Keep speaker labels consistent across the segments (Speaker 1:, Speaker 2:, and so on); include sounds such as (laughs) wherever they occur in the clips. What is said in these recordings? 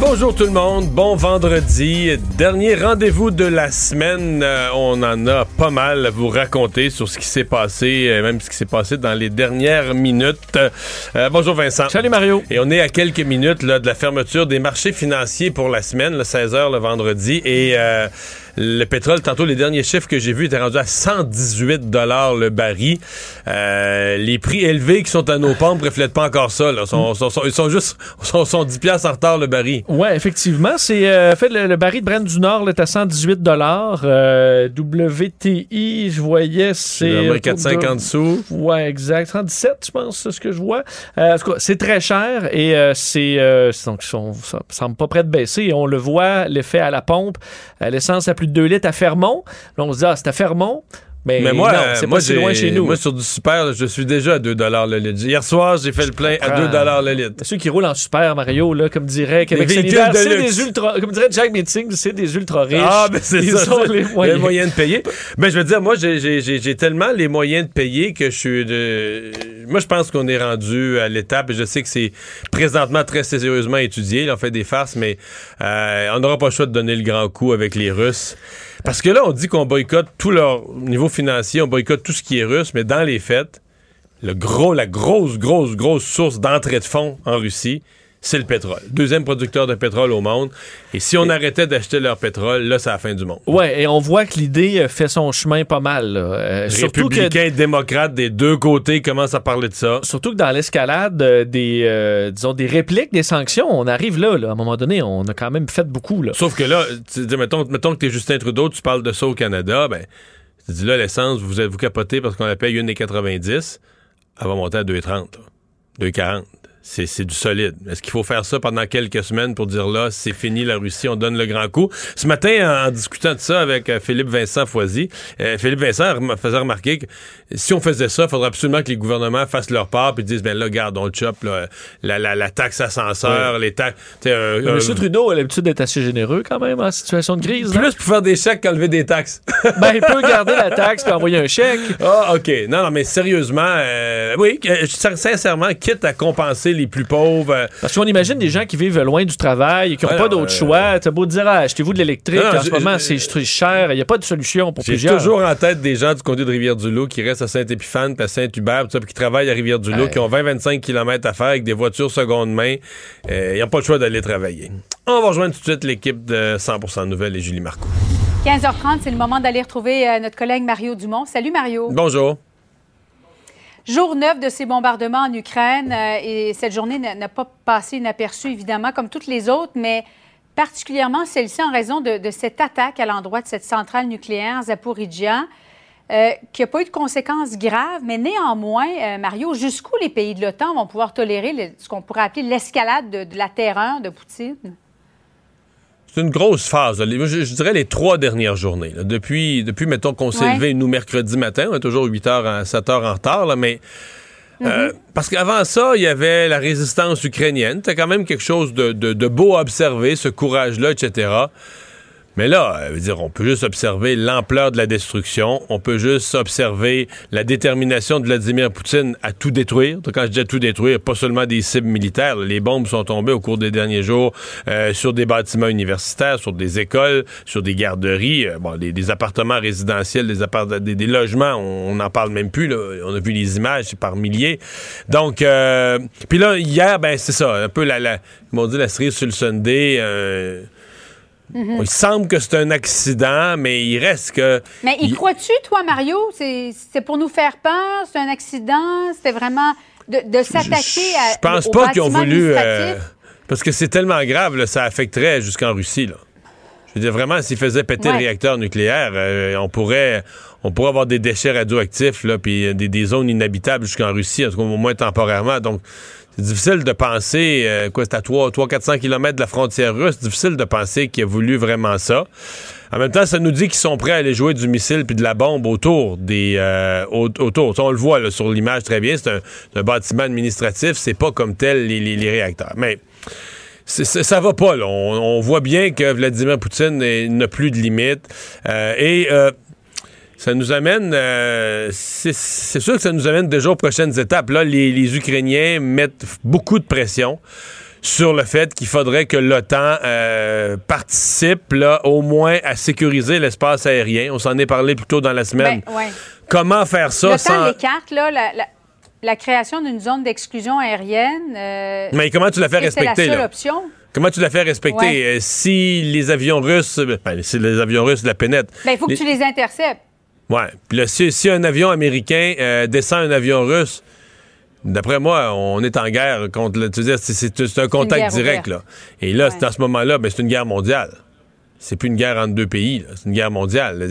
Speaker 1: Bonjour tout le monde, bon vendredi, dernier rendez-vous de la semaine. Euh, on en a pas mal à vous raconter sur ce qui s'est passé, euh, même ce qui s'est passé dans les dernières minutes. Euh, bonjour Vincent.
Speaker 2: Salut Mario.
Speaker 1: Et on est à quelques minutes là, de la fermeture des marchés financiers pour la semaine, le 16h le vendredi. Et le pétrole, tantôt, les derniers chiffres que j'ai vus étaient rendus à 118 dollars le baril. Euh, les prix élevés qui sont à nos pompes reflètent pas encore ça. Là. Sont, sont, sont, ils sont juste sont, sont 10 piastres en retard le baril.
Speaker 2: Ouais, effectivement. C'est euh, fait le, le, baril de Brent du Nord est à 118 dollars. Euh, WTI, je voyais, c'est
Speaker 1: 450 sous.
Speaker 2: Ouais, exact. 117, je pense, c'est ce que je vois. C'est très cher et c'est donc ça semble pas prêt de baisser. On le voit, l'effet à la pompe. L'essence à plus 2 litres à Fermont. Là, on se dit, ah, c'est à Fermont. Mais,
Speaker 1: moi,
Speaker 2: non, c'est
Speaker 1: moi,
Speaker 2: pas si loin chez nous.
Speaker 1: Moi, sur du super, je suis déjà à 2 le litre. Hier soir, j'ai fait le plein à 2 le litre.
Speaker 2: Ceux qui roulent en super, Mario, là, comme dirait Québec c'est des ultra, comme dirait Jack Meeting, c'est des ultra riches.
Speaker 1: Ah, ben c'est ça.
Speaker 2: Ont les, moyens.
Speaker 1: les moyens de payer. Ben, je veux dire, moi, j'ai tellement les moyens de payer que je suis de... Moi, je pense qu'on est rendu à l'étape, et je sais que c'est présentement très sérieusement étudié. Là, on fait des farces, mais euh, on n'aura pas le choix de donner le grand coup avec les Russes. Parce que là, on dit qu'on boycotte tout leur niveau financier, on boycotte tout ce qui est russe, mais dans les faits, le gros, la grosse, grosse, grosse source d'entrée de fonds en Russie, c'est le pétrole. Deuxième producteur de pétrole au monde. Et si on et... arrêtait d'acheter leur pétrole, là, c'est la fin du monde.
Speaker 2: Ouais, et on voit que l'idée fait son chemin pas mal. Euh,
Speaker 1: Républicains que... et démocrates des deux côtés commencent à parler de ça.
Speaker 2: Surtout que dans l'escalade euh, des, euh, disons, des répliques des sanctions, on arrive là, là, À un moment donné, on a quand même fait beaucoup. Là.
Speaker 1: Sauf que là, tu, mettons, mettons que tu es Justin Trudeau, tu parles de ça au Canada, ben, tu dis là, l'essence, vous êtes vous capotez parce qu'on la paye 1,90, elle va monter à 2,30, 2,40 c'est du solide. Est-ce qu'il faut faire ça pendant quelques semaines pour dire là, c'est fini la Russie, on donne le grand coup? Ce matin, en, discutant de ça avec euh, Philippe Vincent Foisy, euh, Philippe Vincent faisait remarquer que si on faisait ça, il faudrait absolument que les gouvernements fassent leur part et disent, ben là, garde, on chope là, la, la, la, taxe ascenseur, ouais. les taxes...
Speaker 2: Euh, M. Trudeau a l'habitude d'être assez généreux quand même en situation de crise.
Speaker 1: Plus pour faire des chèques qu'enlever des taxes. (laughs)
Speaker 2: ben, il peut garder la taxe puis envoyer un chèque.
Speaker 1: Ah, OK. Non, non, mais sérieusement, oui, sincèrement, quitte à compenser les plus pauvres.
Speaker 2: Parce qu'on imagine des gens qui vivent loin du travail et qui n'ont pas d'autre euh... choix. T'as beau dire, ah, achetez-vous de l'électrique. En ce moment, c'est cher. Il n'y a pas de solution pour plusieurs.
Speaker 1: J'ai toujours en tête des gens du comté de Rivière-du-Loup qui restent à Saint-Épiphane, puis à Saint-Hubert, puis qui travaillent à Rivière-du-Loup, ouais. qui ont 20-25 km à faire avec des voitures seconde main. Euh, ils n'ont pas le choix d'aller travailler. On va rejoindre tout de suite l'équipe de 100% Nouvelles et Julie Marco.
Speaker 3: 15h30, c'est le moment d'aller retrouver euh, notre collègue Mario Dumont. Salut Mario.
Speaker 1: Bonjour.
Speaker 3: Jour 9 de ces bombardements en Ukraine euh, et cette journée n'a pas passé inaperçue, évidemment, comme toutes les autres, mais particulièrement celle-ci en raison de, cette attaque à l'endroit de cette centrale nucléaire Zaporizhia, euh, qui n'a pas eu de conséquences graves, mais néanmoins, euh, Mario, jusqu'où les pays de l'OTAN vont pouvoir tolérer ce qu'on pourrait appeler l'escalade de, de la terreur de Poutine?
Speaker 1: C'est une grosse phase. Je, je, dirais les trois dernières journées. Là. Depuis, depuis, mettons qu'on s'est ouais. levé, nous, mercredi matin, on est toujours 8 heures à 7 heures en retard, là, mais... Mm -hmm. euh, parce qu'avant ça, il y avait la résistance ukrainienne. C'était quand même quelque chose de, de, de beau à observer, ce courage-là, etc. Mais là, dire, on peut juste observer l'ampleur de la destruction. On peut juste observer la détermination de Vladimir Poutine à tout détruire. Quand je dis à tout détruire, pas seulement des cibles militaires. Les bombes sont tombées au cours des derniers jours euh, sur des bâtiments universitaires, sur des écoles, sur des garderies, euh, bon, des, appartements résidentiels, des, des, logements. On n'en parle même plus. On a vu les images, par milliers. Donc, euh, puis là, hier, ben c'est ça, un peu la, la, dit la sur le Sunday. Euh, Mm -hmm. Il semble que c'est un accident, mais il reste que.
Speaker 3: Mais y crois-tu, toi, Mario? C'est pour nous faire peur? C'est un accident? C'était vraiment de, de s'attaquer à.
Speaker 1: Je pense pas qu'ils ont voulu. Euh, parce que c'est tellement grave, là, ça affecterait jusqu'en Russie. Là. Je veux dire, vraiment, s'il faisait péter le réacteur nucléaire, euh, on pourrait on pourrait avoir des déchets radioactifs, là, puis des, des zones inhabitables jusqu'en Russie, en tout cas, au moins temporairement. Donc, c'est difficile de penser, euh, quoi, c'est à 300-400 km de la frontière russe, difficile de penser qu'il a voulu vraiment ça. En même temps, ça nous dit qu'ils sont prêts à aller jouer du missile puis de la bombe autour des euh, autour. on le voit là, sur l'image très bien. C'est un, bâtiment administratif. C'est pas comme tel les, réacteurs. Mais ça va pas. Là. On, voit bien que Vladimir Poutine n'a plus de limites. Euh, et ça nous amène, euh, c'est sûr que ça nous amène déjà aux prochaines étapes. Là, les, Ukrainiens mettent beaucoup de pression sur le fait qu'il faudrait que l'OTAN euh, participe là, au moins à sécuriser l'espace aérien. On s'en est parlé plus tôt dans la semaine.
Speaker 3: Ben,
Speaker 1: Comment faire ça
Speaker 3: sans... l'écarte, là, la, création d'une zone d'exclusion aérienne...
Speaker 1: Euh, Mais comment tu la fais respecter?
Speaker 3: C'est la seule option?
Speaker 1: Comment tu la fais respecter? si les avions russes... Ben, si les avions russes la pénètrent...
Speaker 3: Ben, il faut que tu les interceptes.
Speaker 1: Ouais. Puis là, si, un avion américain euh, descend un avion russe, d'après moi, on est en guerre contre. Le, tu veux dire, c'est un contact direct, là. Et là, c'est à ce moment-là, ben, c'est une guerre mondiale. C'est plus une guerre entre deux pays, c'est une guerre mondiale.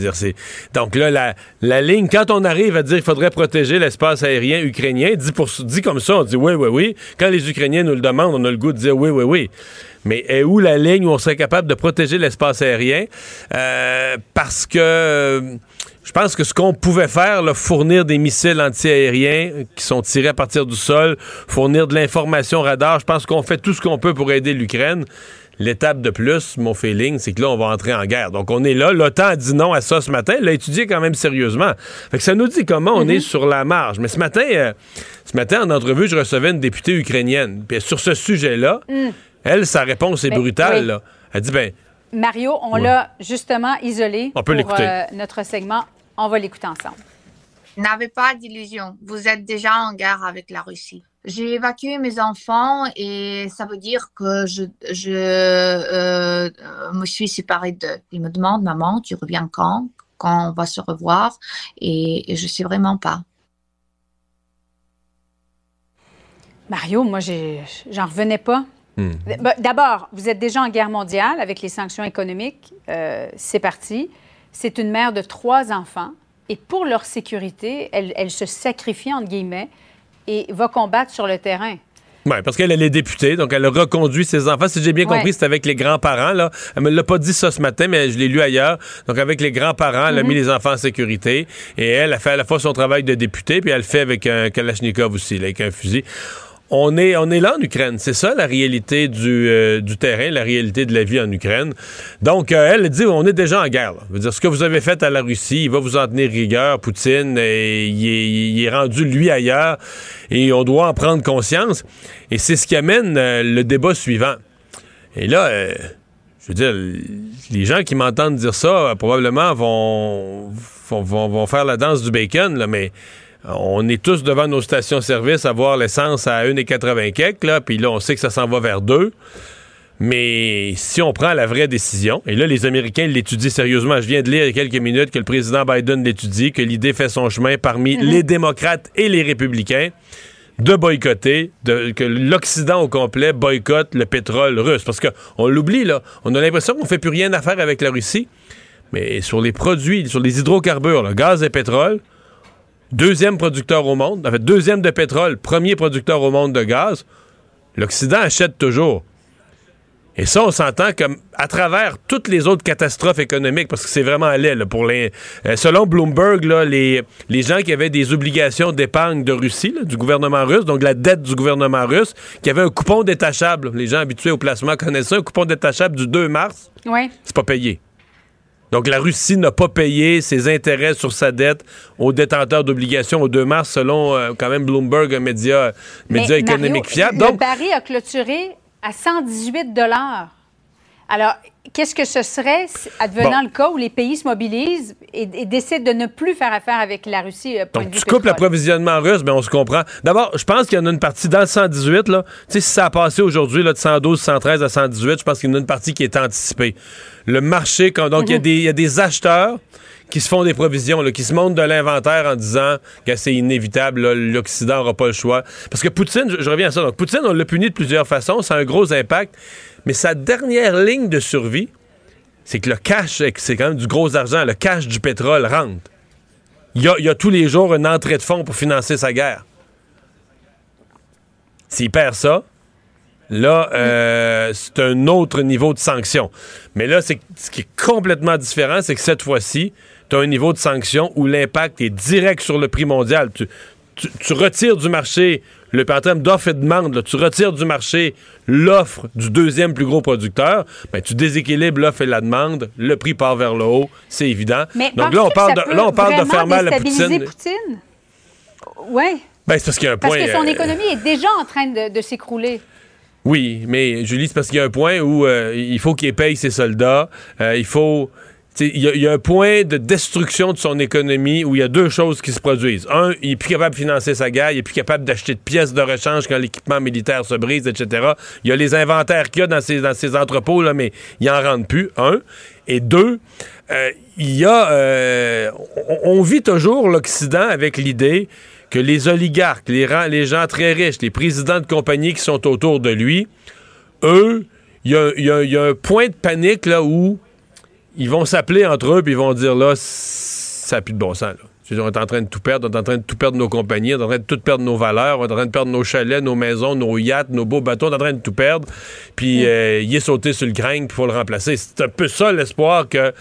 Speaker 1: Donc là, la, ligne, quand on arrive à dire qu'il faudrait protéger l'espace aérien ukrainien, dit, comme ça, on dit oui, oui, oui. Quand les Ukrainiens nous le demandent, on a le goût de dire oui, oui, oui. Mais est où la ligne où on serait capable de protéger l'espace aérien? Euh, parce que je pense que ce qu'on pouvait faire, fournir des missiles antiaériens qui sont tirés à partir du sol, fournir de l'information radar, je pense qu'on fait tout ce qu'on peut pour aider l'Ukraine. L'étape de plus, mon feeling, c'est que là, on va entrer en guerre. Donc, on est là. L'OTAN a dit non à ça ce matin. L'a étudié quand même sérieusement. Fait que ça nous dit comment on est mhm. sur la marge. Mais ce matin, euh, ce matin, en entrevue, je recevais une députée ukrainienne. Puis sur ce sujet-là, mm. elle, sa réponse est brutale. Elle dit, ben,
Speaker 3: Mario, on l'a justement isolé
Speaker 1: on peut
Speaker 3: pour euh, notre segment on va l'écouter ensemble.
Speaker 4: N'avez pas d'illusion. Vous êtes déjà en guerre avec la Russie. J'ai évacué mes enfants et ça veut dire que je, je euh, me suis séparée d'eux. Ils me demandent, maman, tu reviens quand Quand on va se revoir Et, je ne sais vraiment pas.
Speaker 3: Mario, moi, j'en revenais pas. Hmm. Bah, d'abord, vous êtes déjà en guerre mondiale avec les sanctions économiques. Euh, c'est parti. C'est une mère de trois enfants et pour leur sécurité, elle, se sacrifie, entre guillemets, et va combattre sur le terrain.
Speaker 1: Oui, parce qu'elle est députée, donc elle a reconduit ses enfants. Si j'ai bien compris, c'est avec les grands-parents. Là. Elle me l'a pas dit ça ce matin, mais je l'ai lu ailleurs. Donc avec les grands-parents, elle a mhm. mis les enfants en sécurité. Et elle a fait à la fois son travail de députée, puis elle le fait avec un Kalachnikov aussi, avec un fusil on est, on est là en Ukraine. C'est ça la réalité du, euh, du, terrain, la réalité de la vie en Ukraine. Donc, euh, elle dit on est déjà en guerre. Veut dire, ce que vous avez fait à la Russie, il va vous en tenir rigueur. Poutine, et, il, est, rendu lui ailleurs et on doit en prendre conscience. Et c'est ce qui amène euh, le débat suivant. Et là, je veux dire, les gens qui m'entendent dire ça, probablement vont, vont, vont, faire la danse du bacon, là, mais on est tous devant nos stations-service à voir l'essence à 1,80 quelques, là, puis là, on sait que ça s'en va vers 2. Mais si on prend la vraie décision, et là, les Américains l'étudient sérieusement. Je viens de lire il y a quelques minutes que le président Biden l'étudie, que l'idée fait son chemin parmi mhm. les démocrates et les républicains de boycotter, que l'Occident au complet boycotte le pétrole russe. Parce qu'on l'oublie, là. On a l'impression qu'on fait plus rien à faire avec la Russie. Mais sur les produits, sur les hydrocarbures, le gaz et pétrole, deuxième producteur au monde, en fait, deuxième de pétrole, premier producteur au monde de gaz, l'Occident achète toujours. Et ça, on s'entend comme à travers toutes les autres catastrophes économiques, parce que c'est vraiment allé pour les. Euh, selon Bloomberg, là, les, les gens qui avaient des obligations d'épargne de Russie, du gouvernement russe, donc la dette du gouvernement russe, qui avait un coupon détachable. Les gens habitués au placement connaissent ça, un coupon détachable du 2 mars.
Speaker 3: Oui.
Speaker 1: C'est pas payé. Donc, la Russie n'a pas payé ses intérêts sur sa dette aux détenteurs d'obligations au 2 mars, selon euh, quand même Bloomberg, un média, média économique fiable.
Speaker 3: Donc, le baril a clôturé à 118 alors, qu'est-ce que ce serait, advenant le cas où les pays se mobilisent et, décident de ne plus faire affaire avec la Russie? Euh,
Speaker 1: Donc, tu coupes l'approvisionnement russe, mais ben, on se comprend. D'abord, je pense qu'il y en a une partie dans le 118, là. Tu sais, si ça a passé aujourd'hui, de 112, 113 à 118, je pense qu'il y en a une partie qui est anticipée. Le marché, quand, donc, il y, a des acheteurs qui se font des provisions, qui se montent de l'inventaire en disant que c'est inévitable, l'Occident n'aura pas le choix. Parce que Poutine, je, je, reviens à ça, donc Poutine, on l'a puni de plusieurs façons, ça a un gros impact, mais sa dernière ligne de survie, c'est que le cash, c'est quand même du gros argent, le cash du pétrole rentre. Il y a, tous les jours une entrée de fonds pour financer sa guerre. S'il perd ça, là, euh, c'est un autre niveau de sanction. Mais là, c'est ce qui est complètement différent, c'est que cette fois-ci, tu as un niveau de sanction où l'impact est direct sur le prix mondial. Tu retires du marché, le en termes d'offre et de demande, là, tu retires du marché l'offre du deuxième plus gros producteur, ben, tu déséquilibres l'offre et la demande, le prix part vers le haut, c'est évident.
Speaker 3: Mais
Speaker 1: Donc là, on parle, de, là, on parle de faire mal à Poutine.
Speaker 3: Poutine? Oui,
Speaker 1: Ben, c'est parce qu'il y a un
Speaker 3: parce
Speaker 1: point.
Speaker 3: que son
Speaker 1: euh,
Speaker 3: économie est déjà en train de, de s'écrouler.
Speaker 1: Oui, mais Julie, c'est parce qu'il y a un point où euh, il faut qu'il paye ses soldats. Euh, il faut. Il y, a- un point de destruction de son économie où il y a deux choses qui se produisent. Un, il est plus capable de financer sa guerre, il est plus capable d'acheter de pièces de rechange quand l'équipement militaire se brise, etc. Il y a les inventaires qu'il y a dans ses, dans entrepôts, là, mais il en rentre plus. Un. Et deux, euh, il y a. euh, on, vit toujours l'Occident avec l'idée que les oligarques, les, les gens très riches, les présidents de compagnies qui sont autour de lui, eux, il y y a un point de panique là où ils vont s'appeler entre eux puis ils vont dire là, ça n'a plus de bon sens. Là. On est en train de tout perdre, on est en train de tout perdre nos compagnies, on est en train de tout perdre nos valeurs, on est en train de perdre nos chalets, nos maisons, nos yachts, nos beaux bateaux, on est en train de tout perdre. Puis euh, il est sauté sur le crâne, puis il faut le remplacer. C'est un peu ça l'espoir que. tu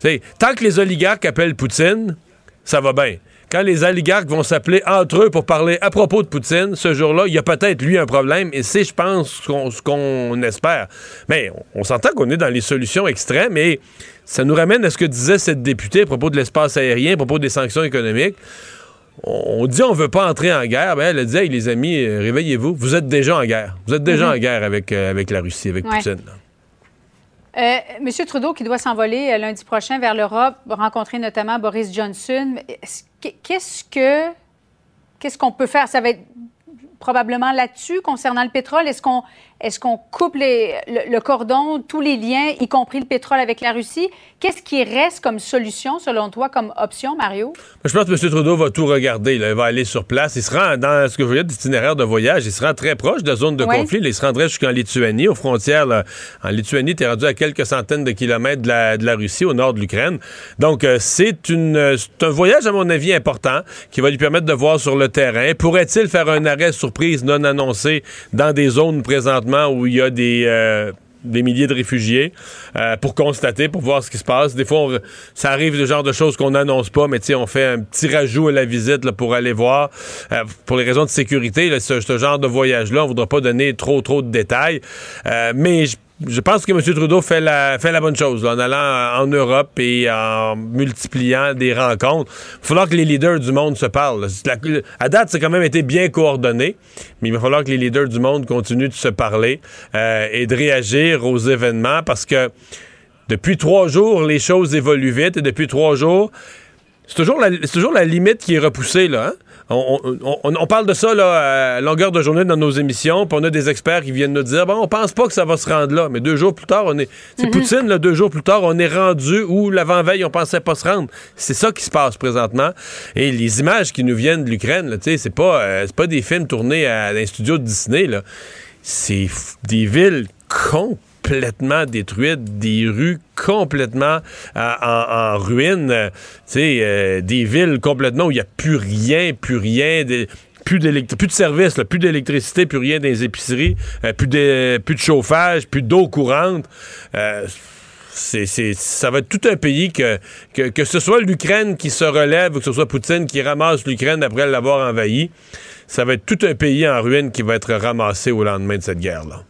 Speaker 1: sais, Tant que les oligarques appellent Poutine, ça va bien. Quand les oligarques vont s'appeler entre eux pour parler à propos de Poutine, ce jour-là, il y a peut-être lui un problème, et c'est, je pense, ce qu'on, espère. Mais on, on s'entend qu'on est dans les solutions extrêmes, et ça nous ramène à ce que disait cette députée à propos de l'espace aérien, à propos des sanctions économiques. On, dit on veut pas entrer en guerre, ben elle a dit Hey, les amis, euh, réveillez-vous, vous êtes déjà en guerre. Vous êtes déjà en guerre avec, euh, avec la Russie, avec
Speaker 3: Ouais.
Speaker 1: Poutine.
Speaker 3: Euh, Monsieur Trudeau, qui doit s'envoler euh, lundi prochain vers l'Europe, rencontrer notamment Boris Johnson, est-ce qu'est-ce que qu'est-ce qu'on peut faire? Ça va être probablement là-dessus concernant le pétrole. Est-ce qu'on est-ce qu'on coupe les- le, le cordon, tous les liens, y compris le pétrole avec la Russie? Qu'est-ce qui reste comme solution, selon toi, comme option, Mario?
Speaker 1: Je pense que M. Trudeau va tout regarder. là. Il va aller sur place. Il se rend dans ce que je voyais d'itinéraire de voyage. Il se rend très proche de la zone de
Speaker 3: Oui.
Speaker 1: conflit. Là, il se rendrait jusqu'en Lituanie, aux frontières. là. En Lituanie, tu es rendu à quelques centaines de kilomètres de la, de la Russie, au nord de l'Ukraine. Donc, euh, c'est une, euh, c'est un voyage, à mon avis, important qui va lui permettre de voir sur le terrain. Pourrait-il faire un arrêt surprise non annoncé dans des zones présentement où il y a des... euh, des milliers de réfugiés euh, pour constater, pour voir ce qui se passe. Des fois, ça arrive le genre de choses qu'on n'annonce pas, mais on fait un petit rajout à la visite pour aller voir. Euh, pour les raisons de sécurité, ce, genre de voyage-là, on ne voudra pas donner trop, trop de détails. Mais je, je pense que M. Trudeau fait la, fait la bonne chose en allant en Europe et en multipliant des rencontres. Il va falloir que les leaders du monde se parlent. C'est à date, a quand même été bien coordonné, mais il va falloir que les leaders du monde continuent de se parler euh, et de réagir aux événements parce que depuis trois jours, les choses évoluent vite et depuis trois jours, c'est toujours la, c'est toujours la limite qui est repoussée, là. hein? On, on- on- on parle de ça là, à longueur de journée dans nos émissions, puis on a des experts qui viennent nous dire bon, on pense pas que ça va se rendre là, mais deux jours plus tard, on est. C'est Poutine, là, deux jours plus tard, on est rendu où l'avant-veille, on pensait pas se rendre. C'est ça qui se passe présentement. Et les images qui nous viennent de l'Ukraine, là, tu sais, c'est pas, euh, pas des films tournés à, dans les studios de Disney, là. C'est des villes complètement détruites, des rues complètement euh, en, en ruine, euh, euh, des villes complètement où il n'y a plus rien, plus rien, plus, de services, plus d'électricité, plus rien dans les épiceries, plus, de, chauffage, plus d'eau courante. Ça va être tout un pays que, que, que ce soit l'Ukraine qui se relève ou que ce soit Poutine qui ramasse l'Ukraine après l'avoir envahie. Ça va être tout un pays en ruine qui va être ramassé au lendemain de cette guerre-là.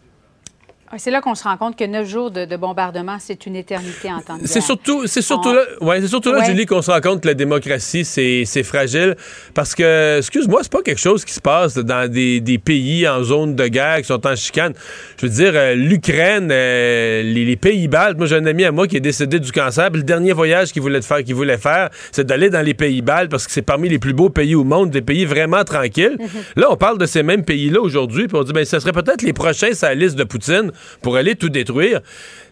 Speaker 3: C'est là qu'on se rend compte que neuf jours de, de bombardement, c'est une éternité en temps de
Speaker 1: C'est surtout, c'est surtout
Speaker 3: On-
Speaker 1: là, ouais, c'est surtout là,
Speaker 3: Ouais.
Speaker 1: Julie, qu'on se rend compte que la démocratie, c'est, c'est fragile. Parce que, excuse-moi, c'est pas quelque chose qui se passe dans des, des pays en zone de guerre qui sont en chicane. Je veux dire, euh, l'Ukraine, euh, les, les pays baltes. Moi, j'ai un ami à moi qui est décédé du cancer. Puis le dernier voyage qu'il voulait faire, qu'il voulait faire, c'est d'aller dans les pays baltes parce que c'est parmi les plus beaux pays au monde, des pays vraiment tranquilles. Là, on parle de ces mêmes pays-là aujourd'hui, puis on dit, ben, ce serait peut-être les prochains sur la liste de Poutine pour aller tout détruire.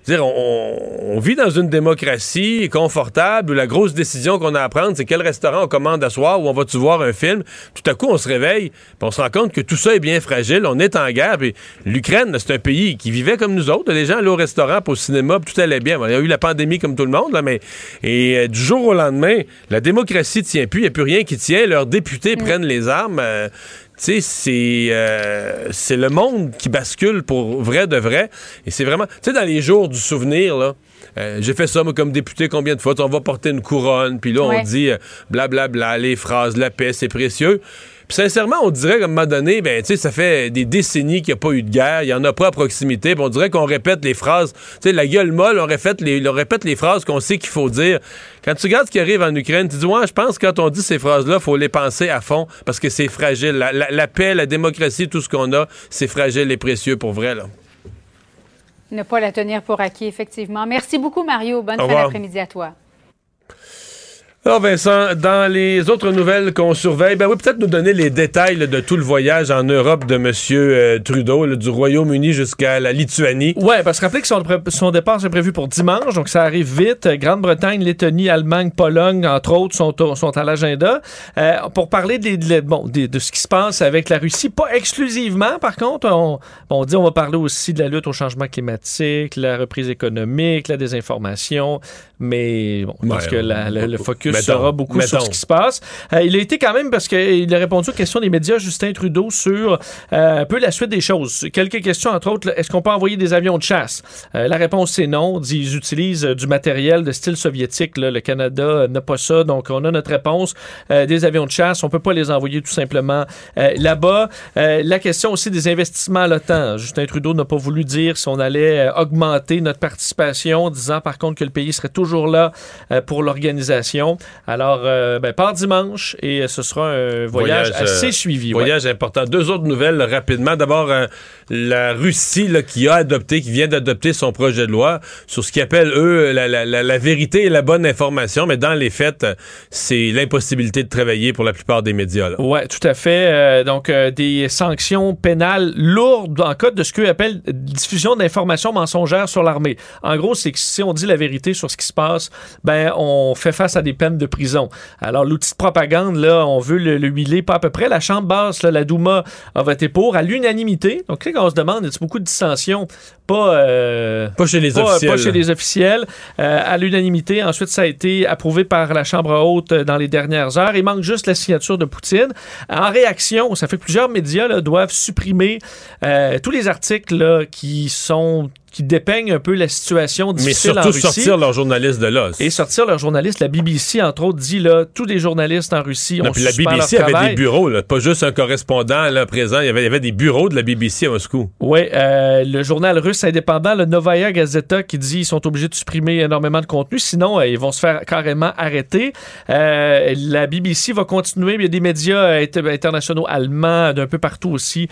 Speaker 1: dire, on, vit dans une démocratie confortable où la grosse décision qu'on a à prendre, c'est quel restaurant on commande à soir ou on va-tu voir un film. Tout à coup, on se réveille, puis on se rend compte que tout ça est bien fragile. On est en guerre. Puis l'Ukraine, c'est un pays qui vivait comme nous autres. Les gens allaient au restaurant, puis au cinéma, puis tout allait bien. il y a eu la pandémie comme tout le monde, là, mais et, euh, du jour au lendemain, la démocratie tient plus. Il n'y a plus rien qui tient. Leurs députés mm. prennent les armes. Euh, tu sais, euh, c'est le monde qui bascule pour vrai de vrai. Et c'est vraiment, tu sais, dans les jours du souvenir, là, euh, j'ai fait ça, moi, comme député, combien de fois? On va porter une couronne, puis là, on dit blablabla, bla, bla, les phrases, la paix, c'est précieux. Puis sincèrement, on dirait qu'à un moment donné, ben, tu sais, ça fait des décennies qu'il n'y a pas eu de guerre, il n'y en a pas à proximité, puis on dirait qu'on répète les phrases, tu sais, la gueule molle, on répète les, on répète les phrases qu'on sait qu'il faut dire. Quand tu regardes ce qui arrive en Ukraine, tu dis, ouais, je pense que quand on dit ces phrases-là, il faut les penser à fond, parce que c'est fragile. La, paix, la démocratie, tout ce qu'on a, c'est fragile et précieux pour vrai, là.
Speaker 3: Ne pas la tenir pour acquis, effectivement. Merci beaucoup, Mario. Bonne fin d'après-midi à toi.
Speaker 1: Alors Vincent, dans les autres nouvelles qu'on surveille, ben oui, peut-être nous donner les détails de tout le voyage en Europe de M. Euh, Trudeau, du Royaume-Uni jusqu'à la Lituanie.
Speaker 2: Oui, parce que rappelez que son, son départ c'est prévu pour dimanche, donc ça arrive vite. Grande-Bretagne, Lettonie, Allemagne, Pologne, entre autres, sont, sont à l'agenda. Euh, pour parler de, bon, de, ce qui se passe avec la Russie, pas exclusivement, par contre, on, on dit on va parler aussi de la lutte au changement climatique, la reprise économique, la désinformation, mais bon, parce que le focus sera beaucoup sur ce qui se passe. Euh, il a été quand même, parce qu'il a répondu aux questions des médias, Justin Trudeau, sur euh, un peu la suite des choses. Quelques questions, entre autres, est-ce qu'on peut envoyer des avions de chasse? Euh, la réponse, c'est non. Ils utilisent du matériel de style soviétique. Le Canada n'a pas ça, donc on a notre réponse. des avions de chasse, on peut pas les envoyer tout simplement là-bas. la question aussi des investissements à l'OTAN. Justin Trudeau n'a pas voulu dire si on allait augmenter notre participation, disant par contre que le pays serait toujours là pour l'organisation. Alors, euh, ben, par dimanche et ce sera un voyage, assez euh, suivi.
Speaker 1: Voyage important. Deux autres nouvelles rapidement. D'abord, la Russie qui a adopté, qui vient d'adopter son projet de loi sur ce qu'ils appellent, eux, la, vérité et la bonne information, mais dans les faits, c'est l'impossibilité de travailler pour la plupart des médias.
Speaker 2: Oui, tout à fait. donc, des sanctions pénales lourdes en cas de ce qu'eux appellent diffusion d'informations mensongères sur l'armée. En gros, c'est que si on dit la vérité sur ce qui se passe, ben, on fait face à des peines de prison. Alors, l'outil de propagande, là, on veut le, huiler pas à peu près. La Chambre basse, la Douma, a voté pour à l'unanimité. Donc, quand on se demande, y a beaucoup de dissensions? Pas,
Speaker 1: euh, pas chez les officiels.
Speaker 2: Pas chez les officiels. Euh, à l'unanimité. Ensuite, ça a été approuvé par la Chambre haute dans les dernières heures. Il manque juste la signature de Poutine. En réaction, ça fait que plusieurs médias là, doivent supprimer euh, tous les articles là, qui sont qui dépeignent un peu la situation difficile
Speaker 1: Mais surtout sortir leurs journalistes de là.
Speaker 2: Et sortir leurs journalistes. La BBC, entre autres, dit là, tous les journalistes en Russie ont
Speaker 1: puis La BBC avait des bureaux, là, pas juste un correspondant là, présent. Il y, avait, il y avait des bureaux de la BBC à Moscou.
Speaker 2: Oui, euh, le journal russe indépendant, le Novaya Gazeta, qui dit qu'ils sont obligés de supprimer énormément de contenu, sinon euh, ils vont se faire carrément arrêter. Euh, la BBC va continuer, il y a des médias internationaux allemands d'un peu partout aussi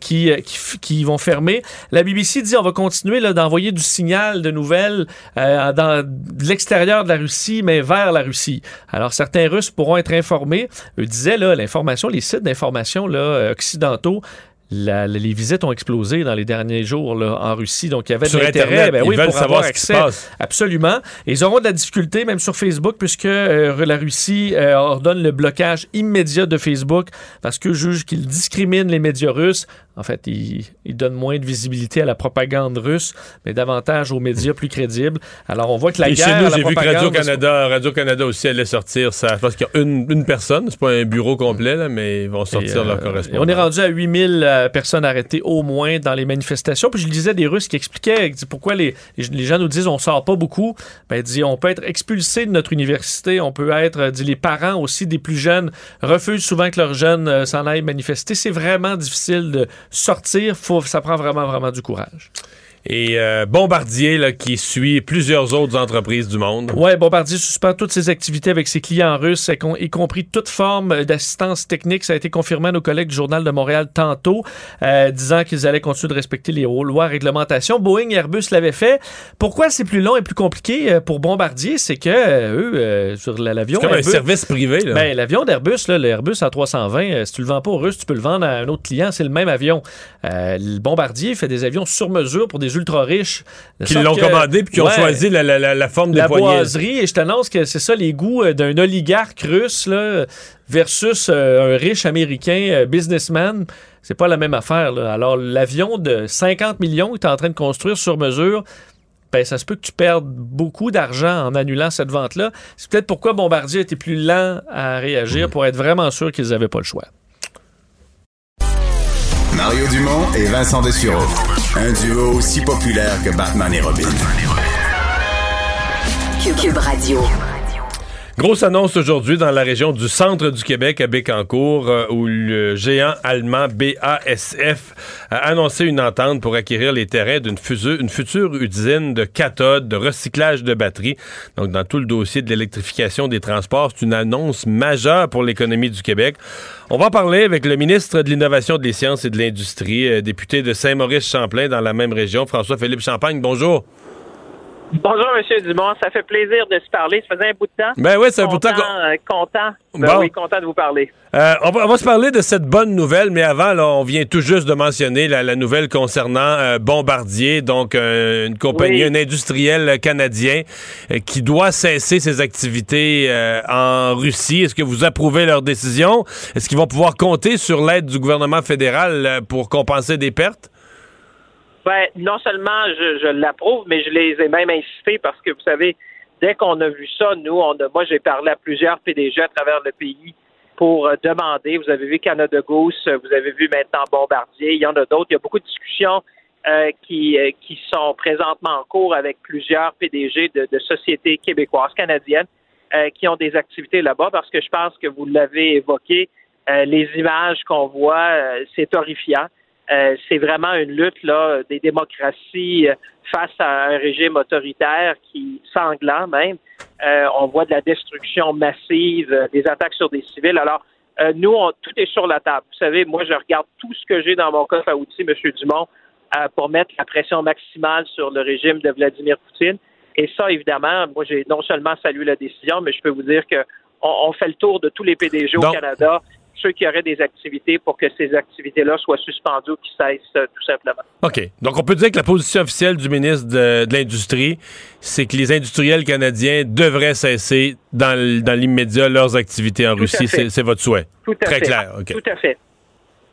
Speaker 2: qui, qui, qui vont fermer. La BBC dit on va continuer d'envoyer du signal de nouvelles euh, dans l'extérieur de la Russie, mais vers la Russie. Alors, certains Russes pourront être informés. Eux disaient, là, l'information, les sites d'information là, occidentaux les visites ont explosé dans les derniers jours là, en Russie. Donc, il y avait
Speaker 1: de l'intérêt ben, oui, pour savoir avoir accès.
Speaker 2: Absolument. ils auront de la difficulté, même sur Facebook, puisque euh, la Russie euh, ordonne le blocage immédiat de Facebook parce que juge qu'il discrimine les médias russes. En fait, il, donne moins de visibilité à la propagande russe, mais davantage aux médias plus crédibles. Alors, on voit que la
Speaker 1: Et
Speaker 2: guerre...
Speaker 1: Chez nous, j'ai vu que Radio-Canada Radio -Canada aussi allait sortir ça. Parce qu'il y a une, une personne, c'est pas un bureau complet, là, mais ils vont sortir leur euh, correspondant.
Speaker 2: On est rendu à 8000 personnes arrêtées au moins dans les manifestations. Puis je disais des Russes qui expliquaient pourquoi les, les gens nous disent on sort pas beaucoup. Ben, dit, on peut être expulsé de notre université, on peut être, dit, les parents aussi des plus jeunes refusent souvent que leurs jeunes euh, s'en aillent manifester. C'est vraiment difficile de sortir. Ça prend vraiment, vraiment du courage.
Speaker 1: Et euh, Bombardier, là, qui suit plusieurs autres entreprises du monde.
Speaker 2: Oui, Bombardier suspend toutes ses activités avec ses clients russes, y compris toute forme d'assistance technique. Ça a été confirmé à nos collègues du Journal de Montréal tantôt, euh, disant qu'ils allaient continuer de respecter les lois, réglementations. Boeing et Airbus l'avaient fait. Pourquoi c'est plus long et plus compliqué euh, pour Bombardier? C'est que eux, sur l'avion.
Speaker 1: C'est comme un service privé.
Speaker 2: Ben, l'avion d'Airbus, l'Airbus A320, si tu le vends pas aux Russes, tu peux le vendre à un autre client. C'est le même avion. le Bombardier fait des avions sur mesure pour des des ultra riches.
Speaker 1: Qui l'ont commandé puis qui ont choisi la, la, la, forme des
Speaker 2: la
Speaker 1: poignées.
Speaker 2: boiserie. Et je t'annonce que c'est ça les goûts euh, d'un oligarque russe là, versus euh, un riche américain euh, businessman. C'est pas la même affaire. Là. Alors, l'avion de 50 millions que tu es en train de construire sur mesure, ben, ça se peut que tu perdes beaucoup d'argent en annulant cette vente-là. C'est peut-être pourquoi Bombardier était plus lent à réagir pour être vraiment sûr qu'ils n'avaient pas le choix.
Speaker 5: Mario Dumont et Vincent Dessureau. Un duo aussi populaire que Batman et Robin.
Speaker 6: Cube Radio.
Speaker 1: Grosse annonce aujourd'hui dans la région du centre du Québec à Bécancour euh, où le géant allemand BASF a annoncé une entente pour acquérir les terrains d'une une future usine de cathodes, de recyclage de batteries. Donc dans tout le dossier de l'électrification des transports, c'est une annonce majeure pour l'économie du Québec. On va parler avec le ministre de l'Innovation, des Sciences et de l'Industrie, euh, député de Saint-Maurice-Champlain dans la même région, François-Philippe Champagne. Bonjour.
Speaker 7: Bonjour, M. Dumont. Ça fait plaisir de se parler. Ça faisait un bout de temps.
Speaker 1: Ben oui, c'est un bout de temps.
Speaker 7: Euh, content. Ben oui, content de vous parler.
Speaker 1: Euh, on, va, se parler de cette bonne nouvelle, mais avant, là, on vient tout juste de mentionner la, nouvelle concernant euh, Bombardier, donc une compagnie, un industriel canadien qui doit cesser ses activités en Russie. Est-ce que vous approuvez leur décision? Est-ce qu'ils vont pouvoir compter sur l'aide du gouvernement fédéral pour compenser des pertes?
Speaker 7: Ben, non seulement je, l'approuve, mais je les ai même insistés parce que vous savez, dès qu'on a vu ça, nous, on a, moi, j'ai parlé à plusieurs PDG à travers le pays pour euh, demander. Vous avez vu Canada Goose, vous avez vu maintenant Bombardier, il y en a d'autres. Il y a beaucoup de discussions euh, qui, euh, qui sont présentement en cours avec plusieurs PDG de, sociétés québécoises, canadiennes, qui ont des activités là-bas parce que je pense que vous l'avez évoqué, les images qu'on voit, c'est horrifiant. Euh, c'est vraiment une lutte là des démocraties euh, face à un régime autoritaire qui sanglant même. Euh, on voit de la destruction massive, des attaques sur des civils. Alors nous, on, tout est sur la table. Vous savez, moi, je regarde tout ce que j'ai dans mon coffre à outils, M. Dumont, pour mettre la pression maximale sur le régime de Vladimir Poutine. Et ça, évidemment, moi, j'ai non seulement salué la décision, mais je peux vous dire que on, fait le tour de tous les PDG au Canada ceux qui auraient des activités pour que ces activités-là soient suspendues ou qui cessent euh, tout simplement.
Speaker 1: OK. Donc, on peut dire que la position officielle du ministre de, l'Industrie, c'est que les industriels canadiens devraient cesser dans, l'immédiat leurs activités en Russie. C'est votre souhait?
Speaker 7: Tout à
Speaker 1: Très
Speaker 7: fait.
Speaker 1: clair.
Speaker 7: Tout à fait.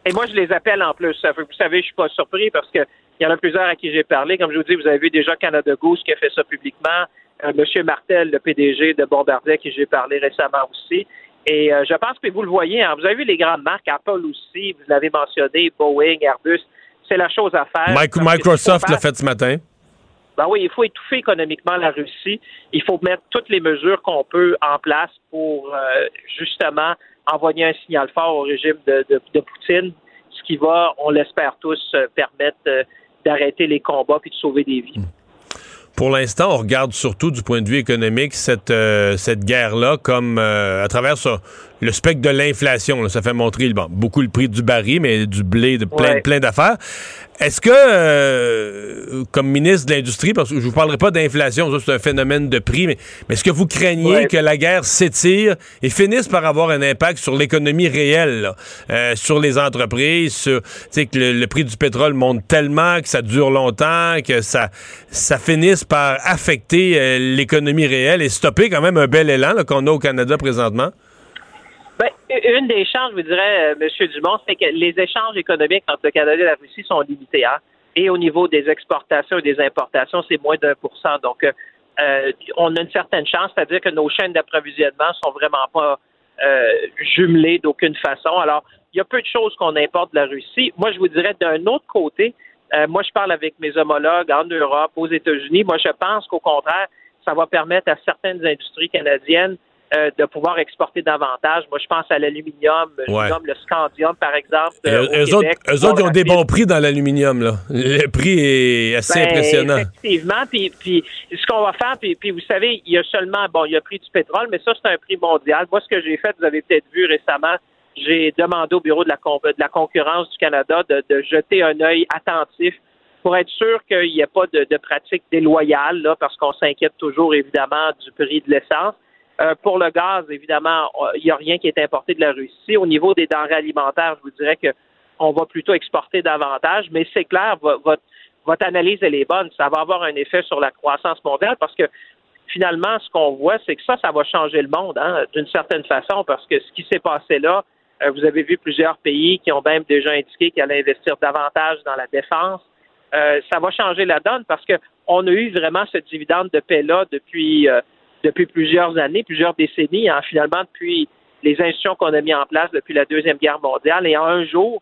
Speaker 7: Et moi, je les appelle en plus. Vous savez, je suis pas surpris parce qu'il y en a plusieurs à qui j'ai parlé. Comme je vous dis, vous avez vu déjà Canada Goose qui a fait ça publiquement. Euh, Monsieur Martel, le PDG de Bombardier, à qui j'ai parlé récemment aussi. Et euh, je pense que vous le voyez, hein, vous avez vu les grandes marques, Apple aussi, vous l'avez mentionné, Boeing, Airbus, c'est la chose à faire.
Speaker 1: Microsoft l'a fait ce matin.
Speaker 7: Ben oui, il faut étouffer économiquement la Russie. Il faut mettre toutes les mesures qu'on peut en place pour euh, justement envoyer un signal fort au régime de, Poutine, ce qui va, on l'espère tous, euh, permettre d'arrêter les combats puis de sauver des vies. Hmm
Speaker 1: pour l'instant, on regarde surtout du point de vue économique cette, euh, cette guerre-là comme euh, à travers le spectre de l'inflation. Ça fait montrer beaucoup le prix du baril, mais du blé, de plein, plein d'affaires. Est-ce que, euh, comme ministre de l'Industrie, parce que je vous parlerai pas d'inflation, c'est un phénomène de prix, mais, est-ce que vous craignez que la guerre s'étire et finisse par avoir un impact sur l'économie réelle, euh, sur les entreprises, sur, que le, prix du pétrole monte tellement, que ça dure longtemps, que ça, ça finisse par affecter euh, l'économie réelle et stopper quand même un bel élan qu'on a au Canada présentement?
Speaker 7: Ben, une des chances, je vous dirais, euh, M. Dumont, c'est que les échanges économiques entre le Canada et la Russie sont limités. Hein? Et au niveau des exportations et des importations, c'est moins d'un pour cent. Donc, euh, euh, on a une certaine chance, c'est-à-dire que nos chaînes d'approvisionnement sont vraiment pas jumelées d'aucune façon. Alors, il y a peu de choses qu'on importe de la Russie. Moi, je vous dirais d'un autre côté, moi, je parle avec mes homologues en Europe, aux États-Unis. Moi, je pense qu'au contraire, ça va permettre à certaines industries canadiennes euh, de pouvoir exporter davantage. Moi, je pense à l'aluminium, le scandium, par exemple.
Speaker 1: Euh, eux, autres, eux autres, ils ont des bons prix dans l'aluminium. là. Le prix est assez
Speaker 7: ben,
Speaker 1: impressionnant.
Speaker 7: Effectivement. Puis, puis ce qu'on va faire, puis, puis, vous savez, il y a seulement, bon, il y a le prix du pétrole, mais ça, c'est un prix mondial. Moi, ce que j'ai fait, vous avez peut-être vu récemment, j'ai demandé au Bureau de la, de la concurrence du Canada de, de jeter un œil attentif pour être sûr qu'il n'y ait pas de, de pratiques déloyales, là, parce qu'on s'inquiète toujours, évidemment, du prix de l'essence. Euh, pour le gaz, évidemment, il n'y a rien qui est importé de la Russie. Au niveau des denrées alimentaires, je vous dirais que on va plutôt exporter davantage, mais c'est clair, votre, votre analyse, elle est bonne. Ça va avoir un effet sur la croissance mondiale parce que finalement, ce qu'on voit, c'est que ça, ça va changer le monde, hein, d'une certaine façon, parce que ce qui s'est passé là, euh, vous avez vu plusieurs pays qui ont même déjà indiqué qu'ils allaient investir davantage dans la défense. Euh, ça va changer la donne parce qu'on a eu vraiment ce dividende de paix-là depuis, euh, depuis plusieurs années, plusieurs décennies, hein, finalement depuis les institutions qu'on a mis en place depuis la Deuxième Guerre mondiale. Et en un jour,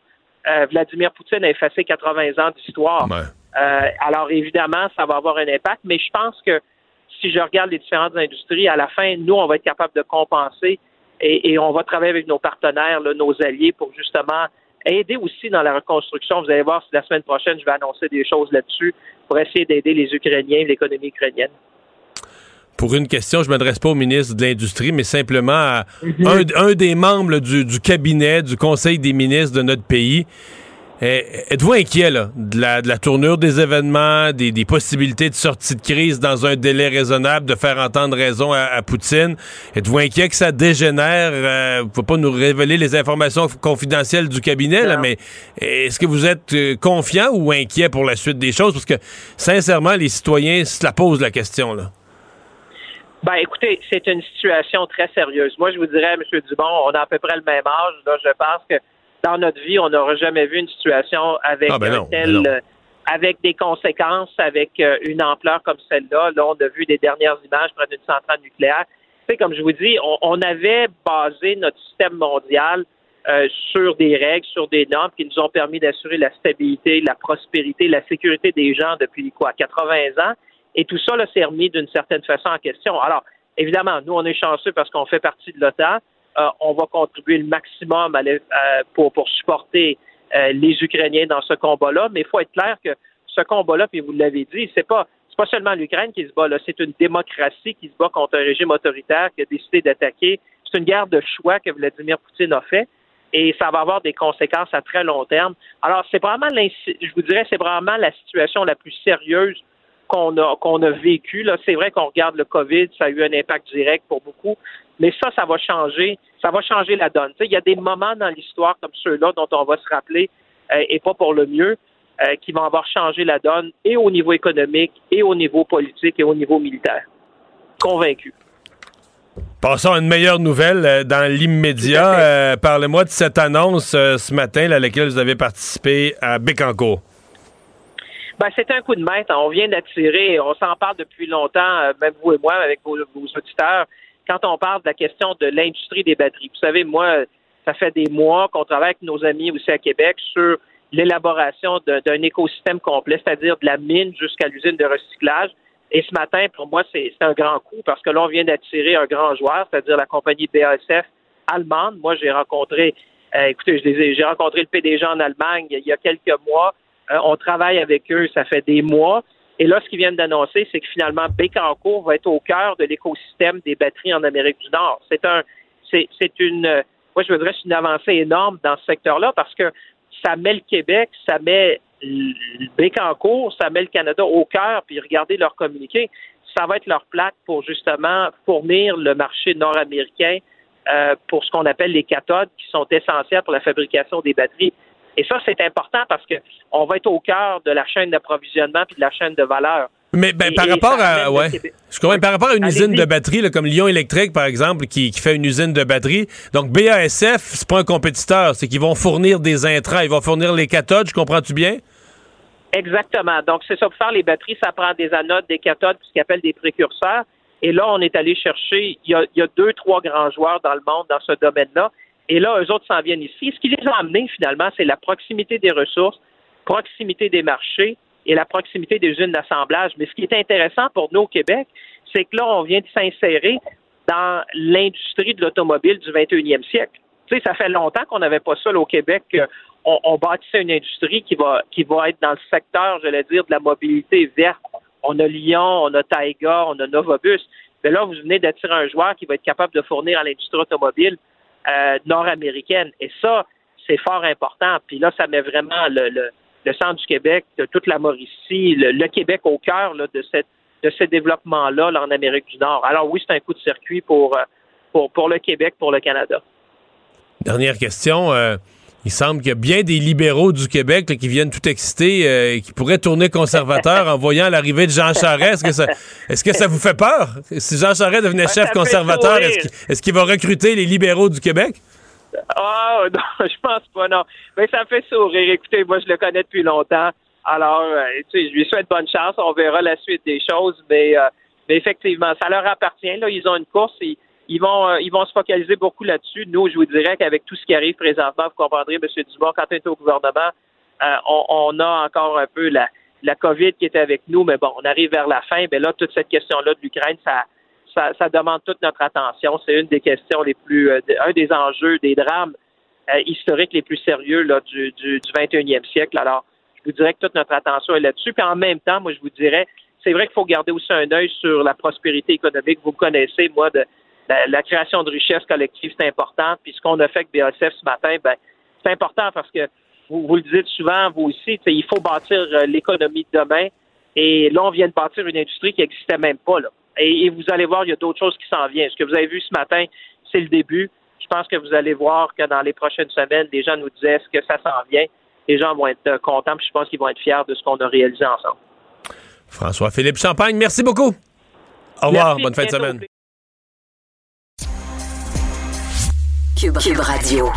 Speaker 7: Vladimir Poutine a effacé 80 ans d'histoire. alors évidemment, ça va avoir un impact, mais je pense que si je regarde les différentes industries, à la fin, nous, on va être capable de compenser et, on va travailler avec nos partenaires, nos alliés, pour justement aider aussi dans la reconstruction. Vous allez voir si la semaine prochaine, je vais annoncer des choses là-dessus pour essayer d'aider les Ukrainiens, l'économie ukrainienne.
Speaker 1: Pour une question, je ne m'adresse pas au ministre de l'Industrie, mais simplement à mhm. un, des membres du cabinet du Conseil des ministres de notre pays eh, êtes-vous inquiet de, la, tournure des événements, des, possibilités de sortie de crise dans un délai raisonnable, de faire entendre raison à, Poutine? Êtes-vous inquiet que ça dégénère? Euh, vous ne pouvez pas nous révéler les informations confidentielles du cabinet, mais est-ce que vous êtes euh, confiant ou inquiet pour la suite des choses? Parce que, sincèrement, les citoyens se la posent la question. Là.
Speaker 7: Ben, écoutez, c'est une situation très sérieuse. Moi, je vous dirais, M. Dubon, on a à peu près le même âge. Là, je pense que dans notre vie, on n'aura jamais vu une situation avec ah, ben ben euh, avec des conséquences, avec euh, une ampleur comme celle-là. Là, on a vu des dernières images près d'une centrale nucléaire. Tu comme je vous dis, on, avait basé notre système mondial euh, sur des règles, sur des normes qui nous ont permis d'assurer la stabilité, la prospérité, la sécurité des gens depuis quoi, 80 ans. Et tout ça, s'est remis d'une certaine façon en question. Alors, évidemment, nous, on est chanceux parce qu'on fait partie de l'OTAN. Euh, on va contribuer le maximum euh, pour, pour supporter euh, les Ukrainiens dans ce combat-là. Mais il faut être clair que ce combat-là, puis vous l'avez dit, c'est pas c'est pas seulement l'Ukraine qui se bat là, c'est une démocratie qui se bat contre un régime autoritaire qui a décidé d'attaquer. C'est une guerre de choix que Vladimir Poutine a fait et ça va avoir des conséquences à très long terme. Alors, c'est vraiment, je vous dirais, c'est vraiment la situation la plus sérieuse qu'on a, qu'on a vécue. C'est vrai qu'on regarde le COVID, ça a eu un impact direct pour beaucoup, mais ça, ça va changer, ça va changer la donne. Il y a des moments dans l'histoire comme ceux-là dont on va se rappeler, euh, et pas pour le mieux, euh, qui vont avoir changé la donne et au niveau économique, et au niveau politique, et au niveau militaire. Convaincu.
Speaker 1: Passons à une meilleure nouvelle euh, dans l'immédiat. Parlez-moi de cette annonce ce matin à laquelle vous avez participé à Bécancourt.
Speaker 7: Ben, c'est un coup de maître. On vient d'attirer, on s'en parle depuis longtemps, même vous et moi, avec vos auditeurs quand on parle de la question de l'industrie des batteries. Vous savez, moi, ça fait des mois qu'on travaille avec nos amis aussi à Québec sur l'élaboration d'un écosystème complet, c'est-à-dire de la mine jusqu'à l'usine de recyclage. Et ce matin, pour moi, c'est un grand coup parce que là, on vient d'attirer un grand joueur, c'est-à-dire la compagnie BASF allemande. Moi, j'ai rencontré, euh, écoutez, j'ai rencontré le PDG en Allemagne il y a quelques mois. Euh, on travaille avec eux, ça fait des mois. Et là, ce qu'ils viennent d'annoncer, c'est que finalement, Bécancourt va être au cœur de l'écosystème des batteries en Amérique du Nord. C'est un, c'est, une, moi, je voudrais une avancée énorme dans ce secteur-là parce que ça met le Québec, ça met Bécancourt, ça met le Canada au cœur, puis regardez leur communiqué. Ça va être leur plaque pour justement fournir le marché nord-américain euh, pour ce qu'on appelle les cathodes qui sont essentielles pour la fabrication des batteries. Et ça, c'est important parce que on va être au cœur de la chaîne d'approvisionnement puis de la chaîne de valeur.
Speaker 1: Mais ben, par, rapport à, ouais, je par rapport à une usine de batterie, comme Lyon Électrique, par exemple, qui, fait une usine de batterie, donc BASF, c'est pas un compétiteur, c'est qu'ils vont fournir des intrants, ils vont fournir les cathodes, je comprends-tu bien?
Speaker 7: Exactement. Donc, c'est ça, pour faire les batteries, ça prend des anodes, des cathodes, ce qu'ils appellent des précurseurs. Et là, on est allé chercher, il y, a, il y a deux, trois grands joueurs dans le monde dans ce domaine-là. Et là, eux autres s'en viennent ici. Ce qui les a amenés, finalement, c'est la proximité des ressources, proximité des marchés et la proximité des usines d'assemblage. Mais ce qui est intéressant pour nous au Québec, c'est que là, on vient de s'insérer dans l'industrie de l'automobile du 21e siècle. Tu sais, ça fait longtemps qu'on n'avait pas ça au Québec. On, bâtissait une industrie qui va, être dans le secteur, je vais dire, de la mobilité verte. On a Lyon, on a Taïga, on a Novobus. Mais là, vous venez d'attirer un joueur qui va être capable de fournir à l'industrie automobile euh, nord-américaine. Et ça, c'est fort important. Puis là, ça met vraiment le, centre du Québec, toute la Mauricie, le, Québec au cœur de, cette, de ce développement-là en Amérique du Nord. Alors oui, c'est un coup de circuit pour, euh, pour le Québec, pour le Canada.
Speaker 1: Dernière question. Euh, il semble qu'il y a bien des libéraux du Québec qui viennent tout excités et qui pourraient tourner conservateur en voyant l'arrivée de Jean Charest. Est-ce que, ça, est-ce que ça vous fait peur? Si Jean Charest devenait chef conservateur, est-ce qu'il, va recruter les libéraux du Québec?
Speaker 7: Ah, (laughs) non, je pense pas, non. Mais ça me fait sourire. Écoutez, moi, je le connais depuis longtemps. Alors, euh, tu sais, je lui souhaite bonne chance. On verra la suite des choses. Mais, euh, mais effectivement, ça leur appartient. Là, ils ont une course. Et, ils vont, euh, ils vont se focaliser beaucoup là-dessus. Nous, je vous dirais qu'avec tout ce qui arrive présentement, vous comprendrez, M. Dumont, quand on est au gouvernement, euh, on, a encore un peu la, la COVID qui est avec nous, mais bon, on arrive vers la fin. Mais là, toute cette question-là de l'Ukraine, ça, ça, demande toute notre attention. C'est une des questions les plus, euh, un des enjeux, des drames historiques les plus sérieux là, du, du, du 21e siècle. Alors, je vous dirais que toute notre attention est là-dessus. Puis en même temps, moi, je vous dirais, c'est vrai qu'il faut garder aussi un œil sur la prospérité économique. Vous connaissez, moi, de, la, création de richesse collective, c'est important. Puis ce qu'on a fait avec BASF ce matin, ben, c'est important parce que vous, vous le dites souvent, vous aussi, il faut bâtir euh, l'économie de demain. Et là, on vient de bâtir une industrie qui n'existait même pas. Là. Et, vous allez voir, il y a d'autres choses qui s'en viennent. Ce que vous avez vu ce matin, c'est le début. Je pense que vous allez voir que dans les prochaines semaines, les gens nous disaient ce que ça s'en vient. Les gens vont être euh, contents, puis je pense qu'ils vont être fiers de ce qu'on a réalisé ensemble.
Speaker 1: François-Philippe Champagne, merci beaucoup. Au revoir, bonne fin de semaine.
Speaker 6: Cube, Radio.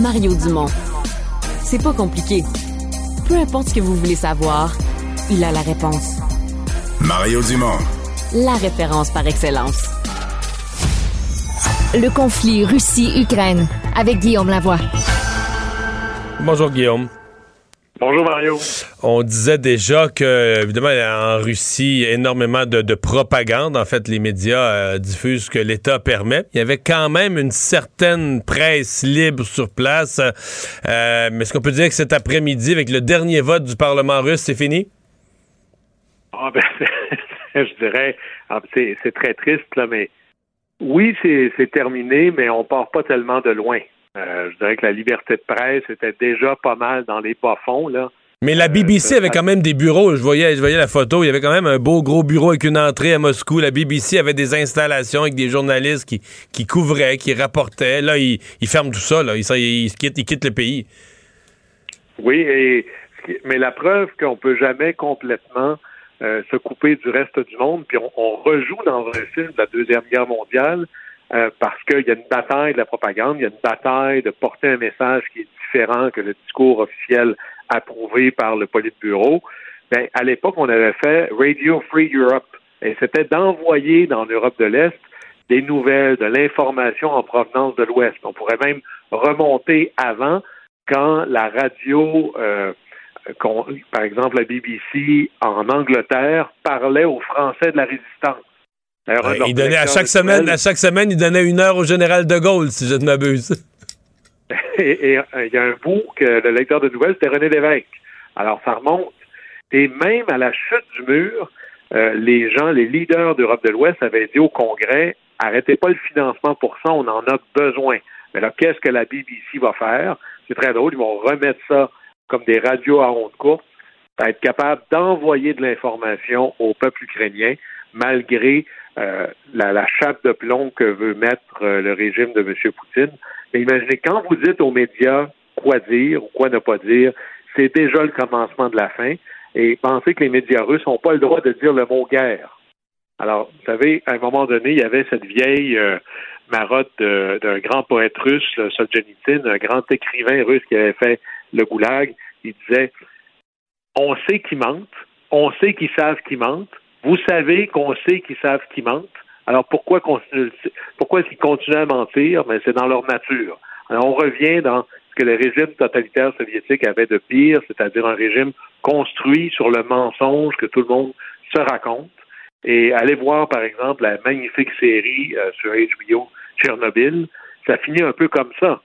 Speaker 6: Mario Dumont. C'est pas compliqué. Peu importe ce que vous voulez savoir, il a la réponse.
Speaker 5: Mario Dumont.
Speaker 6: La référence par excellence.
Speaker 8: Le conflit Russie-Ukraine avec Guillaume Lavoie.
Speaker 1: Bonjour Guillaume.
Speaker 9: Bonjour Mario.
Speaker 1: On disait déjà que, évidemment, en Russie, énormément de, propagande. En fait, les médias euh, diffusent ce que l'État permet. Il y avait quand même une certaine presse libre sur place. Euh, mais est-ce qu'on peut dire que cet après-midi, avec le dernier vote du Parlement russe, c'est fini?
Speaker 9: Ah ben, (laughs) je dirais, ah, c'est très triste, là, mais oui, c'est terminé, mais on part pas tellement de loin. Euh, je dirais que la liberté de presse était déjà pas mal dans les bas-fonds, là.
Speaker 1: Mais la BBC euh, avait quand même des bureaux. Je voyais, je voyais la photo. Il y avait quand même un beau gros bureau avec une entrée à Moscou. La BBC avait des installations avec des journalistes qui, qui couvraient, qui rapportaient. Là, ils, ferment tout ça. Là. Ils, ils, quittent, ils quittent le pays.
Speaker 9: Oui, et, mais la preuve qu'on peut jamais complètement euh, se couper du reste du monde, puis on, on rejoue dans un film de la Deuxième Guerre mondiale euh, parce qu'il y a une bataille de la propagande, il y a une bataille de porter un message qui est différent que le discours officiel approuvé par le Politburo. Ben, à l'époque, on avait fait Radio Free Europe, et c'était d'envoyer dans l'Europe de l'Est des nouvelles, de l'information en provenance de l'Ouest. On pourrait même remonter avant, quand la radio, euh, par exemple la BBC en Angleterre, parlait aux Français de la résistance
Speaker 1: il donnait à chaque semaine, à chaque semaine, il donnait une heure au général de Gaulle, si je ne m'abuse. (laughs)
Speaker 9: et, euh, il y a un bout que le lecteur de nouvelles, c'était René Lévesque. Alors, ça remonte. Et même à la chute du mur, euh, les gens, les leaders d'Europe de l'Ouest avaient dit au Congrès, arrêtez pas le financement pour ça, on en a besoin. Mais là, qu'est-ce que la BBC va faire? C'est très drôle, ils vont remettre ça comme des radios à ondes courtes, être capable d'envoyer de l'information au peuple ukrainien, malgré euh, la, chape de plomb que veut mettre euh, le régime de M. Poutine. Mais imaginez, quand vous dites aux médias quoi dire ou quoi ne pas dire, c'est déjà le commencement de la fin. Et pensez que les médias russes n'ont pas le droit de dire le mot guerre. Alors, vous savez, à un moment donné, il y avait cette vieille euh, marotte d'un grand poète russe, Solzhenitsyn, un grand écrivain russe qui avait fait le goulag. Il disait On sait qu'ils mentent, on sait qu'ils savent qu'ils mentent, vous savez qu'on sait qu'ils savent qu'ils mentent. Alors pourquoi pourquoi est-ce qu'ils continuent à mentir? Mais c'est dans leur nature. Alors on revient dans ce que le régime totalitaire soviétique avait de pire, c'est-à-dire un régime construit sur le mensonge que tout le monde se raconte. Et allez voir, par exemple, la magnifique série euh, sur HBO Tchernobyl. Ça finit un peu comme ça.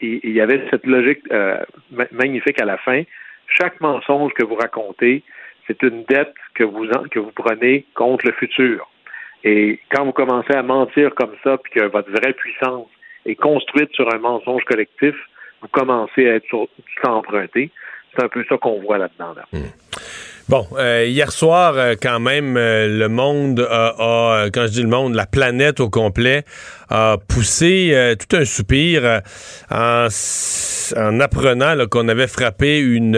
Speaker 9: Il y avait cette logique euh, magnifique à la fin. Chaque mensonge que vous racontez, c'est une dette que vous, que vous prenez contre le futur. Et quand vous commencez à mentir comme ça, puis que votre vraie puissance est construite sur un mensonge collectif, vous commencez à être sur, emprunté. C'est un peu ça qu'on voit là-dedans.
Speaker 1: Hmm. Bon, euh, hier soir, euh, quand même, euh, le monde a, quand je dis le monde, la planète au complet, a poussé tout un soupir en, en, apprenant qu'on avait frappé une,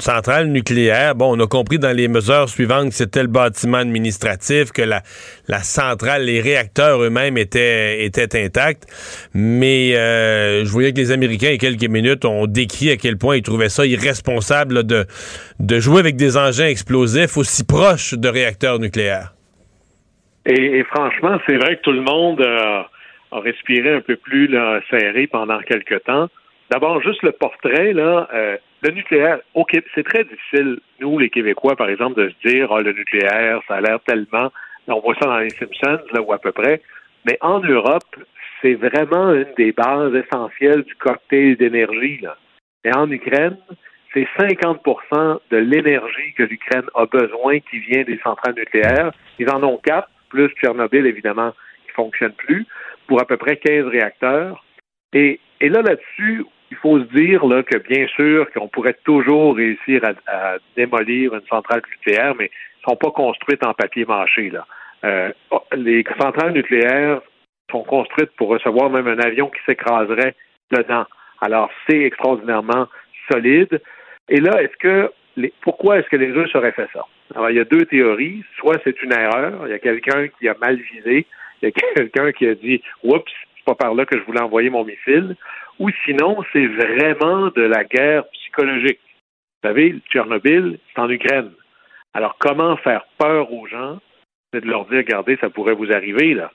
Speaker 1: centrale nucléaire. Bon, on a compris dans les mesures suivantes que c'était le bâtiment administratif, que la, la centrale, les réacteurs eux-mêmes étaient, étaient intacts. Mais je voyais que les Américains, il y a quelques minutes, ont décrit à quel point ils trouvaient ça irresponsable de, de jouer avec des engins explosifs aussi proches de réacteurs nucléaires.
Speaker 9: Et, franchement, c'est vrai que tout le monde a respiré un peu plus serré pendant quelques temps. D'abord, juste le portrait, là, euh, le nucléaire, c'est très difficile, nous, les Québécois, par exemple, de se dire, ah, le nucléaire, ça a l'air tellement, on voit ça dans les Simpsons, là, ou à peu près, mais en Europe, c'est vraiment une des bases essentielles du cocktail d'énergie, là. Et en Ukraine, c'est 50% de l'énergie que l'Ukraine a besoin qui vient des centrales nucléaires. Ils en ont quatre, plus Tchernobyl, évidemment, qui ne fonctionne plus, pour à peu près 15 réacteurs. Et, là, là-dessus, il faut se dire que bien sûr qu'on pourrait toujours réussir à, démolir une centrale nucléaire, mais elles ne sont pas construites en papier mâché. Euh, les centrales nucléaires sont construites pour recevoir même un avion qui s'écraserait dedans. Alors, c'est extraordinairement solide. Et là, est-ce que pourquoi est-ce que les Russes auraient fait ça? Alors, il y a deux théories. Soit c'est une erreur, il y a quelqu'un qui a mal visé, il y a (laughs) quelqu'un qui a dit Oups, c'est pas par là que je voulais envoyer mon missile. Ou sinon, c'est vraiment de la guerre psychologique. Vous savez, Tchernobyl, c'est en Ukraine. Alors, comment faire peur aux gens? C'est de leur dire, regardez, ça pourrait vous arriver, là.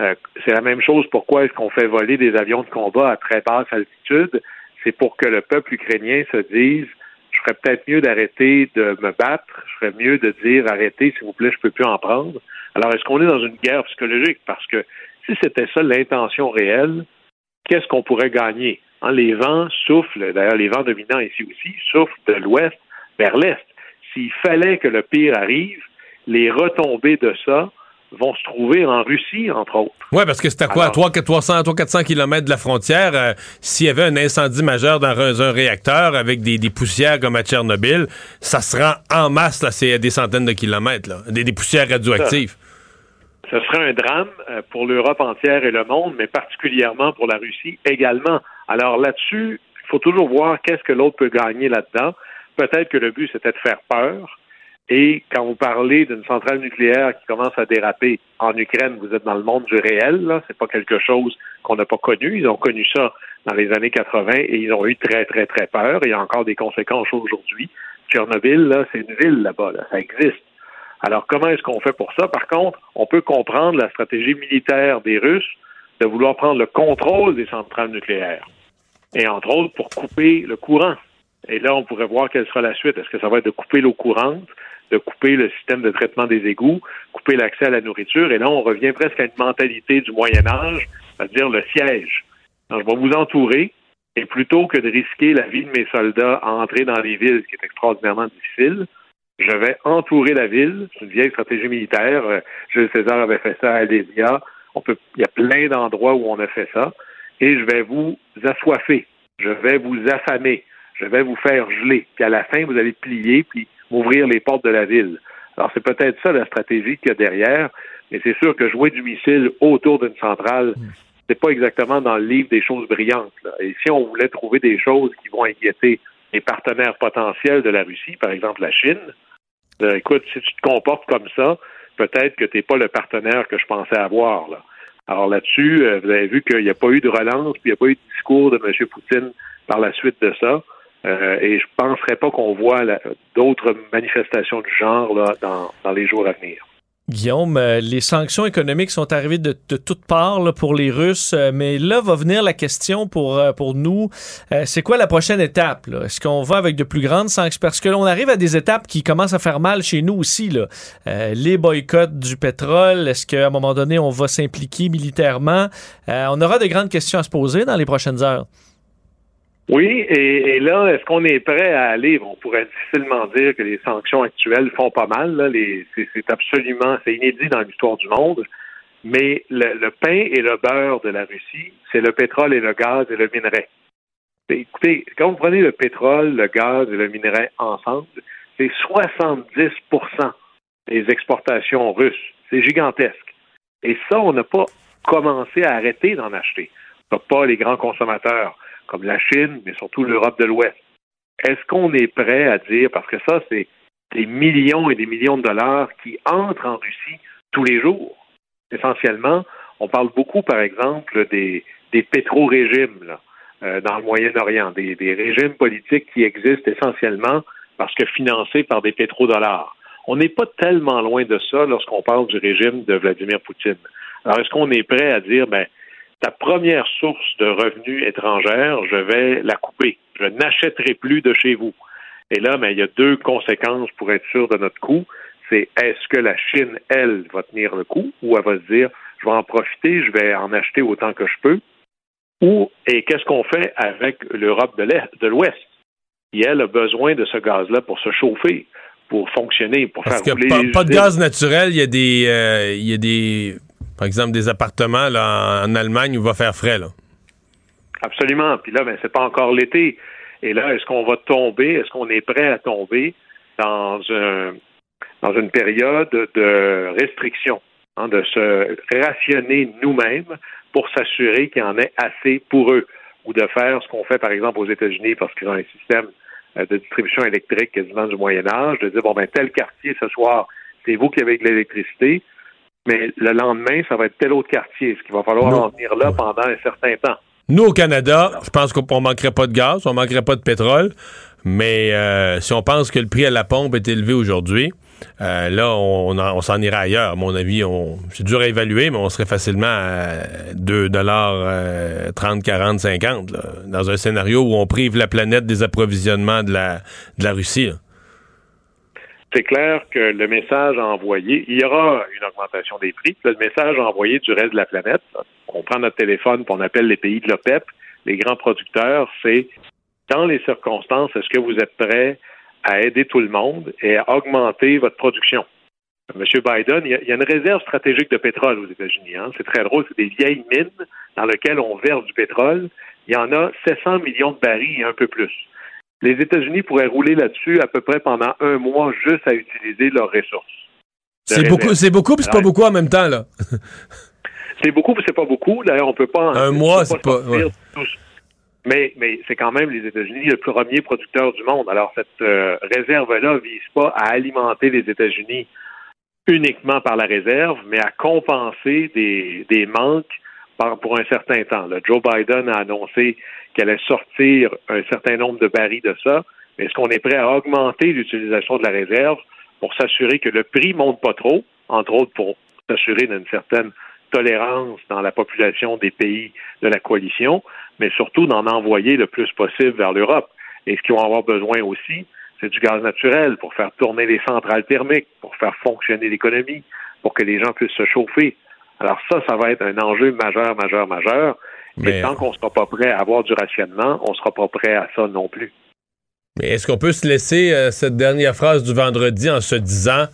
Speaker 9: Euh, c'est la même chose. Pourquoi est-ce qu'on fait voler des avions de combat à très basse altitude? C'est pour que le peuple ukrainien se dise je ferais peut-être mieux d'arrêter de me battre, je ferais mieux de dire arrêtez, s'il vous plaît, je peux plus en prendre. Alors, est-ce qu'on est dans une guerre psychologique? Parce que si c'était ça l'intention réelle, qu'est-ce qu'on pourrait gagner? Hein, les vents soufflent, d'ailleurs, les vents dominants ici aussi, soufflent de l'ouest vers l'est. S'il fallait que le pire arrive, les retombées de ça vont se trouver en Russie, entre autres.
Speaker 1: Oui, parce que c'est à quoi? 300, 400 km de la frontière, euh, s'il y avait un incendie majeur dans un, réacteur avec des, poussières comme à Tchernobyl, ça se rend en masse, là, c'est à des centaines de kilomètres, là, des, poussières radioactives.
Speaker 9: Ce serait un drame euh, pour l'Europe entière et le monde, mais particulièrement pour la Russie également. Alors là-dessus, il faut toujours voir qu'est-ce que l'autre peut gagner là-dedans. Peut-être que le but, c'était de faire peur. Et quand vous parlez d'une centrale nucléaire qui commence à déraper en Ukraine, vous êtes dans le monde du réel, là. C'est pas quelque chose qu'on n'a pas connu. Ils ont connu ça dans les années 80 et ils ont eu très, très, très peur. il y a encore des conséquences aujourd'hui. Tchernobyl, là, c'est une ville là-bas, là. Ça existe. Alors, comment est-ce qu'on fait pour ça? Par contre, on peut comprendre la stratégie militaire des Russes de vouloir prendre le contrôle des centrales nucléaires. Et entre autres, pour couper le courant. Et là, on pourrait voir quelle sera la suite. Est-ce que ça va être de couper l'eau courante? De couper le système de traitement des égouts, couper l'accès à la nourriture. Et là, on revient presque à une mentalité du Moyen Âge, c'est-à-dire le siège. Je vais vous entourer, et plutôt que de risquer la vie de mes soldats à entrer dans les villes, ce qui est extraordinairement difficile, je vais entourer la ville. C'est une vieille stratégie militaire. Euh, Jules César avait fait ça à Alésia. Il y a plein d'endroits où on a fait ça. Et je vais vous assoiffer. Je vais vous affamer. Je vais vous faire geler. Puis à la fin, vous allez plier, puis ouvrir les portes de la ville. Alors, c'est peut-être ça la stratégie qu'il y a derrière, mais c'est sûr que jouer du missile autour d'une centrale, c'est pas exactement dans le livre des choses brillantes. Et si on voulait trouver des choses qui vont inquiéter les partenaires potentiels de la Russie, par exemple la Chine, ben, écoute, si tu te comportes comme ça, peut-être que tu n'es pas le partenaire que je pensais avoir. Là. Alors là-dessus, euh, vous avez vu qu'il n'y a pas eu de relance, puis il n'y a pas eu de discours de M. Poutine par la suite de ça. Euh, et je ne penserais pas qu'on voit d'autres manifestations du genre dans, les jours à venir.
Speaker 2: Guillaume, euh, les sanctions économiques sont arrivées de, toutes parts pour les Russes, euh, mais là va venir la question pour, nous, c'est quoi la prochaine étape? Est-ce qu'on va avec de plus grandes sanctions? Parce que l'on arrive à des étapes qui commencent à faire mal chez nous aussi. Les boycotts du pétrole, est-ce qu'à un moment donné on va s'impliquer militairement? on aura de grandes questions à se poser dans les prochaines heures.
Speaker 9: Oui, et, là, est-ce qu'on est prêt à aller? On pourrait difficilement dire que les sanctions actuelles font pas mal. Là. c'est, absolument, c'est inédit dans l'histoire du monde. Mais le, pain et le beurre de la Russie, c'est le pétrole et le gaz et le minerai. Écoutez, quand vous prenez le pétrole, le gaz et le minerai ensemble, c'est 70% des exportations russes. C'est gigantesque. Et ça, on n'a pas commencé à arrêter d'en acheter. Pas les grands consommateurs comme la Chine, mais surtout l'Europe de l'Ouest. Est-ce qu'on est prêt à dire, parce que ça, c'est des millions et des millions de dollars qui entrent en Russie tous les jours. Essentiellement, on parle beaucoup, par exemple, des, des pétro-régimes euh, dans le Moyen-Orient, des, des régimes politiques qui existent essentiellement parce que financés par des pétrodollars. On n'est pas tellement loin de ça lorsqu'on parle du régime de Vladimir Poutine. Alors, est-ce qu'on est prêt à dire, ben, ta première source de revenus étrangère, je vais la couper. Je n'achèterai plus de chez vous. Et là, ben, il y a deux conséquences pour être sûr de notre coût. C'est est-ce que la Chine, elle, va tenir le coup ou elle va se dire, je vais en profiter, je vais en acheter autant que je peux? Ou, et qu'est-ce qu'on fait avec l'Europe de l'Ouest, qui, elle, a besoin de ce gaz-là pour se chauffer, pour fonctionner, pour
Speaker 1: Parce
Speaker 9: faire rouler
Speaker 1: pas, pas de gaz naturel, il y a des, euh, il y a des, par exemple, des appartements là, en, Allemagne où il va faire frais. Là.
Speaker 9: Absolument. Puis là, ben, c'est pas encore l'été. Et là, est-ce qu'on va tomber, est-ce qu'on est prêt à tomber dans un dans une période de restriction, hein, de se rationner nous-mêmes pour s'assurer qu'il y en ait assez pour eux, ou de faire ce qu'on fait par exemple aux États-Unis parce qu'ils ont un système euh, de distribution électrique quasiment du Moyen Âge, de dire bon ben tel quartier ce soir, c'est vous qui avez de l'électricité, mais le lendemain, ça va être tel autre quartier, ce qu'il va falloir en venir là pendant un certain temps.
Speaker 1: Nous, au Canada, je pense qu'on manquerait pas de gaz, on manquerait pas de pétrole, mais euh, si on pense que le prix à la pompe est élevé aujourd'hui, euh, là, on, on s'en irait ailleurs. À mon avis, c'est dur à évaluer, mais on serait facilement à 2 dollars 30, 40, 50, là, dans un scénario où on prive la planète des approvisionnements de la, de la Russie. là.
Speaker 9: C'est clair que le message envoyé, il y aura une augmentation des prix. Le message envoyé du reste de la planète, on prend notre téléphone et on appelle les pays de l'OPEP, les grands producteurs, c'est dans les circonstances, est-ce que vous êtes prêts à aider tout le monde et à augmenter votre production? Monsieur Biden, il y, a, il y a une réserve stratégique de pétrole aux États-Unis. Hein. C'est très drôle, c'est des vieilles mines dans lesquelles on verse du pétrole. Il y en a 700 millions de barils et un peu plus. Les États-Unis pourraient rouler là-dessus à peu près pendant un mois juste à utiliser leurs ressources.
Speaker 1: C'est beaucoup, c'est beaucoup, puis c'est pas beaucoup en même temps, là. (laughs)
Speaker 9: C'est beaucoup, mais c'est pas beaucoup. D'ailleurs, on peut pas.
Speaker 1: Un
Speaker 9: on peut
Speaker 1: mois, c'est pas- ouais.
Speaker 9: Mais, mais c'est quand même les États-Unis le premier producteur du monde. Alors cette euh, réserve-là vise pas à alimenter les États-Unis uniquement par la réserve, mais à compenser des, des manques pour un certain temps. Joe Biden a annoncé qu'elle allait sortir un certain nombre de barils de ça. Mais est-ce qu'on est prêt à augmenter l'utilisation de la réserve pour s'assurer que le prix monte pas trop, entre autres pour s'assurer d'une certaine tolérance dans la population des pays de la coalition, mais surtout d'en envoyer le plus possible vers l'Europe? Et ce qu'ils vont avoir besoin aussi, c'est du gaz naturel pour faire tourner les centrales thermiques, pour faire fonctionner l'économie, pour que les gens puissent se chauffer. Alors ça, ça va être un enjeu majeur, majeur, majeur.
Speaker 1: Mais-
Speaker 9: Et tant qu'on ne sera pas prêt à avoir du rationnement, on ne sera pas prêt à ça non plus.
Speaker 1: Mais est-ce qu'on peut se laisser euh, cette dernière phrase du vendredi en se disant,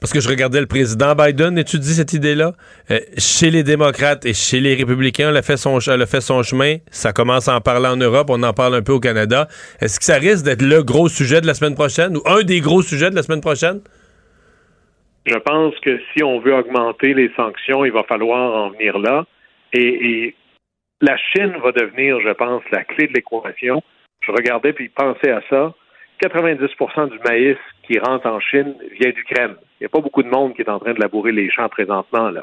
Speaker 1: parce que je regardais le président Biden étudier cette idée-là, euh, chez les démocrates et chez les républicains, elle a, fait son, elle a fait son chemin, ça commence à en parler en Europe, on en parle un peu au Canada. Est-ce que ça risque d'être le gros sujet de la semaine prochaine ou un des gros sujets de la semaine prochaine?
Speaker 9: Je pense que si on veut augmenter les sanctions, il va falloir en venir là. Et, et la Chine va devenir, je pense, la clé de l'équation. Je regardais puis pensais à ça. 90% du maïs qui rentre en Chine vient d'Ukraine. Il n'y a pas beaucoup de monde qui est en train de labourer les champs présentement. là.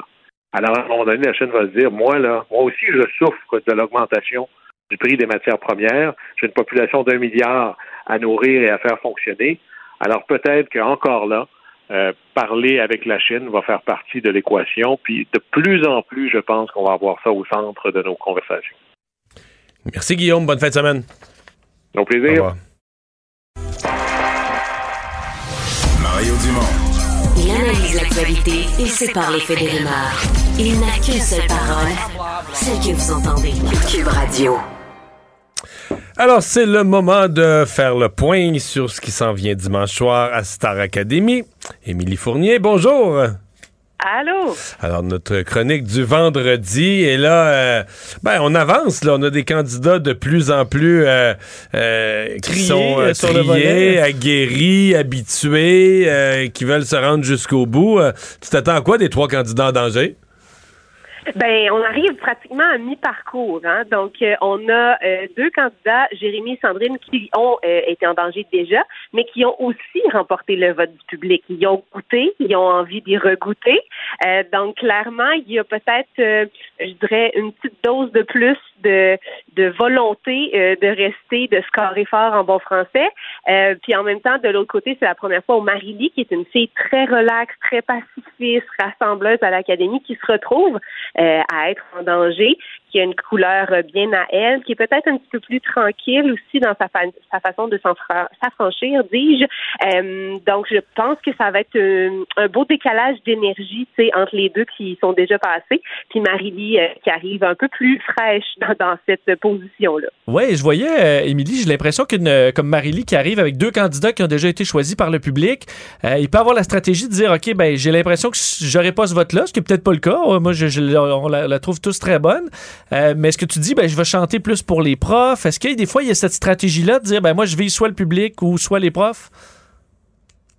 Speaker 9: Alors, à un moment donné, la Chine va se dire, moi, là, moi aussi, je souffre de l'augmentation du prix des matières premières. J'ai une population d'un milliard à nourrir et à faire fonctionner. Alors, peut-être qu'encore là, euh, parler avec la Chine va faire partie de l'équation. Puis, de plus en plus, je pense qu'on va avoir ça au centre de nos conversations.
Speaker 1: Merci Guillaume, bonne fin de semaine.
Speaker 9: Au
Speaker 1: Au
Speaker 9: plaisir.
Speaker 1: revoir.
Speaker 5: Mario Dumont.
Speaker 10: Il analyse l'actualité et sépare les faits des rumeurs. Il n'a qu'une seule parole, celle que vous entendez. Cube Radio.
Speaker 1: Alors, c'est le moment de faire le point sur ce qui s'en vient dimanche soir à Star Academy. Émilie Fournier, bonjour.
Speaker 11: Allô?
Speaker 1: Alors, notre chronique du vendredi, et là, euh, ben, on avance, là. On a des candidats de plus en plus euh, euh, qui sont euh,
Speaker 2: sur le
Speaker 1: triés,
Speaker 2: volet.
Speaker 1: aguerris, habitués, euh, qui veulent se rendre jusqu'au bout. Euh, tu t'attends à quoi des trois candidats en danger?
Speaker 11: Ben, on arrive pratiquement à mi-parcours. Hein? Donc, euh, on a euh, deux candidats, Jérémy et Sandrine, qui ont euh, été en danger déjà, mais qui ont aussi remporté le vote du public. Ils ont goûté, ils ont envie d'y regoûter. Euh, donc, clairement, il y a peut-être, euh, je dirais, une petite dose de plus de, de volonté euh, de rester, de scorer fort en bon français. Puis en même temps, de l'autre côté, c'est la première fois où Marie-Lie, qui est une fille très relaxe, très pacifiste, rassembleuse à l'académie, qui se retrouve à être en danger, qui a une couleur euh, bien à elle, qui est peut-être un petit peu plus tranquille aussi dans sa, fa- sa façon de s'affranchir, dis-je. Euh, donc, je pense que ça va être un, un beau décalage d'énergie, tu sais, entre les deux qui sont déjà passés, puis Marie-Lie euh, qui arrive un peu plus fraîche dans, cette position-là.
Speaker 2: Oui, je voyais, euh, Émilie, j'ai l'impression qu'une euh, comme Marie-Lie qui arrive avec deux candidats qui ont déjà été choisis par le public, euh, il peut avoir la stratégie de dire, OK, ben j'ai l'impression que j'aurais pas ce vote-là, ce qui est peut-être pas le cas. Euh, Moi, on la trouve tous très bonne. Euh, mais est-ce que tu dis, ben je vais chanter plus pour les profs? Est-ce qu'il y a des fois, il y a cette stratégie-là de dire, ben moi, je vise soit le public ou soit les profs?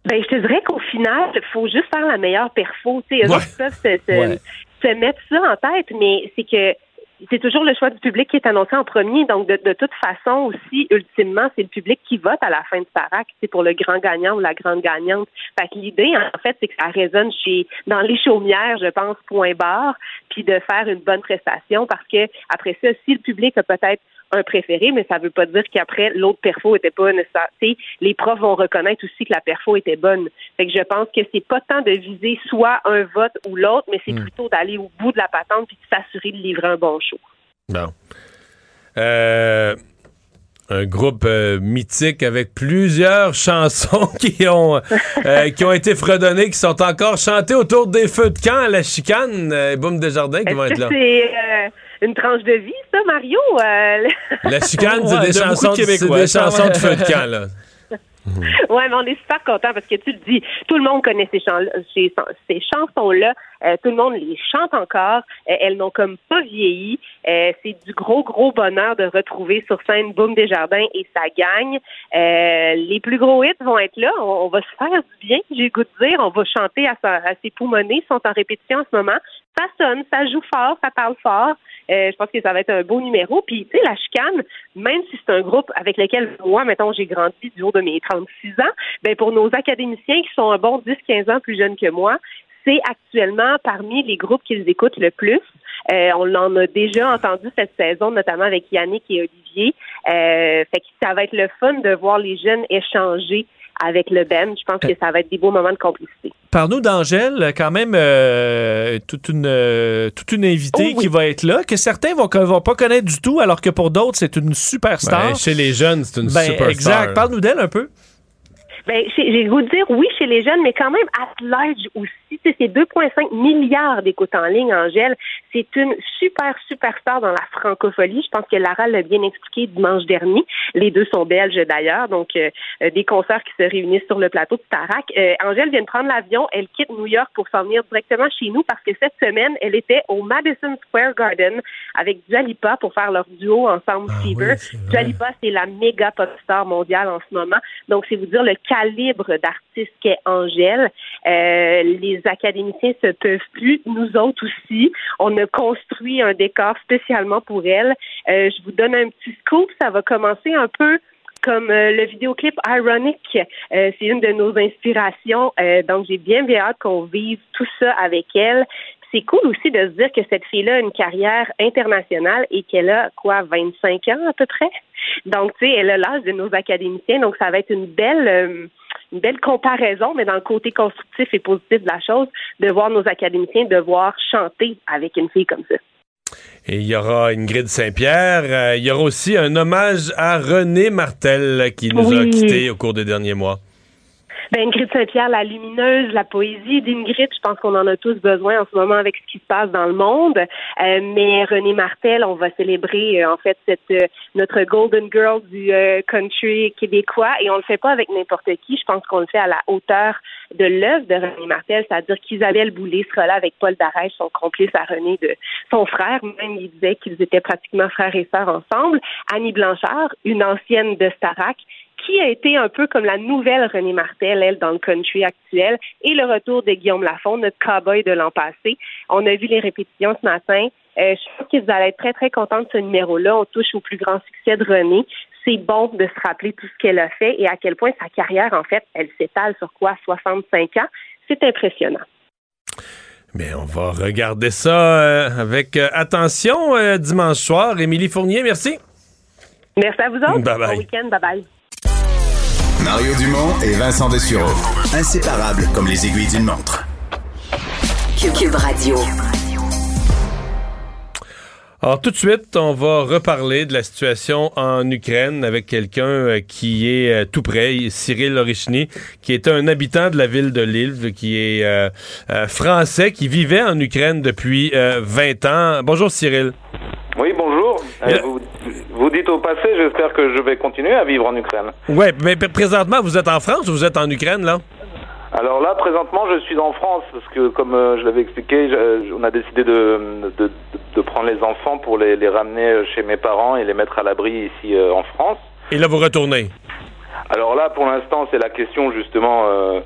Speaker 11: Ben, je te dirais qu'au final, il faut juste faire la meilleure perfo. Tu sais,
Speaker 2: Ouais.
Speaker 11: peuvent se, se,
Speaker 2: Ouais.
Speaker 11: se mettre ça en tête, mais c'est que c'est toujours le choix du public qui est annoncé en premier. Donc, de, toute façon, aussi, ultimement, c'est le public qui vote à la fin de Sarac. C'est pour le grand gagnant ou la grande gagnante. Fait que l'idée, en fait, c'est que ça résonne chez, dans les chaumières, je pense, point barre, puis de faire une bonne prestation parce que, après ça, si le public a peut-être un préféré, mais ça veut pas dire qu'après l'autre perfo était pas nécessaire. Les profs vont reconnaître aussi que la perfo était bonne. Fait que je pense que c'est pas tant de viser soit un vote ou l'autre, mais c'est plutôt d'aller au bout de la patente puis de s'assurer de livrer un bon show.
Speaker 1: Bon. Euh, un groupe euh, mythique avec plusieurs (laughs) chansons qui ont, euh, qui ont été fredonnées, qui sont encore chantées autour des feux de camp à la chicane. Euh, Boum Desjardins qui vont être là.
Speaker 11: Une tranche de vie, ça, Mario? Euh, (laughs)
Speaker 1: La chicane, c'est
Speaker 2: Ouais,
Speaker 1: des
Speaker 2: de
Speaker 1: chansons,
Speaker 2: de
Speaker 1: c'est des chansons de feu de camp, là. (laughs)
Speaker 11: Ouais, mais on est super content parce que tu le dis, tout le monde connaît ces, chans- ces, ces chansons-là, euh, tout le monde les chante encore, Euh, elles n'ont comme pas vieilli. Euh, c'est du gros, gros bonheur de retrouver sur scène Boom Desjardins et sa gagne. Euh, les plus gros hits vont être là, on, on va se faire du bien, j'ai le goût de dire, on va chanter à, sa, à ses poumonnés, ils sont en répétition en ce moment. Ça sonne, ça joue fort, ça parle fort. Euh, je pense que ça va être un beau numéro. Puis, tu sais, la chicane, même si c'est un groupe avec lequel moi, mettons, j'ai grandi du haut de mes 36 ans, ben pour nos académiciens qui sont un bon 10-15 ans plus jeunes que moi, c'est actuellement parmi les groupes qu'ils écoutent le plus. Euh, on en a déjà entendu cette saison, notamment avec Yannick et Olivier. Euh, fait que ça va être le fun de voir les jeunes échanger avec le Ben. Je pense que ça va être des beaux moments de complicité.
Speaker 2: Parle-nous d'Angèle, quand même euh, toute une euh, toute une invitée
Speaker 11: Oh oui.
Speaker 2: qui va être là, que certains vont, vont pas connaître du tout, alors que pour d'autres, c'est une superstar.
Speaker 1: Ben, chez les jeunes, c'est une
Speaker 2: Ben,
Speaker 1: superstar.
Speaker 2: exact. Parle-nous d'elle un peu.
Speaker 11: Ben, j'ai le goût de dire oui chez les jeunes, mais quand même at large aussi. Tu sais, C'est 2,5 milliards d'écoutes en ligne, Angèle. C'est une super, superstar dans la francophonie. Je pense que Lara l'a bien expliqué dimanche dernier. Les deux sont belges d'ailleurs, donc euh, euh, des concerts qui se réunissent sur le plateau de Tarak. Euh, Angèle vient de prendre l'avion. Elle quitte New York pour s'en venir directement chez nous parce que cette semaine, elle était au Madison Square Garden avec Dua Lipa pour faire leur duo ensemble Fever. Dua Lipa, c'est la méga pop star mondiale en ce moment. Donc, c'est vous dire le calibre d'artiste qu'est Angèle. Euh, les académiciens se peuvent plus. Nous autres aussi. On a construit un décor spécialement pour elle. Euh, je vous donne un petit scoop. Ça va commencer un peu comme euh, le vidéoclip Ironic. Euh, c'est une de nos inspirations. Donc, j'ai bien, bien hâte qu'on vive tout ça avec elle. C'est cool aussi de se dire que cette fille-là a une carrière internationale et qu'elle a, quoi, 25 ans à peu près? Donc, tu sais, elle a l'âge de nos académiciens, donc ça va être une belle, une belle comparaison, mais dans le côté constructif et positif de la chose, de voir nos académiciens devoir chanter avec une fille comme ça.
Speaker 1: Et il y aura Ingrid Saint-Pierre. Euh, il y aura aussi un hommage à René Martel qui nous a quittés au cours des derniers mois.
Speaker 12: Ben, Ingrid Saint-Pierre, la lumineuse, la poésie d'Ingrid, je pense qu'on en a tous besoin en ce moment avec ce qui se passe dans le monde. Euh, mais René Martel, on va célébrer euh, en fait cette euh, notre Golden Girl du country québécois et on le fait pas avec n'importe qui. Je pense qu'on le fait à la hauteur de l'œuvre de René Martel, c'est-à-dire qu'Isabelle Boulay sera là avec Paul Darèche, son complice à René de son frère. Même il disait qu'ils étaient pratiquement frères et sœurs ensemble. Annie Blanchard, une ancienne de Starac, qui a été un peu comme la nouvelle René Martel, elle, dans le country actuel, et le retour de Guillaume Lafont, notre cowboy de l'an passé. On a vu les répétitions ce matin. Euh, je pense qu'ils allaient être très, très contents de ce numéro-là. On touche au plus grand succès de René. C'est bon de se rappeler tout ce qu'elle a fait et à quel point sa carrière, en fait, elle s'étale sur quoi? 65 ans? C'est impressionnant.
Speaker 1: Mais on va regarder ça euh, avec euh, attention dimanche soir. Émilie Fournier, merci.
Speaker 12: Merci à vous autres.
Speaker 1: Bye bye.
Speaker 12: Bon week-end. Bye bye.
Speaker 5: Mario Dumont et Vincent Dessureau. Inséparables comme les aiguilles d'une montre.
Speaker 10: Cube Radio.
Speaker 1: Alors tout de suite, on va reparler de la situation en Ukraine avec quelqu'un euh, qui est euh, tout près, Cyril Orichny, qui est un habitant de la ville de Lille, qui est euh, français, qui vivait en Ukraine depuis 20 ans. Bonjour Cyril.
Speaker 13: Oui, bonjour. Vous dites au passé, j'espère que je vais continuer à vivre en Ukraine.
Speaker 1: Oui, mais présentement, vous êtes en France ou vous êtes en Ukraine, là?
Speaker 13: Alors là, présentement, je suis en France parce que, comme euh, je l'avais expliqué, on a décidé de, de, prendre les enfants pour les, les, ramener chez mes parents et les mettre à l'abri ici euh, en France.
Speaker 1: Et là, vous retournez?
Speaker 13: Alors là, pour l'instant, c'est la question justement euh,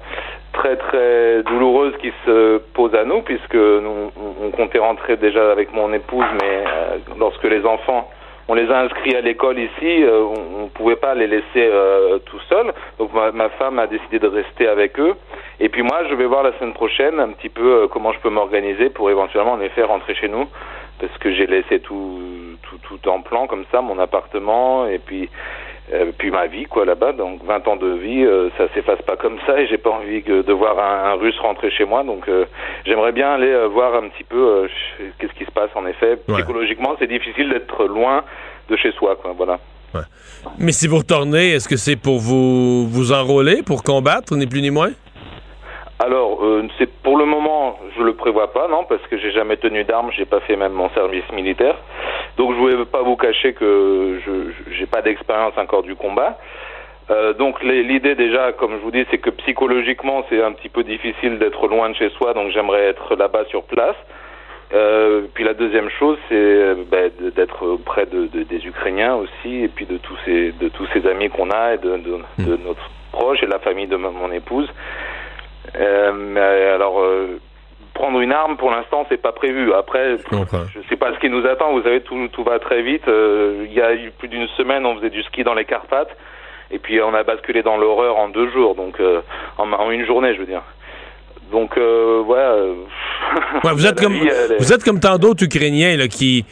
Speaker 13: très très douloureuse qui se pose à nous puisque nous, on comptait rentrer déjà avec mon épouse, mais lorsque les enfants on les a inscrits à l'école ici, euh, on ne pouvait pas les laisser euh, tout seuls. Donc ma, femme a décidé de rester avec eux. Et puis moi, je vais voir la semaine prochaine un petit peu euh, comment je peux m'organiser pour éventuellement en effet rentrer chez nous, parce que j'ai laissé tout, tout, tout en plan comme ça, mon appartement, et puis euh, puis ma vie quoi là-bas. Donc 20 ans de vie euh, ça s'efface pas comme ça et j'ai pas envie de voir un, russe rentrer chez moi. Donc euh, j'aimerais bien aller voir un petit peu qu'est-ce qui se passe en effet. Psychologiquement c'est difficile d'être loin de chez soi quoi voilà.
Speaker 1: Mais si vous retournez est-ce que c'est pour vous vous enrôler pour combattre ni plus ni moins?
Speaker 13: Alors, c'est pour le moment, je le prévois pas, non, parce que j'ai jamais tenu d'armes, j'ai pas fait même mon service militaire. Donc je voulais pas vous cacher que je n'ai pas d'expérience encore du combat. Euh, donc l'idée déjà, comme je vous dis, c'est que psychologiquement c'est un petit peu difficile d'être loin de chez soi, donc j'aimerais être là-bas sur place. Euh, puis la deuxième chose, c'est bah, d'être près de, des Ukrainiens aussi, et puis de tous ces de tous ces amis qu'on a et de, de, de, hmm. notre proche et la famille de mon épouse. Euh, mais alors euh, prendre une arme, pour l'instant, c'est pas prévu. Après, je, sais pas ce qui nous attend. Vous savez, tout, tout va très vite. Euh, il y a eu plus d'une semaine, on faisait du ski dans les Carpates, et puis on a basculé dans l'horreur en deux jours, donc euh, en, une journée, je veux dire. Donc, euh,
Speaker 1: ouais, (laughs) vous êtes comme vous êtes comme tant d'autres Ukrainiens là, qui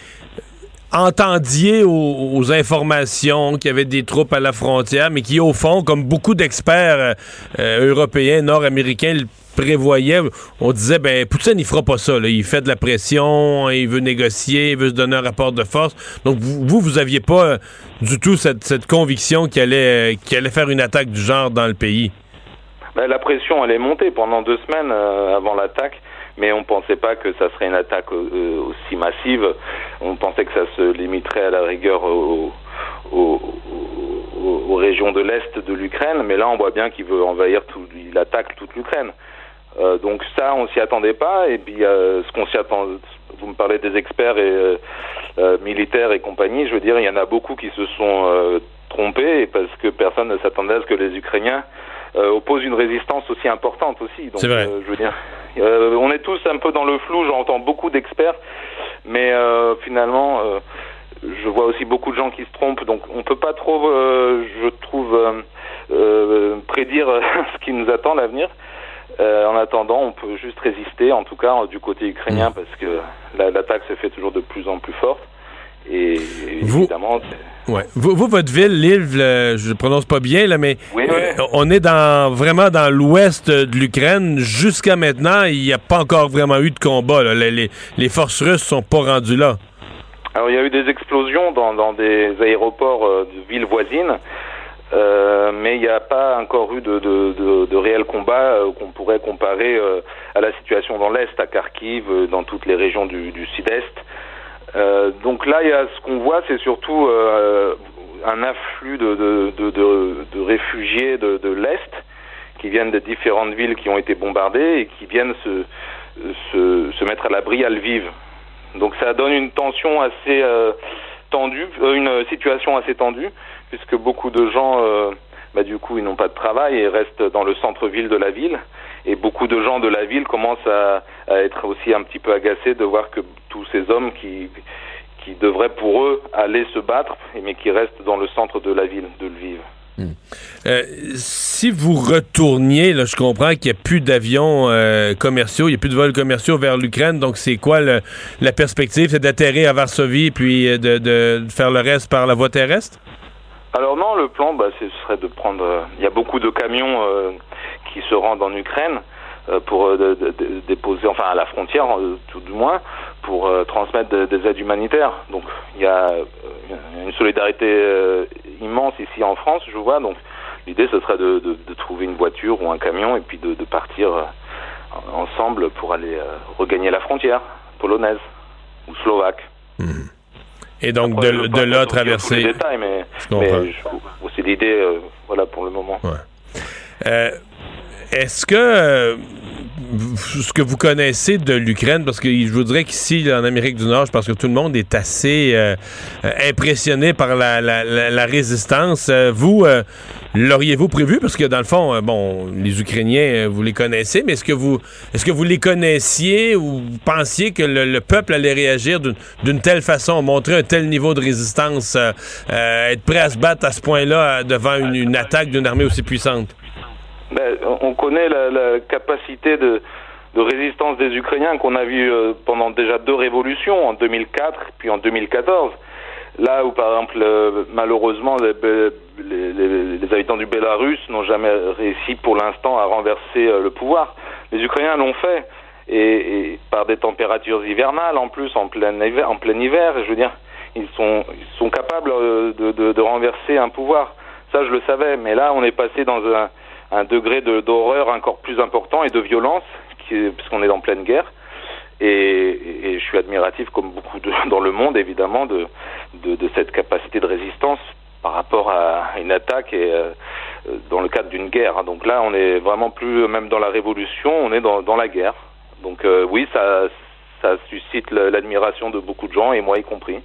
Speaker 1: entendiez aux, informations qu'il y avait des troupes à la frontière, mais qui, au fond, comme beaucoup d'experts européens, nord-américains, prévoyait, on disait, ben, Poutine, il fera pas ça. Il fait de la pression, il veut négocier, il veut se donner un rapport de force. Donc, vous, vous aviez pas euh, du tout cette, conviction qu'il allait, allait faire une attaque du genre dans le pays?
Speaker 13: Ben, la pression, elle est montée pendant deux semaines euh, avant l'attaque mais on pensait pas que ça serait une attaque euh, aussi massive. On pensait que ça se limiterait à la rigueur aux, aux régions de l'est de l'Ukraine, mais là on voit bien qu'il veut envahir tout, il attaque toute l'Ukraine. Euh, donc ça, on s'y attendait pas. Et puis euh, ce qu'on s'y attend, vous me parlez des experts euh, militaires et compagnie. Je veux dire, il y en a beaucoup qui se sont trompés parce que personne ne s'attendait à ce que les Ukrainiens opposent une résistance aussi importante aussi.
Speaker 1: Donc, vrai.
Speaker 13: je veux dire, on est tous un peu dans le flou. J'entends beaucoup d'experts, mais finalement je vois aussi beaucoup de gens qui se trompent, donc on peut pas trop, je trouve, prédire (laughs) ce qui nous attend l'avenir. Euh, en attendant, on peut juste résister, en tout cas du côté ukrainien, mm. parce que l'attaque se fait toujours de plus en plus forte. Et évidemment.
Speaker 1: Ouais. Vous, vous, votre ville, Lille, je ne prononce pas bien, là, mais euh, on est dans, vraiment dans l'ouest de l'Ukraine. Jusqu'à maintenant, il n'y a pas encore vraiment eu de combat. Les, les, les, forces russes sont pas rendues là.
Speaker 13: Alors, il y a eu des explosions dans, dans des aéroports euh, de villes voisines. Euh, mais il n'y a pas encore eu de, de, de, de réel combat euh, qu'on pourrait comparer euh, à la situation dans l'Est, à Kharkiv, dans toutes les régions du, du Sud-Est. Euh, donc là, il y a, ce qu'on voit, c'est surtout euh, un afflux de, de, de, de, réfugiés de, de l'Est qui viennent de différentes villes qui ont été bombardées et qui viennent se, se, se mettre à l'abri à Lviv. Donc ça donne une tension assez euh, tendue, euh, une situation assez tendue, puisque beaucoup de gens, euh, bah, du coup, ils n'ont pas de travail et restent dans le centre-ville de la ville. Et beaucoup de gens de la ville commencent à, à être aussi un petit peu agacés de voir que tous ces hommes qui, qui devraient pour eux aller se battre, mais qui restent dans le centre de la ville de Lviv.
Speaker 1: Euh, si vous retourniez, là, je comprends qu'il n'y a plus d'avions euh, commerciaux, il n'y a plus de vols commerciaux vers l'Ukraine, donc c'est quoi le- la perspective? C'est d'atterrir à Varsovie puis euh, de, de faire le reste par la voie terrestre?
Speaker 13: Alors non, le plan, bah, ce serait de prendre. euh, Il y a beaucoup de camions qui se rendent en Ukraine euh, pour euh, de- de- de- déposer, enfin à la frontière, euh, tout du moins, pour euh, transmettre de- des aides humanitaires. Donc il y a une solidarité euh, immense ici en France, je vois. Donc l'idée, ce serait de, trouver une voiture ou un camion et puis de, partir euh, ensemble pour aller regagner la frontière polonaise ou slovaque.
Speaker 1: Et donc
Speaker 13: Après,
Speaker 1: de, de là
Speaker 13: tous les
Speaker 1: traverser.
Speaker 13: détails, mais, mais c'est l'idée, voilà, pour le moment.
Speaker 1: Euh, Est-ce que euh, ce que vous connaissez de l'Ukraine, parce que je vous dirais qu'ici, en Amérique du Nord, je que tout le monde est assez euh, euh, impressionné par la, la- résistance. Vous, l'auriez-vous prévu? Parce que dans le fond, bon, les Ukrainiens, vous les connaissez, mais est-ce que vous est-ce que vous les connaissiez ou pensiez que le, le peuple allait réagir d'une- telle façon, montrer un tel niveau de résistance, être prêt à se battre à ce point-là devant une attaque d'une armée aussi puissante?
Speaker 13: Ben, on- on connaît la, capacité de, résistance des Ukrainiens qu'on a vu euh, pendant déjà deux révolutions, en 2004 puis en 2014. Là où, par exemple, euh, malheureusement, les, habitants du Bélarus n'ont jamais réussi pour l'instant à renverser euh, le pouvoir. Les Ukrainiens l'ont fait, et, par des températures hivernales en plus, en plein hiver, je veux dire, ils sont, capables de renverser un pouvoir. Ça, je le savais, mais là, on est passé dans un, un degré de- d'horreur encore plus important et de violence, puisqu'on est en pleine guerre. Et, je suis admiratif, comme beaucoup (laughs) dans le monde, évidemment, de, cette capacité de résistance par rapport à une attaque et euh, dans le cadre d'une guerre. Donc là, on est vraiment plus même dans la révolution, on est dans, la guerre. Donc euh, oui, ça, suscite la- l'admiration de beaucoup de gens et moi y compris.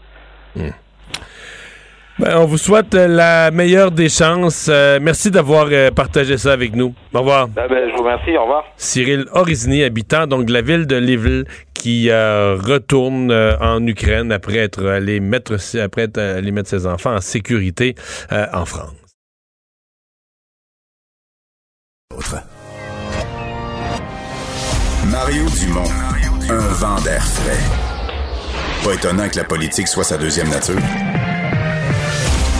Speaker 1: Ben, on vous souhaite euh, la meilleure des chances. Euh, merci d'avoir euh, partagé ça avec nous. Au revoir.
Speaker 13: Ah ben, je vous remercie, au revoir.
Speaker 1: Cyril Orizny, habitant donc de la ville de Lviv, qui euh, retourne euh, en Ukraine après être allé mettre après être allé mettre ses enfants en sécurité euh, en France.
Speaker 5: Mario Dumont, un vent d'air frais. Pas étonnant que la politique soit sa deuxième nature.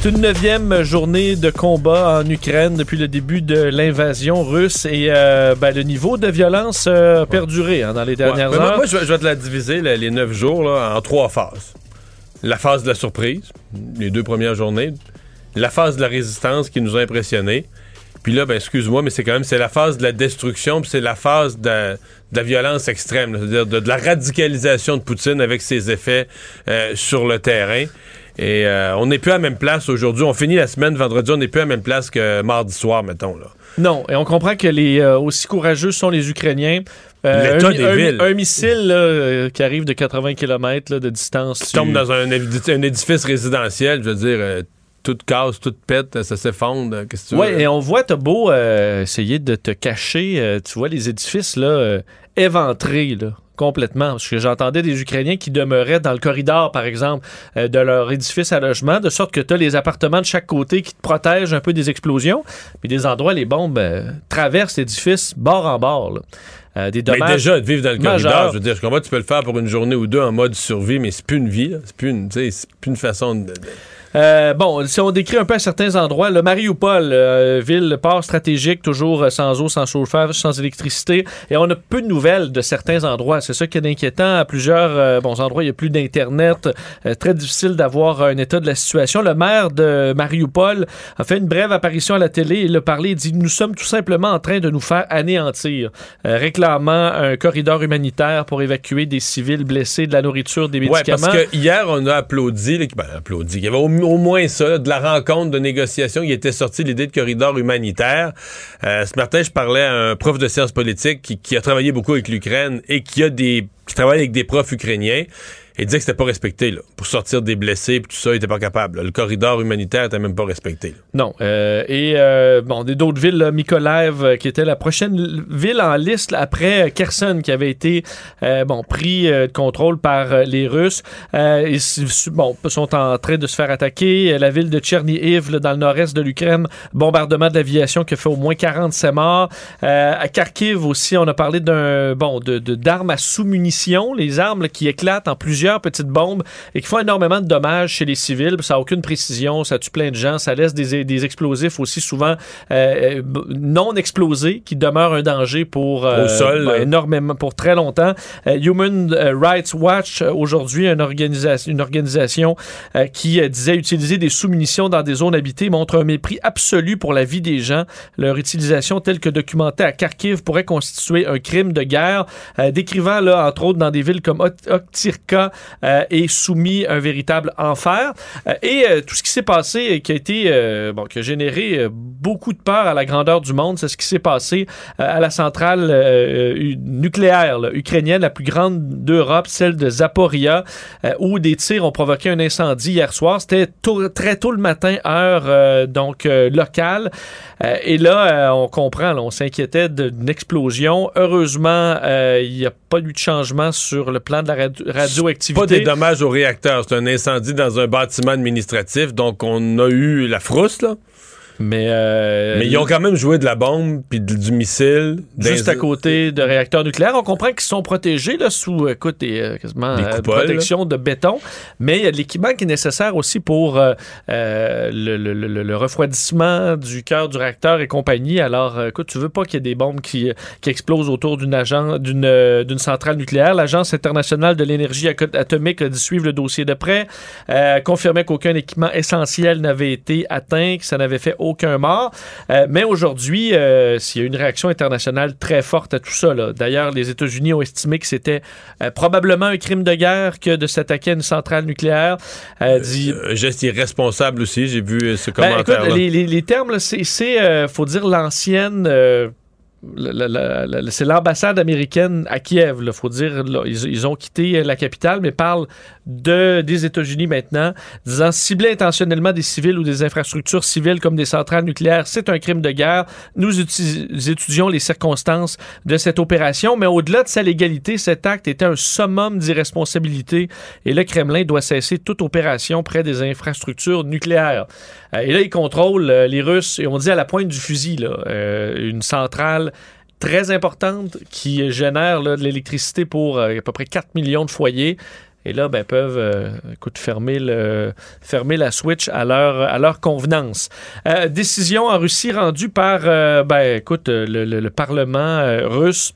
Speaker 2: C'est une neuvième journée de combat en Ukraine depuis le début de l'invasion russe et euh, ben, le niveau de violence euh, a perduré hein, dans les dernières
Speaker 1: Ouais, moi-
Speaker 2: heures.
Speaker 1: Moi, je vais, te la diviser, là, les neuf jours, là, en trois phases. La phase de la surprise, les deux premières journées. La phase de la résistance qui nous a impressionnés. Puis là, ben, excuse-moi, mais c'est quand même c'est la phase de la destruction, puis c'est la phase de, de la violence extrême, c'est-à-dire de, de la radicalisation de Poutine avec ses effets euh, sur le terrain. Et euh, on n'est plus à la même place aujourd'hui. On finit la semaine vendredi, on n'est plus à la même place que mardi soir, mettons. Là.
Speaker 2: Non, et on comprend que les euh, aussi courageux sont les Ukrainiens.
Speaker 1: L'état
Speaker 2: un,
Speaker 1: des
Speaker 2: un-
Speaker 1: villes.
Speaker 2: un missile là, euh, qui arrive de 80 km de distance.
Speaker 1: Qui tombe dans un, édi- un édifice résidentiel, je veux dire, euh, tout casse, tout pète, ça s'effondre. euh, Qu'est-ce que tu veux?
Speaker 2: Ouais, et on voit, t'as beau euh, essayer de te cacher, euh, tu vois les édifices là, euh, éventrés. Là. Complètement. Parce que j'entendais des Ukrainiens qui demeuraient dans le corridor, par exemple, euh, de leur édifice à logement, de sorte que tu as les appartements de chaque côté qui te protègent un peu des explosions. Puis des endroits, les bombes euh, traversent l'édifice bord en bord. là. Euh, des dommages
Speaker 1: Mais déjà, de vivre dans le
Speaker 2: majeurs.
Speaker 1: corridor, je veux dire, je comprends, tu peux le faire pour une journée ou deux en mode survie, mais c'est plus une vie, c'est plus une, plus une façon de. de-
Speaker 2: Euh, bon, si on décrit un peu à certains endroits, le Mariupol, euh, ville, port stratégique, toujours euh, sans eau, sans chauffage, sans électricité, et on a peu de nouvelles de certains endroits. C'est ça qui est inquiétant. À plusieurs euh, bons endroits, il n'y a plus d'Internet. Très difficile d'avoir un état de la situation. Le maire de Mariupol a fait une brève apparition à la télé. Il a parlé, il dit Nous sommes tout simplement en train de nous faire anéantir, réclamant un corridor humanitaire pour évacuer des civils blessés, de la nourriture, des
Speaker 1: Ouais,
Speaker 2: médicaments.
Speaker 1: parce que hier, on a applaudi, ben, applaudi, qu'il y avait au, au moins ça, de la rencontre, de négociation, il était sorti l'idée de corridor humanitaire. Euh, ce matin, je parlais à un prof de sciences politiques qui, qui a travaillé beaucoup avec l'Ukraine et qui a des qui travaille avec des profs ukrainiens. Et disait que c'était pas respecté, là. Pour sortir des blessés et tout ça, il était pas capable. Le corridor humanitaire était même pas respecté.
Speaker 2: Non. Euh, et euh, bon, d'autres villes, là, Mykolaiv, euh, qui était la prochaine ville en liste après Kherson, qui avait été euh, bon pris euh, de contrôle par euh, les Russes. Euh, ils sont en train de se faire attaquer. Euh, La ville de Tchernihiv, dans le nord-est de l'Ukraine, bombardement de l'aviation qui a fait au moins 47 morts. Euh, à Kharkiv aussi, on a parlé d'un bon de d'armes à sous-munitions, les armes qui éclatent en plusieurs petites bombes et qui font énormément de dommages chez les civils. Ça n'a aucune précision, ça tue plein de gens, ça laisse des, des explosifs aussi souvent euh, b- non explosés qui demeurent un danger pour euh,
Speaker 1: Au sol,
Speaker 2: ben, énormément pour très longtemps. Euh, Human Rights Watch euh, aujourd'hui une organisation une organisation euh, qui euh, disait utiliser des sous-munitions dans des zones habitées montre un mépris absolu pour la vie des gens. Leur utilisation telle que documentée à Kharkiv pourrait constituer un crime de guerre, euh, décrivant là entre autres dans des villes comme Oktirka euh, et soumis à un véritable enfer. Euh, et euh, tout ce qui s'est passé et qui a été euh, bon, qui a généré beaucoup de peur à la grandeur du monde, c'est ce qui s'est passé à la centrale nucléaire là, ukrainienne, la plus grande d'Europe, celle de Zaporia, où des tirs ont provoqué un incendie hier soir. C'était tôt- très tôt le matin, heure donc locale. Et là, on comprend, là, on s'inquiétait d'une explosion. Heureusement, il n'y a pas eu de changement sur le plan de la radio- radioactivité.
Speaker 1: Pas des dommages au réacteur. C'est un incendie dans un bâtiment administratif. Donc, on a eu la frousse, là.
Speaker 2: Mais, euh,
Speaker 1: Mais ils ont quand même joué de la bombe puis du missile.
Speaker 2: Juste
Speaker 1: Des-
Speaker 2: à côté de réacteurs nucléaires. On comprend qu'ils sont protégés là, sous écoute, euh, quasiment,
Speaker 1: Des
Speaker 2: euh,
Speaker 1: coupoles,
Speaker 2: protection de béton, mais il y a de l'équipement qui est nécessaire aussi pour euh, le, le- le- le refroidissement du cœur du réacteur et compagnie. Alors, écoute, tu veux pas qu'il y ait des bombes qui, qui explosent autour d'une agent- d'une d'une centrale nucléaire. L'Agence internationale de l'énergie atomique a dit suivre le dossier de près, euh, confirmait qu'aucun équipement essentiel n'avait été atteint, que ça n'avait fait aucun mort. Euh, mais aujourd'hui, euh, s'il y a une réaction internationale très forte à tout ça. D'ailleurs, les États-Unis ont estimé que c'était euh, probablement un crime de guerre que de s'attaquer à une centrale nucléaire. Euh, dit,
Speaker 1: Un geste irresponsable aussi. J'ai vu ce
Speaker 2: ben, écoute,
Speaker 1: commentaire.
Speaker 2: les, les- les termes, c'est, faut dire, l'ancienne. Euh, c'est l'ambassade américaine à Kiev. Il faut dire, là, ils, ont quitté la capitale, mais parlent de, des États-Unis maintenant, disant cibler intentionnellement des civils ou des infrastructures civiles comme des centrales nucléaires, c'est un crime de guerre. Nous étudions les circonstances de cette opération, mais au-delà de sa légalité, cet acte était un summum d'irresponsabilité et le Kremlin doit cesser toute opération près des infrastructures nucléaires. Euh, et là, ils contrôlent euh, les Russes, et on dit à la pointe du fusil, euh, une centrale très importante qui génère de l'électricité pour euh, à peu près 4 millions de foyers. Et là, ben, peuvent euh, écoute, fermer, le, fermer la switch à leur, à leur convenance. Euh, décision en Russie rendue par ben, écoute, le, le- le Parlement russe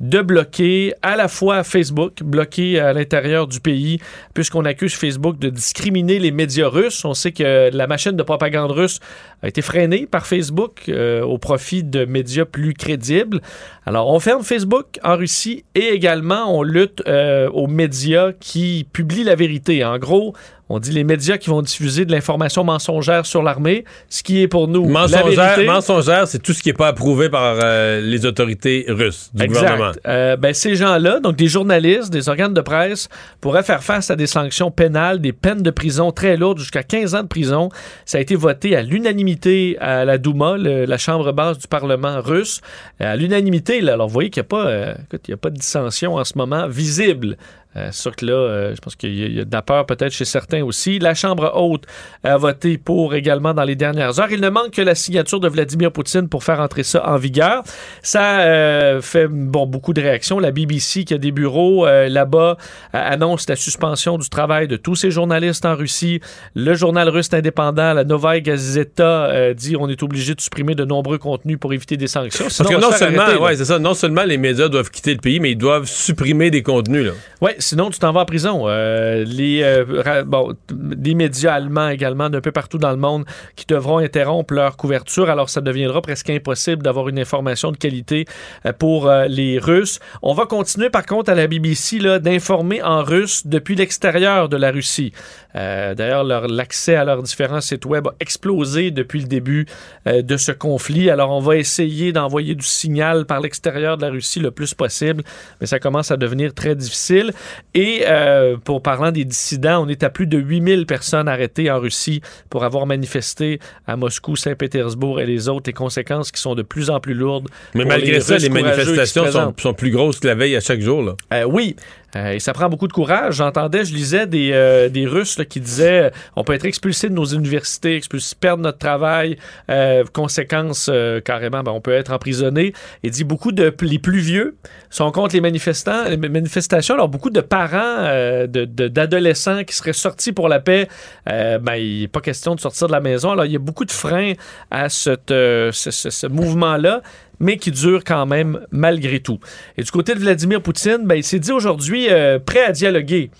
Speaker 2: de bloquer à la fois Facebook, bloquer à l'intérieur du pays, puisqu'on accuse Facebook de discriminer les médias russes. On sait que la machine de propagande russe a été freinée par Facebook euh, au profit de médias plus crédibles. Alors, on ferme Facebook en Russie et également on lutte euh, aux médias qui qui publie la vérité. En gros, on dit les médias qui vont diffuser de l'information mensongère sur l'armée, ce qui est pour nous
Speaker 1: mensongère. Mensongère, c'est tout ce qui n'est pas approuvé par euh, les autorités russes du
Speaker 2: exact.
Speaker 1: gouvernement.
Speaker 2: Euh, ben, ces gens-là, donc des journalistes, des organes de presse, pourraient faire face à des sanctions pénales, des peines de prison très lourdes, jusqu'à 15 ans de prison. Ça a été voté à l'unanimité à la Douma, le, la chambre basse du Parlement russe. À l'unanimité, alors vous voyez qu'il n'y a, pas, euh, écoute, il y a pas de dissension en ce moment visible euh, sûr que là, euh, je pense qu'il y, y, a de la peur peut-être chez certains aussi. La Chambre haute a voté pour également dans les dernières heures. Il ne manque que la signature de Vladimir Poutine pour faire entrer ça en vigueur. Ça euh, fait bon beaucoup de réactions. La BBC qui a des bureaux euh, là-bas annonce la suspension du travail de tous ces journalistes en Russie. Le journal russe indépendant, la Novaya Gazeta, dit on est obligé de supprimer de nombreux contenus pour éviter des sanctions.
Speaker 1: Sinon, Parce que non seulement, ouais, c'est ça, non seulement les médias doivent quitter le pays, mais ils doivent supprimer des contenus. Là.
Speaker 2: Ouais, sinon tu t'en vas en prison. Euh, les, euh, bon, les médias allemands également d'un peu partout dans le monde qui devront interrompre leur couverture. Alors ça deviendra presque impossible d'avoir une information de qualité euh, pour les Russes. On va continuer par contre à la BBC d'informer en russe depuis l'extérieur de la Russie. D'ailleurs, l'accès à leurs différents sites web a explosé depuis le début de ce conflit. Alors on va essayer d'envoyer du signal par l'extérieur de la Russie le plus possible, mais ça commence à devenir très difficile. Et euh, pour parlant des dissidents, on est à plus de 8000 personnes arrêtées en Russie pour avoir manifesté à Moscou, Saint-Pétersbourg et les autres, les conséquences qui sont de plus en plus lourdes.
Speaker 1: Mais malgré les ça, les manifestations sont, sont, plus grosses que la veille à chaque jour. Là.
Speaker 2: Euh, oui, euh, et ça prend beaucoup de courage. J'entendais, je lisais des, euh, des Russes là, qui disaient on peut être expulsé de nos universités, expulsé, perdre notre travail, euh, conséquences carrément, ben, on peut être emprisonné. Il dit beaucoup de les plus vieux sont contre les manifestants, les manifestations. Alors beaucoup de parents, d'adolescents de, qui seraient sortis pour la paix, ben, il n'est pas question de sortir de la maison. Alors il y a beaucoup de freins à cette, ce, mouvement-là mais qui dure quand même malgré tout. Et du côté de Vladimir Poutine, ben, il s'est dit aujourd'hui euh, prêt à dialoguer.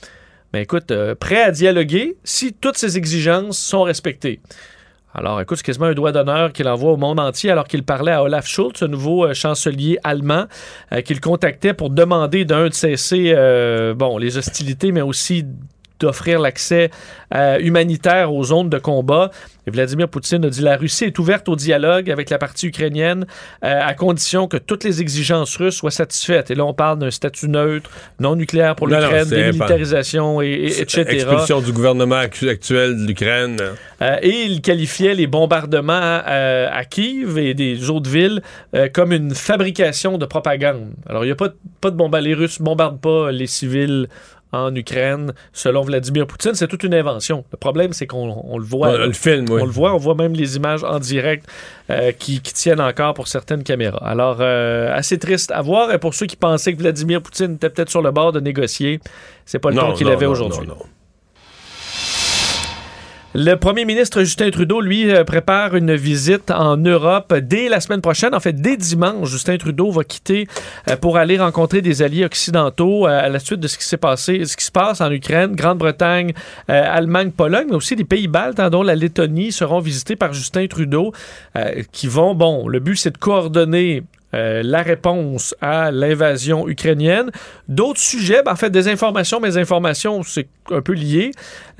Speaker 2: Mais ben, écoute, euh, prêt à dialoguer si toutes ses exigences sont respectées. Alors, écoute, c'est quasiment un doigt d'honneur qu'il envoie au monde entier alors qu'il parlait à Olaf Scholz, ce nouveau euh, chancelier allemand, euh, qu'il contactait pour demander d'un de cesser, euh, bon, les hostilités, mais aussi d'offrir l'accès euh, humanitaire aux zones de combat. Et Vladimir Poutine a dit la Russie est ouverte au dialogue avec la partie ukrainienne euh, à condition que toutes les exigences russes soient satisfaites. Et là, on parle d'un statut neutre, non nucléaire pour l'Ukraine, démilitarisation, et, et, etc.
Speaker 1: Expulsion du gouvernement actuel de l'Ukraine.
Speaker 2: Euh, et il qualifiait les bombardements à Kiev et des autres villes comme une fabrication de propagande. Alors, il n'y a pas, pas de bombardement. Les Russes ne bombardent pas les civils en Ukraine, selon Vladimir Poutine, c'est toute une invention. Le problème, c'est qu'on on le voit.
Speaker 1: Ouais, le film, oui.
Speaker 2: On le voit, on voit même les images en direct euh, qui, qui, tiennent encore pour certaines caméras. Alors, euh, assez triste à voir. Et pour ceux qui pensaient que Vladimir Poutine était peut-être sur le bord de négocier, c'est pas le temps qu'il avait aujourd'hui. Le premier ministre Justin Trudeau, lui, euh, prépare une visite en Europe dès la semaine prochaine. En fait, dès dimanche, Justin Trudeau va quitter euh, pour aller rencontrer des alliés occidentaux euh, à la suite de ce qui s'est passé, ce qui se passe en Ukraine, Grande-Bretagne, Allemagne, Pologne, mais aussi des pays baltes, hein, dont la Lettonie, seront visités par Justin Trudeau, qui vont, bon, le but c'est de coordonner euh, la réponse à l'invasion ukrainienne. D'autres sujets, ben, en fait, des informations, mais informations, c'est un peu lié.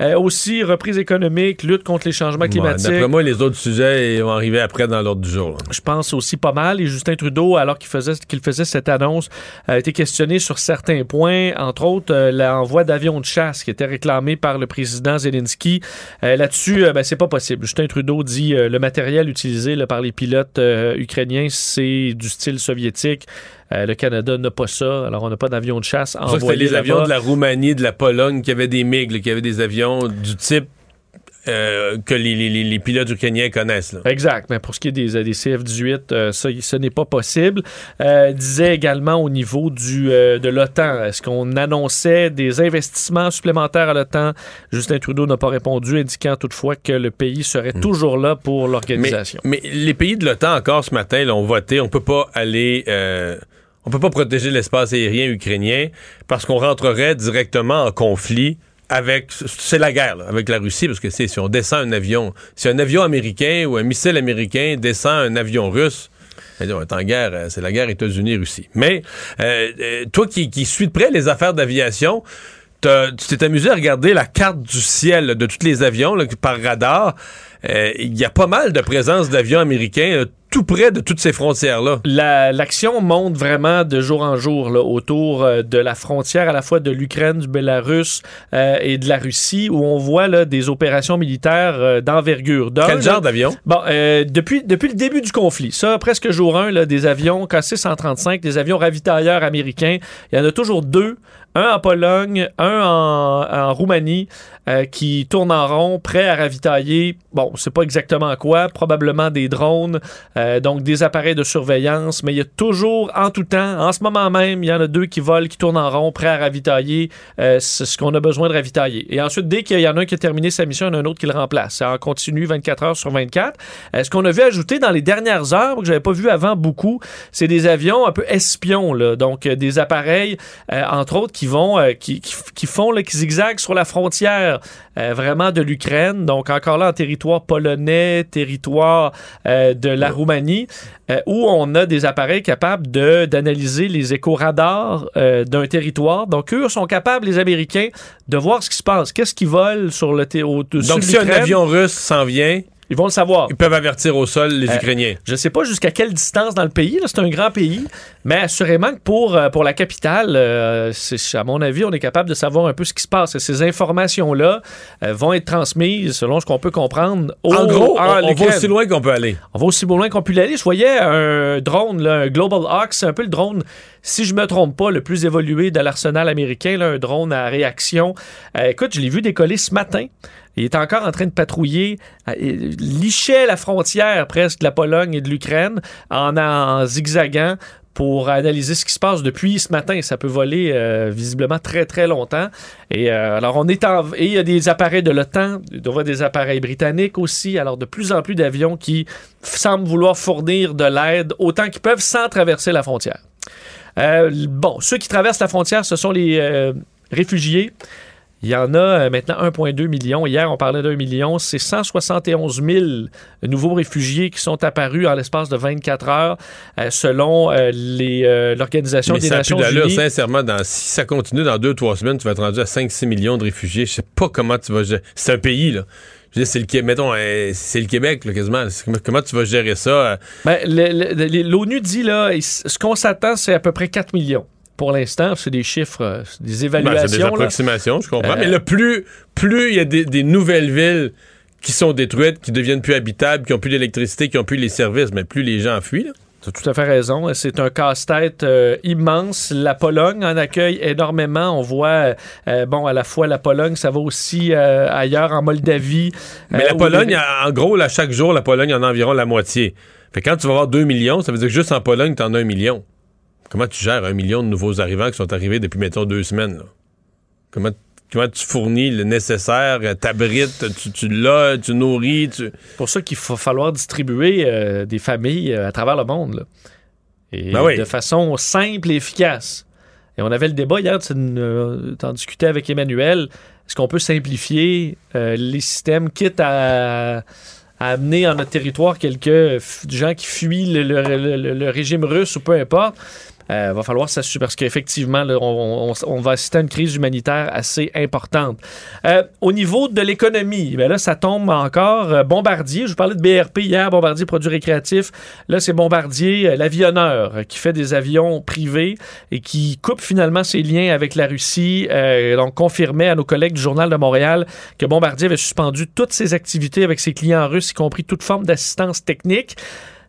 Speaker 2: Euh, aussi, reprise économique, lutte contre les changements climatiques.
Speaker 1: Ouais, D'après moi, les autres sujets vont arriver après dans l'ordre du jour. Là.
Speaker 2: Je pense aussi pas mal. Et Justin Trudeau, alors qu'il faisait, qu'il faisait cette annonce, a été questionné sur certains points, entre autres euh, l'envoi d'avions de chasse qui était réclamé par le président Zelensky. Euh, là-dessus, ben, c'est pas possible. Justin Trudeau dit le matériel utilisé là, par les pilotes ukrainiens, c'est du style soviétique. Euh, le Canada n'a pas ça. Alors, on n'a pas d'avions de chasse envoyés.
Speaker 1: C'était les avions de la Roumanie, de la Pologne qui avaient des MiG, qui avaient des avions du type euh, que les, les, les, pilotes ukrainiens connaissent. Là.
Speaker 2: Exact. Mais pour ce qui est des, des CF-18, euh, ça, ce n'est pas possible. Euh, disait également au niveau du, de l'OTAN, est-ce qu'on annonçait des investissements supplémentaires à l'OTAN? Justin Trudeau n'a pas répondu, indiquant toutefois que le pays serait hmm. toujours là pour l'organisation.
Speaker 1: Mais, mais, les pays de l'OTAN, encore ce matin, là, ont voté. On peut pas aller... on peut pas protéger l'espace aérien ukrainien parce qu'on rentrerait directement en conflit avec c'est la guerre là, avec la Russie parce que c'est si on descend un avion, si un avion américain ou un missile américain descend un avion russe, on est en guerre, c'est la guerre États-Unis-Russie. Mais euh, toi qui, qui suis de près les affaires d'aviation, tu t'es amusé à regarder la carte du ciel de tous les avions là, par radar. Euh, Il y a pas mal de présence d'avions américains euh, tout près de toutes ces frontières-là.
Speaker 2: La- L'action monte vraiment de jour en jour là, autour euh, de la frontière à la fois de l'Ukraine, du Bélarus euh, et de la Russie, où on voit là, des opérations militaires euh, d'envergure.
Speaker 1: Quel genre d'avion?
Speaker 2: Bon, euh, depuis, depuis le début du conflit, ça, presque jour 1, là, des avions KC-135, des avions ravitailleurs américains, il y en a toujours deux, un en Pologne, un en, en Roumanie, euh, qui tournent en rond, prêts à ravitailler, bon, c'est pas exactement quoi, probablement des drones, euh, donc des appareils de surveillance, mais il y a toujours, en tout temps, en ce moment même, il y en a deux qui volent, qui tournent en rond, prêts à ravitailler euh, ce qu'on a besoin de ravitailler. Et ensuite, dès qu'il y en a un qui a terminé sa mission, il y en a un autre qui le remplace. C'est en continu 24 heures sur 24. Euh, ce qu'on a vu ajouter dans les dernières heures, que j'avais pas vu avant beaucoup, c'est des avions un peu espions, là. donc euh, des appareils, euh, entre autres, qui vont, euh, qui, qui, font, là, qui zigzaguent sur la frontière euh, vraiment de l'Ukraine, donc encore là en territoire polonais, territoire euh, de la Roumanie, euh, où on a des appareils capables d'analyser les écho-radars euh, d'un territoire. Donc eux sont capables, les Américains, de voir ce qui se passe, qu'est-ce qui vole sur le ter- au-dessus
Speaker 1: Donc, si un avion russe s'en vient,
Speaker 2: Ils vont le savoir.
Speaker 1: ils peuvent avertir au sol les
Speaker 2: Euh,
Speaker 1: Ukrainiens.
Speaker 2: Je sais pas jusqu'à quelle distance dans le pays. C'est un grand pays. Mais assurément que pour, euh, pour la capitale, euh, à mon avis, on est capable de savoir un peu ce qui se passe. Et ces informations-là euh, vont être transmises, selon ce qu'on peut comprendre, au,
Speaker 1: en gros, on, on va aussi loin qu'on peut aller.
Speaker 2: On va aussi loin qu'on peut l'aller. Je voyais un drone, là, un Global Hawk, c'est un peu le drone, si je me trompe pas, le plus évolué de l'arsenal américain, là, un drone à réaction. Écoute, je l'ai vu décoller ce matin. Il est encore en train de patrouiller, il lichait la frontière presque de la Pologne et de l'Ukraine en, zigzagant pour analyser ce qui se passe depuis ce matin. Ça peut voler euh, visiblement très très longtemps. Et euh, alors on est et il y a des appareils de l'OTAN, y avoir des appareils britanniques aussi. Alors de plus en plus d'avions qui semblent vouloir fournir de l'aide autant qu'ils peuvent sans traverser la frontière. Euh, bon, ceux qui traversent la frontière, ce sont les réfugiés. Il y en a euh, maintenant 1,2 million. Hier, on parlait d'un million. C'est 171 000 nouveaux réfugiés qui sont apparus en l'espace de 24 heures, euh, selon euh, euh, l'Organisation des
Speaker 1: ça
Speaker 2: Nations Unies.
Speaker 1: sincèrement. Dans, si ça continue dans deux, trois semaines, tu vas être rendu à 5-6 millions de réfugiés. Je sais pas comment tu vas gérer. C'est un pays, là. Je veux dire, c'est le, mettons, c'est le Québec, là, quasiment. Comment, tu vas gérer ça?
Speaker 2: Ben, L'ONU dit, là, ce qu'on s'attend, c'est à peu près 4 millions. Pour l'instant, c'est des chiffres, euh, c'est des
Speaker 1: Ben,
Speaker 2: évaluations.
Speaker 1: c'est des
Speaker 2: là.
Speaker 1: approximations, je comprends.
Speaker 2: Euh,
Speaker 1: Mais le plus, plus il y a des, des nouvelles villes qui sont détruites, qui deviennent plus habitables, qui ont plus d'électricité, qui ont plus les services, mais plus les gens fuient. là.
Speaker 2: Tu as tout à fait raison. C'est un casse-tête euh, immense. La Pologne en accueille énormément. On voit, euh, bon, à la fois la Pologne, ça va aussi euh, ailleurs, en Moldavie.
Speaker 1: Mais
Speaker 2: euh,
Speaker 1: la Pologne, en gros, là, chaque jour, la Pologne en a environ la moitié. Fait que quand tu vas avoir 2 millions, ça veut dire que juste en Pologne, tu en as un million. Comment tu gères un million de nouveaux arrivants qui sont arrivés depuis, mettons, deux semaines? là? Comment, comment tu fournis le nécessaire, euh, t'abrites, tu, tu l'as, tu nourris, tu...
Speaker 2: C'est pour ça qu'il va falloir distribuer euh, des familles euh, à travers le monde. là. Et
Speaker 1: Ben oui.
Speaker 2: de façon simple et efficace. Et on avait le débat hier, tu euh, t'en discutais avec Emmanuel. Est-ce qu'on peut simplifier euh, les systèmes, quitte à, à amener en notre territoire quelques gens qui fuient le, le- le- le régime russe ou peu importe? Euh, va falloir s'assurer parce qu'effectivement, on, on- on va assister à une crise humanitaire assez importante. Euh, au niveau de l'économie, ben là, ça tombe encore. Euh, Bombardier, je vous parlais de BRP hier, Bombardier Produits Récréatifs. Là, c'est Bombardier, euh, l'avionneur, qui fait des avions privés et qui coupe finalement ses liens avec la Russie. Euh, donc, confirmait à nos collègues du Journal de Montréal que Bombardier avait suspendu toutes ses activités avec ses clients russes, y compris toute forme d'assistance technique.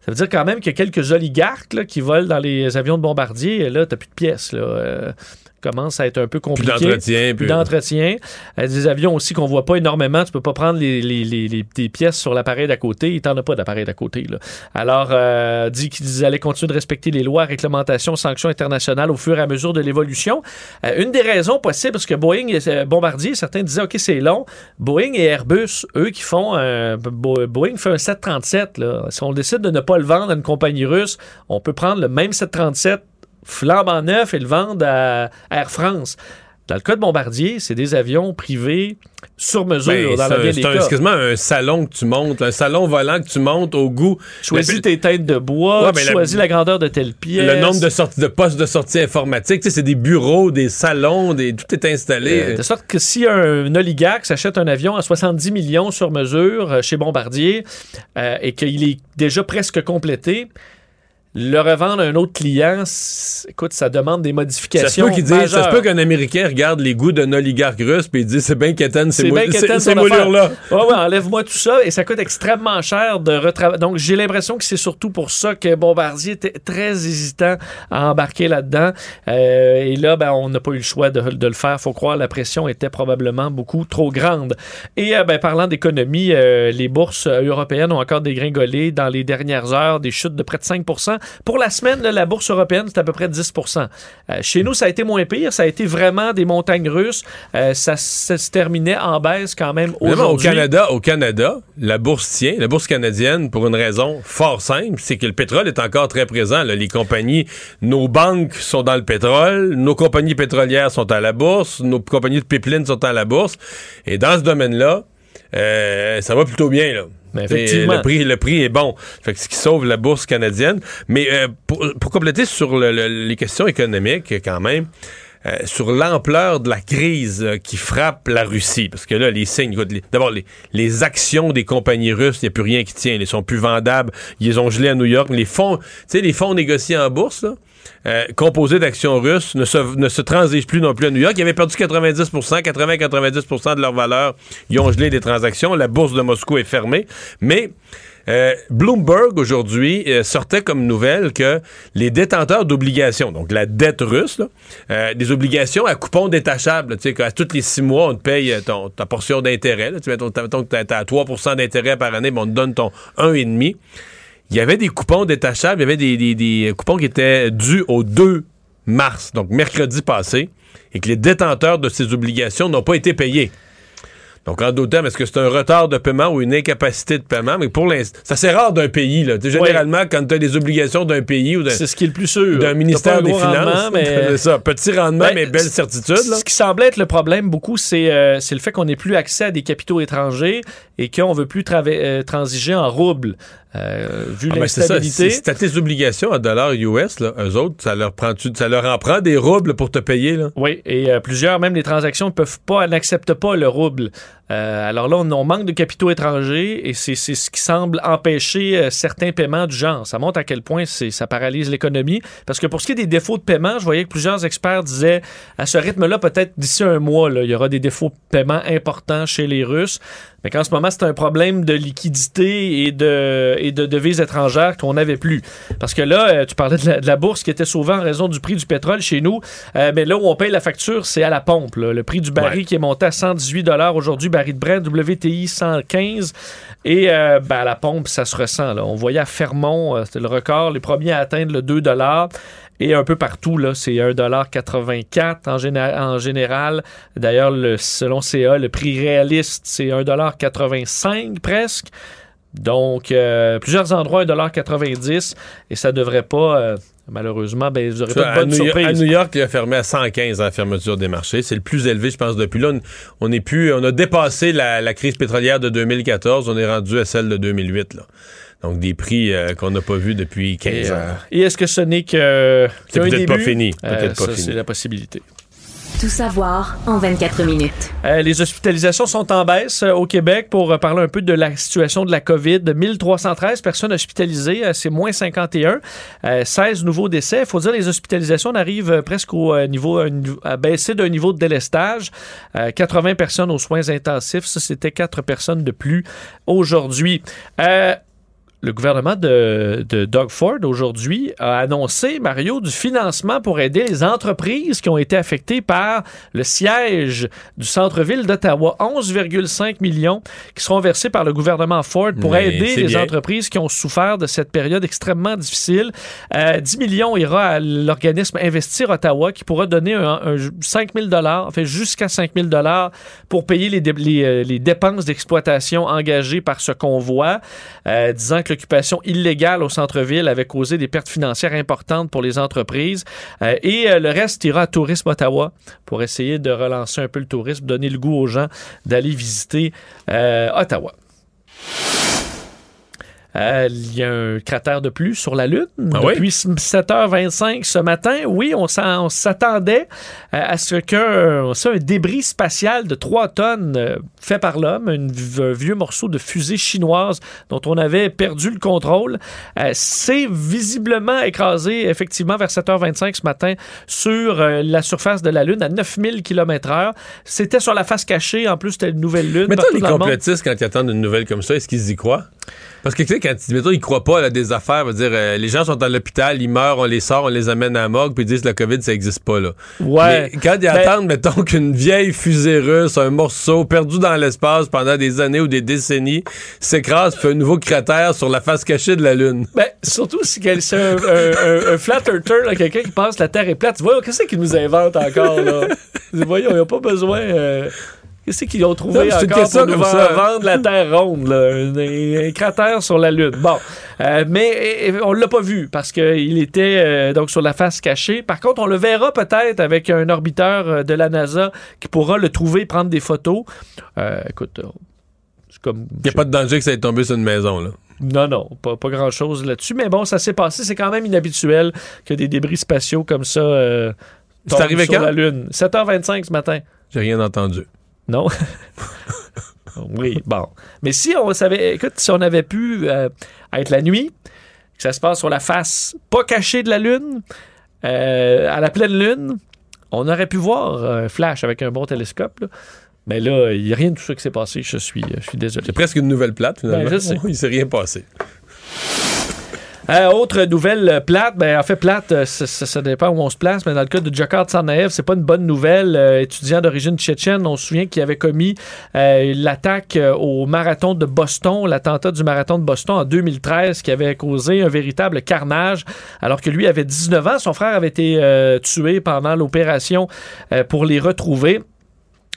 Speaker 2: Ça veut dire quand même qu'il y a quelques oligarques là, qui volent dans les avions de bombardier. Et là, t'as plus de pièces. Là. Euh, commence à être un peu
Speaker 1: Plus
Speaker 2: compliqué.
Speaker 1: d'entretien.
Speaker 2: Plus
Speaker 1: Plus
Speaker 2: d'entretien. Euh, des avions aussi qu'on voit pas énormément. Tu peux pas prendre les, les, les, les- des pièces sur l'appareil d'à côté. Il t'en a pas d'appareil d'à côté. Là. Alors, euh, dit qu'ils allaient continuer de respecter les lois, réglementations, sanctions internationales au fur et à mesure de l'évolution. Euh, une des raisons possibles, parce que Boeing et euh, Bombardier, certains disaient, OK, c'est long. Boeing et Airbus, eux qui font un... Bo- Boeing fait un 737. Là. Si on décide de ne pas le vendre à une compagnie russe, on peut prendre le même 737 flambant neuf et le vendre à Air France. Dans le cas de Bombardier, c'est des avions privés sur mesure
Speaker 1: Ben,
Speaker 2: dans
Speaker 1: c'est
Speaker 2: la des
Speaker 1: un-
Speaker 2: cas.
Speaker 1: c'est quasiment un salon que tu montes, un salon volant que tu montes au goût.
Speaker 2: Choisis tes têtes de bois,
Speaker 1: Ouais,
Speaker 2: tu
Speaker 1: ben, la-
Speaker 2: choisis la, grandeur de telle pièce.
Speaker 1: Le nombre de, de postes de sortie informatique, tu sais, c'est des bureaux, des salons, des, tout est installé.
Speaker 2: Euh, de sorte que si un, oligarque s'achète un avion à 70 millions sur mesure euh, chez Bombardier euh, et qu'il est déjà presque complété, le revendre à un autre client, écoute, ça demande des
Speaker 1: ça se
Speaker 2: modifications.
Speaker 1: peut ça se peut qu'un Américain regarde les goûts d'un oligarque russe puis il dit c'est bien qu'Étienne, ces,
Speaker 2: C'est bien
Speaker 1: moul-
Speaker 2: qu'Étienne,
Speaker 1: ces, moulures-là.
Speaker 2: Ouais, ouais, enlève-moi tout ça et ça coûte extrêmement cher de retravailler. Donc, j'ai l'impression que c'est surtout pour ça que Bombardier était très hésitant à embarquer là-dedans. Euh, et là, ben, on n'a pas eu le choix de, de le faire. Faut croire, la pression était probablement beaucoup trop grande. Et euh, ben, parlant d'économie, euh, les bourses européennes ont encore dégringolé dans les dernières heures, des chutes de près de 5 Pour la semaine, là, la bourse européenne, c'est à peu près 10% Euh, Chez nous, ça a été moins pire. Ça a été vraiment des montagnes russes. Euh, ça, ça se terminait en baisse quand même
Speaker 1: au. Canada, au Canada, la bourse tient, la bourse canadienne, pour une raison fort simple, c'est que le pétrole est encore très présent. là. Les compagnies, nos banques sont dans le pétrole, nos compagnies pétrolières sont à la bourse, nos compagnies de pipeline sont à la bourse. Et dans ce domaine-là, euh, ça va plutôt bien. Là.
Speaker 2: Effectivement.
Speaker 1: Le prix, le prix est bon. Fait que ce qui sauve la bourse canadienne. Mais euh, pour, pour compléter sur le- le- les questions économiques, quand même, euh, sur l'ampleur de la crise euh, qui frappe la Russie. Parce que là, les signes, d'abord, les, les actions des compagnies russes, il n'y a plus rien qui tient. Ils sont plus vendables. Ils les ont gelés à New York. Les fonds, tu sais, les fonds négociés en bourse, là, euh, d'actions russes, ne se, ne se transigent plus non plus à New York. Ils avaient perdu 90% 80-90% de leur valeur. Ils ont gelé des transactions. La bourse de Moscou est fermée. Mais euh, Bloomberg aujourd'hui euh, sortait comme nouvelle que les détenteurs d'obligations, donc la dette russe, euh, des obligations à coupon détachable, tu sais, qu'à tous les six mois, on te paye ta portion d'intérêt. Tu mettons, que tu as, 3 d'intérêt par année, mais on te donne ton 1,5 il y avait des coupons détachables, il y avait des, des- des coupons qui étaient dus au 2 mars, donc mercredi passé, et que les détenteurs de ces obligations n'ont pas été payés. Donc, en d'autres termes, est-ce que c'est un retard de paiement ou une incapacité de paiement? Mais pour l'instant, ça c'est rare d'un pays. Là. Généralement, quand tu as des obligations d'un pays ou d'un
Speaker 2: C'est ce qui est le plus sûr.
Speaker 1: d'un ministère des Finances,
Speaker 2: mais- (laughs)
Speaker 1: ça, petit rendement,
Speaker 2: Ben,
Speaker 1: mais belle certitude. Là.
Speaker 2: Ce qui semblait être le problème beaucoup, c'est euh, le fait qu'on n'ait plus accès à des capitaux étrangers et qu'on ne veut plus euh, transiger en roubles. Euh, vu
Speaker 1: Ah, ben,
Speaker 2: l'instabilité.
Speaker 1: Si, t'as tes obligations en dollars US, là, eux autres, ça leur, prend ça leur en prend des roubles pour te payer. Là.
Speaker 2: Oui, et euh, plusieurs, même les transactions, peuvent pas, n'acceptent pas le rouble. Euh, alors là, on, on manque de capitaux étrangers et c'est ce qui semble empêcher certains paiements du genre. Ça montre à quel point ça paralyse l'économie. Parce que pour ce qui est des défauts de paiement, je voyais que plusieurs experts disaient à ce rythme-là, peut-être d'ici un mois, là, il y aura des défauts de paiement importants chez les Russes. Mais qu'en ce moment, c'est un problème de liquidité et de, et de devises étrangères qu'on n'avait plus. Parce que là, euh, tu parlais de la, de la bourse qui était sauvée en raison du prix du pétrole chez nous. Euh, mais là où on paye la facture, c'est à la pompe. là. Le prix du baril
Speaker 1: Ouais.
Speaker 2: qui est monté à 118 aujourd'hui, baril de Brent, WTI 115. Et euh, ben, à la pompe, ça se ressent. Là. On voyait à Fermont, euh, c'était le record, les premiers à atteindre le 2 et un peu partout, là, c'est 1,84$ en, en général. D'ailleurs, le- selon CA, le prix réaliste, c'est 1,85$ presque. Donc, euh, plusieurs endroits, 1,90$. Et ça devrait pas, euh, malheureusement, ben, vous n'aurez
Speaker 1: Ça,
Speaker 2: pas de bonne
Speaker 1: New York, à
Speaker 2: surprise.
Speaker 1: New York, il a fermé à 115 à la fermeture des marchés. C'est le plus élevé, je pense, depuis là. On, est plus, on a dépassé la, la crise pétrolière de 2014. On est rendu à celle de 2008. Là. Donc, des prix euh, qu'on n'a pas vus depuis 15
Speaker 2: Et,
Speaker 1: ans.
Speaker 2: et est-ce que ce n'est que
Speaker 1: C'est peut-être pas fini. Peut-être pas
Speaker 2: ça,
Speaker 1: fini.
Speaker 2: C'est la possibilité.
Speaker 10: Tout savoir en 24 minutes.
Speaker 2: Euh, les hospitalisations sont en baisse euh, au Québec pour euh, parler un peu de la situation de la COVID. 1313 personnes hospitalisées, euh, c'est moins 51. Euh, 16 nouveaux décès. Il faut dire les hospitalisations euh, presque au niveau, à, baisser d'un niveau de délestage. Euh, 80 personnes aux soins intensifs. Ça, c'était 4 personnes de plus aujourd'hui. Euh, le gouvernement de, de Doug Ford aujourd'hui a annoncé, Mario, du financement pour aider les entreprises qui ont été affectées par le siège du centre-ville d'Ottawa. 11,5 millions qui seront versés par le gouvernement Ford pour
Speaker 1: Mais
Speaker 2: aider les
Speaker 1: bien.
Speaker 2: entreprises qui ont souffert de cette période extrêmement difficile. Euh, 10 millions ira à l'organisme Investir Ottawa qui pourra donner un, un 5 000 enfin jusqu'à 5 000 pour payer les, dé- les, euh, les dépenses d'exploitation engagées par ce convoi, euh, disant que l'occupation illégale au centre-ville avait causé des pertes financières importantes pour les entreprises. Euh, et euh, le reste ira à Tourisme Ottawa pour essayer de relancer un peu le tourisme, donner le goût aux gens d'aller visiter euh, Ottawa. Euh, il y a un cratère de plus sur la Lune.
Speaker 1: Ah oui?
Speaker 2: Depuis 7h25 ce matin, oui, on s'attendait euh, à ce qu'un un débris spatial de 3 tonnes euh, fait par l'homme, un vieux morceau de fusée chinoise dont on avait perdu le contrôle, euh, s'est visiblement écrasé effectivement vers 7h25 ce matin sur euh, la surface de la Lune à 9000 km/h. C'était sur la face cachée, en plus c'était une nouvelle Lune.
Speaker 1: Mettons
Speaker 2: partout
Speaker 1: les
Speaker 2: le
Speaker 1: complotistes, quand ils attendent une nouvelle comme ça, est-ce qu'ils y croient? Parce que, tu sais, quand mettons, ils croient pas à des affaires, veut dire, euh, les gens sont à l'hôpital, ils meurent, on les sort, on les amène à la morgue, puis ils disent que la COVID, ça existe pas, là.
Speaker 2: Ouais.
Speaker 1: Mais quand ils
Speaker 2: Ben-
Speaker 1: attendent, mettons, qu'une vieille fusée russe, un morceau perdu dans l'espace pendant des années ou des décennies, s'écrase, fait un nouveau cratère sur la face cachée de la Lune.
Speaker 2: Ben, surtout si c'est un, un- un- un flat earther, là, quelqu'un qui pense que la Terre est plate. Voyons, qu'est-ce qu'ils nous inventent encore, là? (laughs) Voyons, ils n'ont pas besoin. euh, Qu'est-ce qu'ils ont trouvé
Speaker 1: Non,
Speaker 2: encore
Speaker 1: question
Speaker 2: pour nous vendre la Terre ronde, là? Un, un cratère sur la Lune. Bon. Euh, mais on l'a pas vu parce qu'il était euh, donc sur la face cachée. Par contre, on le verra peut-être avec un orbiteur euh, de la NASA qui pourra le trouver et prendre des photos. Euh, écoute, c'est comme...
Speaker 1: Il n'y a pas de danger que ça ait tombé sur une maison, là.
Speaker 2: Non, non, pas, pas grand-chose là-dessus. Mais bon, ça s'est passé. C'est quand même inhabituel que des débris spatiaux comme ça euh, tombent
Speaker 1: arrivé
Speaker 2: sur
Speaker 1: quand?
Speaker 2: la Lune. 7h25 ce matin.
Speaker 1: J'ai rien entendu.
Speaker 2: Non? (laughs) oui, bon. Mais si on savait... Écoute, si on avait pu euh, être la nuit, que ça se passe sur la face pas cachée de la Lune, euh, à la pleine Lune, on aurait pu voir un flash avec un bon télescope. là. Mais là, il n'y a rien de tout ça qui s'est passé. Je suis, je suis désolé.
Speaker 1: C'est presque une nouvelle plate, finalement.
Speaker 2: Ben, je sais. (laughs)
Speaker 1: Il s'est rien passé.
Speaker 2: Euh, autre nouvelle euh, plate, ben en fait plate, euh, ça, ça- dépend où on se place, mais dans le cas de Jakar Tsarnaev, c'est pas une bonne nouvelle. Euh, étudiant d'origine tchétchène, on se souvient qu'il avait commis euh, l'attaque euh, au marathon de Boston, l'attentat du marathon de Boston en 2013, qui avait causé un véritable carnage, alors que lui avait 19 ans, son frère avait été tué pendant l'opération pour les retrouver.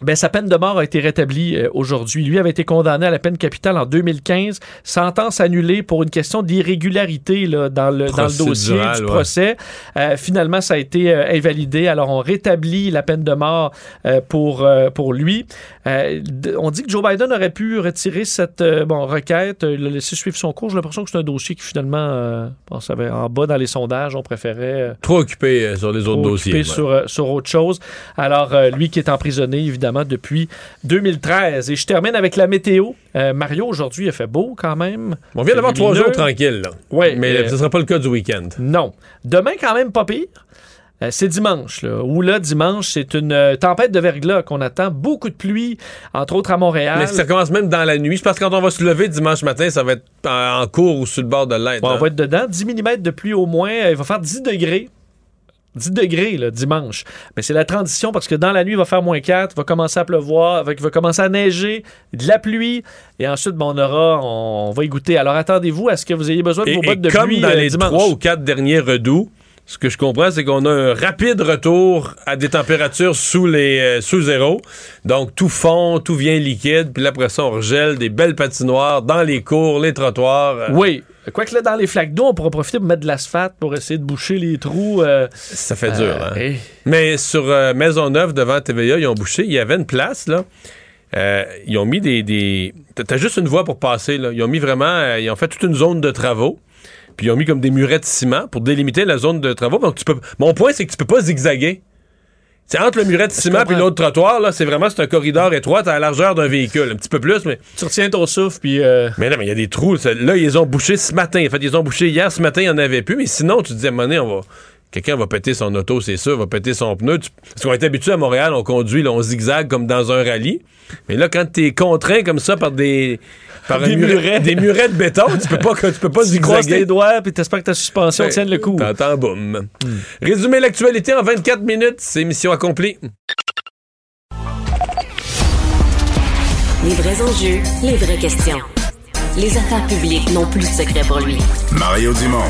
Speaker 2: Ben, sa peine de mort a été rétablie euh, aujourd'hui. Lui avait été condamné à la peine capitale en 2015, sentence annulée pour une question d'irrégularité là, dans, le, dans le dossier du
Speaker 1: ouais.
Speaker 2: procès. Euh, finalement, ça a été euh, invalidé. Alors, on rétablit la peine de mort euh, pour, euh, pour lui. Euh, on dit que Joe Biden aurait pu retirer cette bon, requête, le laisser suivre son cours. J'ai l'impression que c'est un dossier qui finalement, euh, bon, ça avait en bas dans les sondages, on préférait...
Speaker 1: Trop occupé euh, sur les autres
Speaker 2: trop
Speaker 1: dossiers.
Speaker 2: occupé
Speaker 1: ouais.
Speaker 2: sur, euh, sur autre chose. Alors, euh, lui qui est emprisonné, évidemment, depuis 2013. Et je termine avec la météo. Euh, Mario, aujourd'hui, il fait beau quand même.
Speaker 1: On vient d'avoir trois jours tranquilles, là.
Speaker 2: Ouais,
Speaker 1: Mais
Speaker 2: euh,
Speaker 1: ce ne sera pas le cas du week-end.
Speaker 2: Non. Demain, quand même, pas pire. Euh, c'est dimanche, là. Où là, dimanche, c'est une euh, tempête de verglas qu'on attend. Beaucoup de pluie, entre autres à Montréal.
Speaker 1: Mais ça commence même dans la nuit. Je pense que quand on va se lever dimanche matin, ça va être en, en cours ou sur le bord de l'aide.
Speaker 2: Ouais, on va être dedans. 10 mm de pluie au moins. Il va faire 10 degrés. 10 degrés, là, dimanche. Mais c'est la transition parce que dans la nuit, il va faire moins 4, il va commencer à pleuvoir, il va commencer à neiger, de la pluie, et ensuite, ben, on aura, on, va y goûter. Alors, attendez-vous à ce que vous ayez besoin de vos
Speaker 1: et
Speaker 2: bottes de
Speaker 1: comme
Speaker 2: pluie
Speaker 1: dans
Speaker 2: euh,
Speaker 1: les
Speaker 2: dimanche.
Speaker 1: trois ou quatre derniers redoux, ce que je comprends, c'est qu'on a un rapide retour à des températures sous les euh, sous zéro. Donc tout fond, tout vient liquide, puis après ça on regèle des belles patinoires dans les cours, les trottoirs. euh,
Speaker 2: Oui. Quoique là, dans les flaques d'eau, on pourra profiter pour mettre de l'asphalte pour essayer de boucher les trous. euh,
Speaker 1: Ça fait
Speaker 2: euh,
Speaker 1: dur. hein?
Speaker 2: et-
Speaker 1: Mais sur euh, Maisonneuve, devant TVA, ils ont bouché. Il y avait une place, là. Euh, ils ont mis des. des... t'as- juste une voie pour passer, là. Ils ont mis vraiment. euh, ils ont fait toute une zone de travaux. Puis ils ont mis comme des murets de ciment pour délimiter la zone de travaux. Donc tu peux. Mon point, c'est que tu peux pas zigzaguer. C'est entre le muret de ciment et l'autre trottoir, là, c'est vraiment c'est un corridor étroit à la largeur d'un véhicule. Un petit peu plus, mais.
Speaker 2: Tu retiens ton souffle, puis. euh,
Speaker 1: Mais non, mais il y a des trous. ça- Là, ils les ont bouchés ce matin. En fait, ils les ont bouchés hier. Ce matin, il n'y en avait plus. Mais sinon, tu te dis, à un on va. Quelqu'un va péter son auto, c'est sûr, va péter son pneu. Tu- Parce qu'on est habitué à Montréal, on conduit, là, on zigzague comme dans un rallye. Mais là, quand t'es contraint comme ça par des. Par
Speaker 2: Des murets.
Speaker 1: Des murets de béton, tu peux pas, tu peux pas
Speaker 2: tu croises tes doigts, puis t'espères que ta suspension
Speaker 1: Ouais.
Speaker 2: tienne le coup.
Speaker 1: T'entends, boum. Résumer l'actualité en 24 minutes, c'est mission accomplie.
Speaker 10: Les vrais enjeux, les vraies questions. Les affaires publiques n'ont plus de secret pour lui.
Speaker 5: Mario Dumont.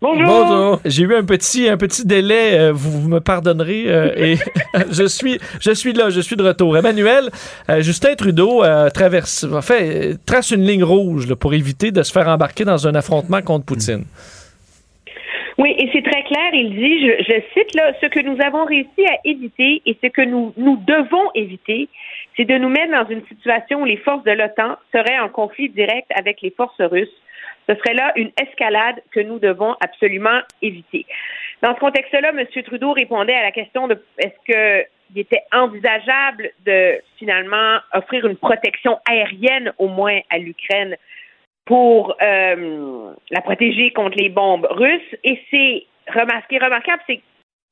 Speaker 12: Bonjour.
Speaker 2: J'ai eu un petit, un petit délai, euh, vous, vous me pardonnerez, euh, et (laughs) je suis, je suis là, je suis de retour. Emmanuel, euh, Justin Trudeau traverse, en fait, trace une ligne rouge là, pour éviter de se faire embarquer dans un affrontement contre Poutine.
Speaker 12: Oui, et c'est très clair. Il dit, je, je cite là, ce que nous avons réussi à éviter et ce que nous, nous devons éviter, c'est de nous mettre dans une situation où les forces de l'OTAN seraient en conflit direct avec les forces russes ce serait là une escalade que nous devons absolument éviter. Dans ce contexte-là, M. Trudeau répondait à la question de est-ce qu'il était envisageable de finalement offrir une protection aérienne au moins à l'Ukraine pour euh, la protéger contre les bombes russes. Et c'est est remarquable, c'est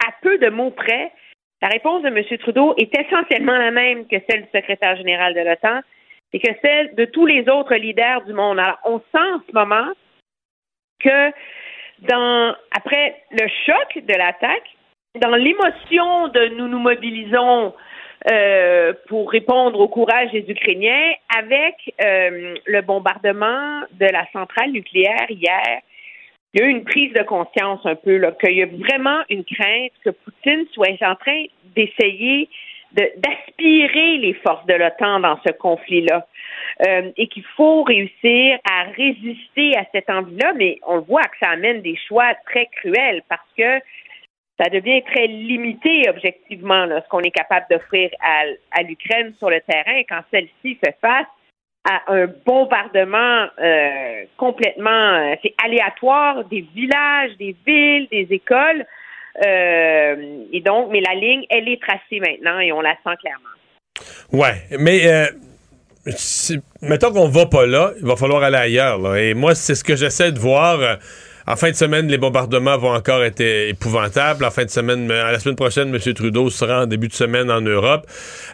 Speaker 12: à peu de mots près, la réponse de M. Trudeau est essentiellement la même que celle du secrétaire général de l'OTAN et que celle de tous les autres leaders du monde. Alors, on sent en ce moment que dans après le choc de l'attaque, dans l'émotion de nous nous mobilisons euh, pour répondre au courage des Ukrainiens, avec euh, le bombardement de la centrale nucléaire hier, il y a eu une prise de conscience un peu, qu'il y a vraiment une crainte que Poutine soit en train d'essayer d'aspirer les forces de l'OTAN dans ce conflit-là. Euh, et qu'il faut réussir à résister à cette envie-là, mais on voit que ça amène des choix très cruels parce que ça devient très limité objectivement ce qu'on est capable d'offrir à, à l'Ukraine sur le terrain quand celle-ci fait face à un bombardement euh, complètement euh, c'est aléatoire des villages, des villes, des écoles. Euh, et donc, mais la ligne, elle est tracée maintenant et on la sent clairement.
Speaker 1: Ouais, mais euh, mettons qu'on va pas là, il va falloir aller ailleurs. Et moi, c'est ce que j'essaie de voir. En fin de semaine, les bombardements vont encore être épouvantables. En fin de semaine, la semaine prochaine, M. Trudeau sera en début de semaine en Europe.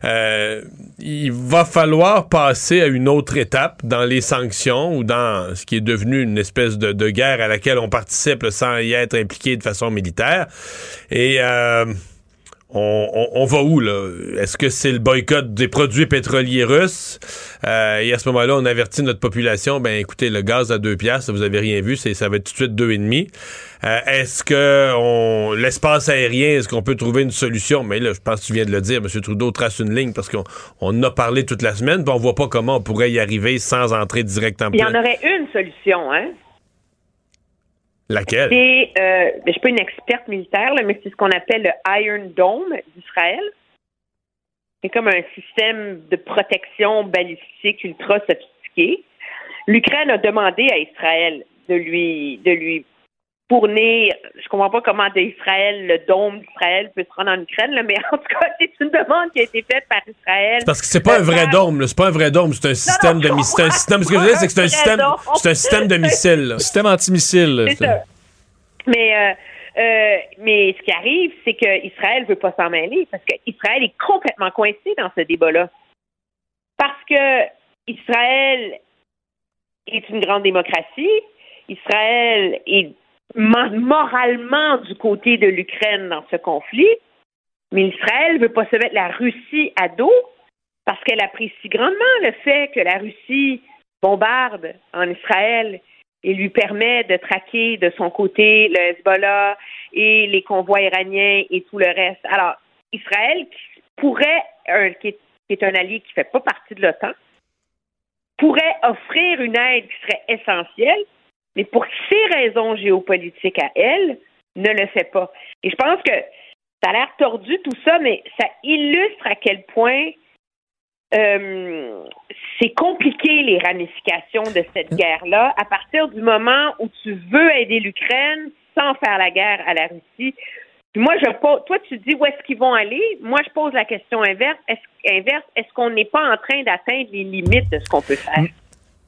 Speaker 1: Euh, il va falloir passer à une autre étape dans les sanctions ou dans ce qui est devenu une espèce de, guerre à laquelle on participe sans y être impliqué de façon militaire. Et euh, on, va où là? Est-ce que c'est le boycott des produits pétroliers russes? Euh, Et à ce moment-là, on avertit notre population. Ben écoutez, le gaz à deux piastres, vous avez rien vu, c'est ça va être tout de suite deux et demi. Euh, est-ce que on l'espace aérien, est-ce qu'on peut trouver une solution? Mais là, je pense que tu viens de le dire, M. Trudeau trace une ligne parce qu'on on a parlé toute la semaine, puis on voit pas comment on pourrait y arriver sans entrer direct en
Speaker 12: Il y en aurait une solution, hein?
Speaker 1: Laquelle?
Speaker 12: Euh, ben, je suis pas une experte militaire, mais c'est ce qu'on appelle le Iron Dome d'Israël. C'est comme un système de protection balistique ultra sophistiqué. L'Ukraine a demandé à Israël de lui, de lui fournir. Je comprends pas comment d'Israël, le dôme d'Israël peut se rendre en Ukraine, mais en tout cas, (laughs) c'est une demande qui a été faite par Israël.
Speaker 1: parce que c'est pas un vrai dôme, c'est pas un vrai dôme, c'est un système de missiles. C'est un système. Ce que je veux dire, c'est que c'est un système, c'est un système de missiles, système antimissile.
Speaker 12: C'est ça. Mais euh, euh, mais ce qui arrive, c'est qu'Israël ne veut pas s'en mêler parce qu'Israël est complètement coincé dans ce débat-là. Parce que Israël est une grande démocratie, Israël est moralement du côté de l'Ukraine dans ce conflit, mais Israël ne veut pas se mettre la Russie à dos parce qu'elle apprécie grandement le fait que la Russie bombarde en Israël et lui permet de traquer de son côté le Hezbollah et les convois iraniens et tout le reste. Alors, Israël pourrait, qui, est, un allié qui ne fait pas partie de l'OTAN, pourrait offrir une aide qui serait essentielle, mais pour ses raisons géopolitiques à elle, ne le fait pas. Et je pense que ça a l'air tordu tout ça, mais ça illustre à quel point euh, c'est compliqué les ramifications de cette guerre-là à partir du moment où tu veux aider l'Ukraine sans faire la guerre à la Russie. moi, je toi, tu dis où est-ce qu'ils vont aller? Moi, je pose la question inverse. Est-ce, inverse, est-ce qu'on n'est pas en train d'atteindre les limites de ce qu'on peut faire?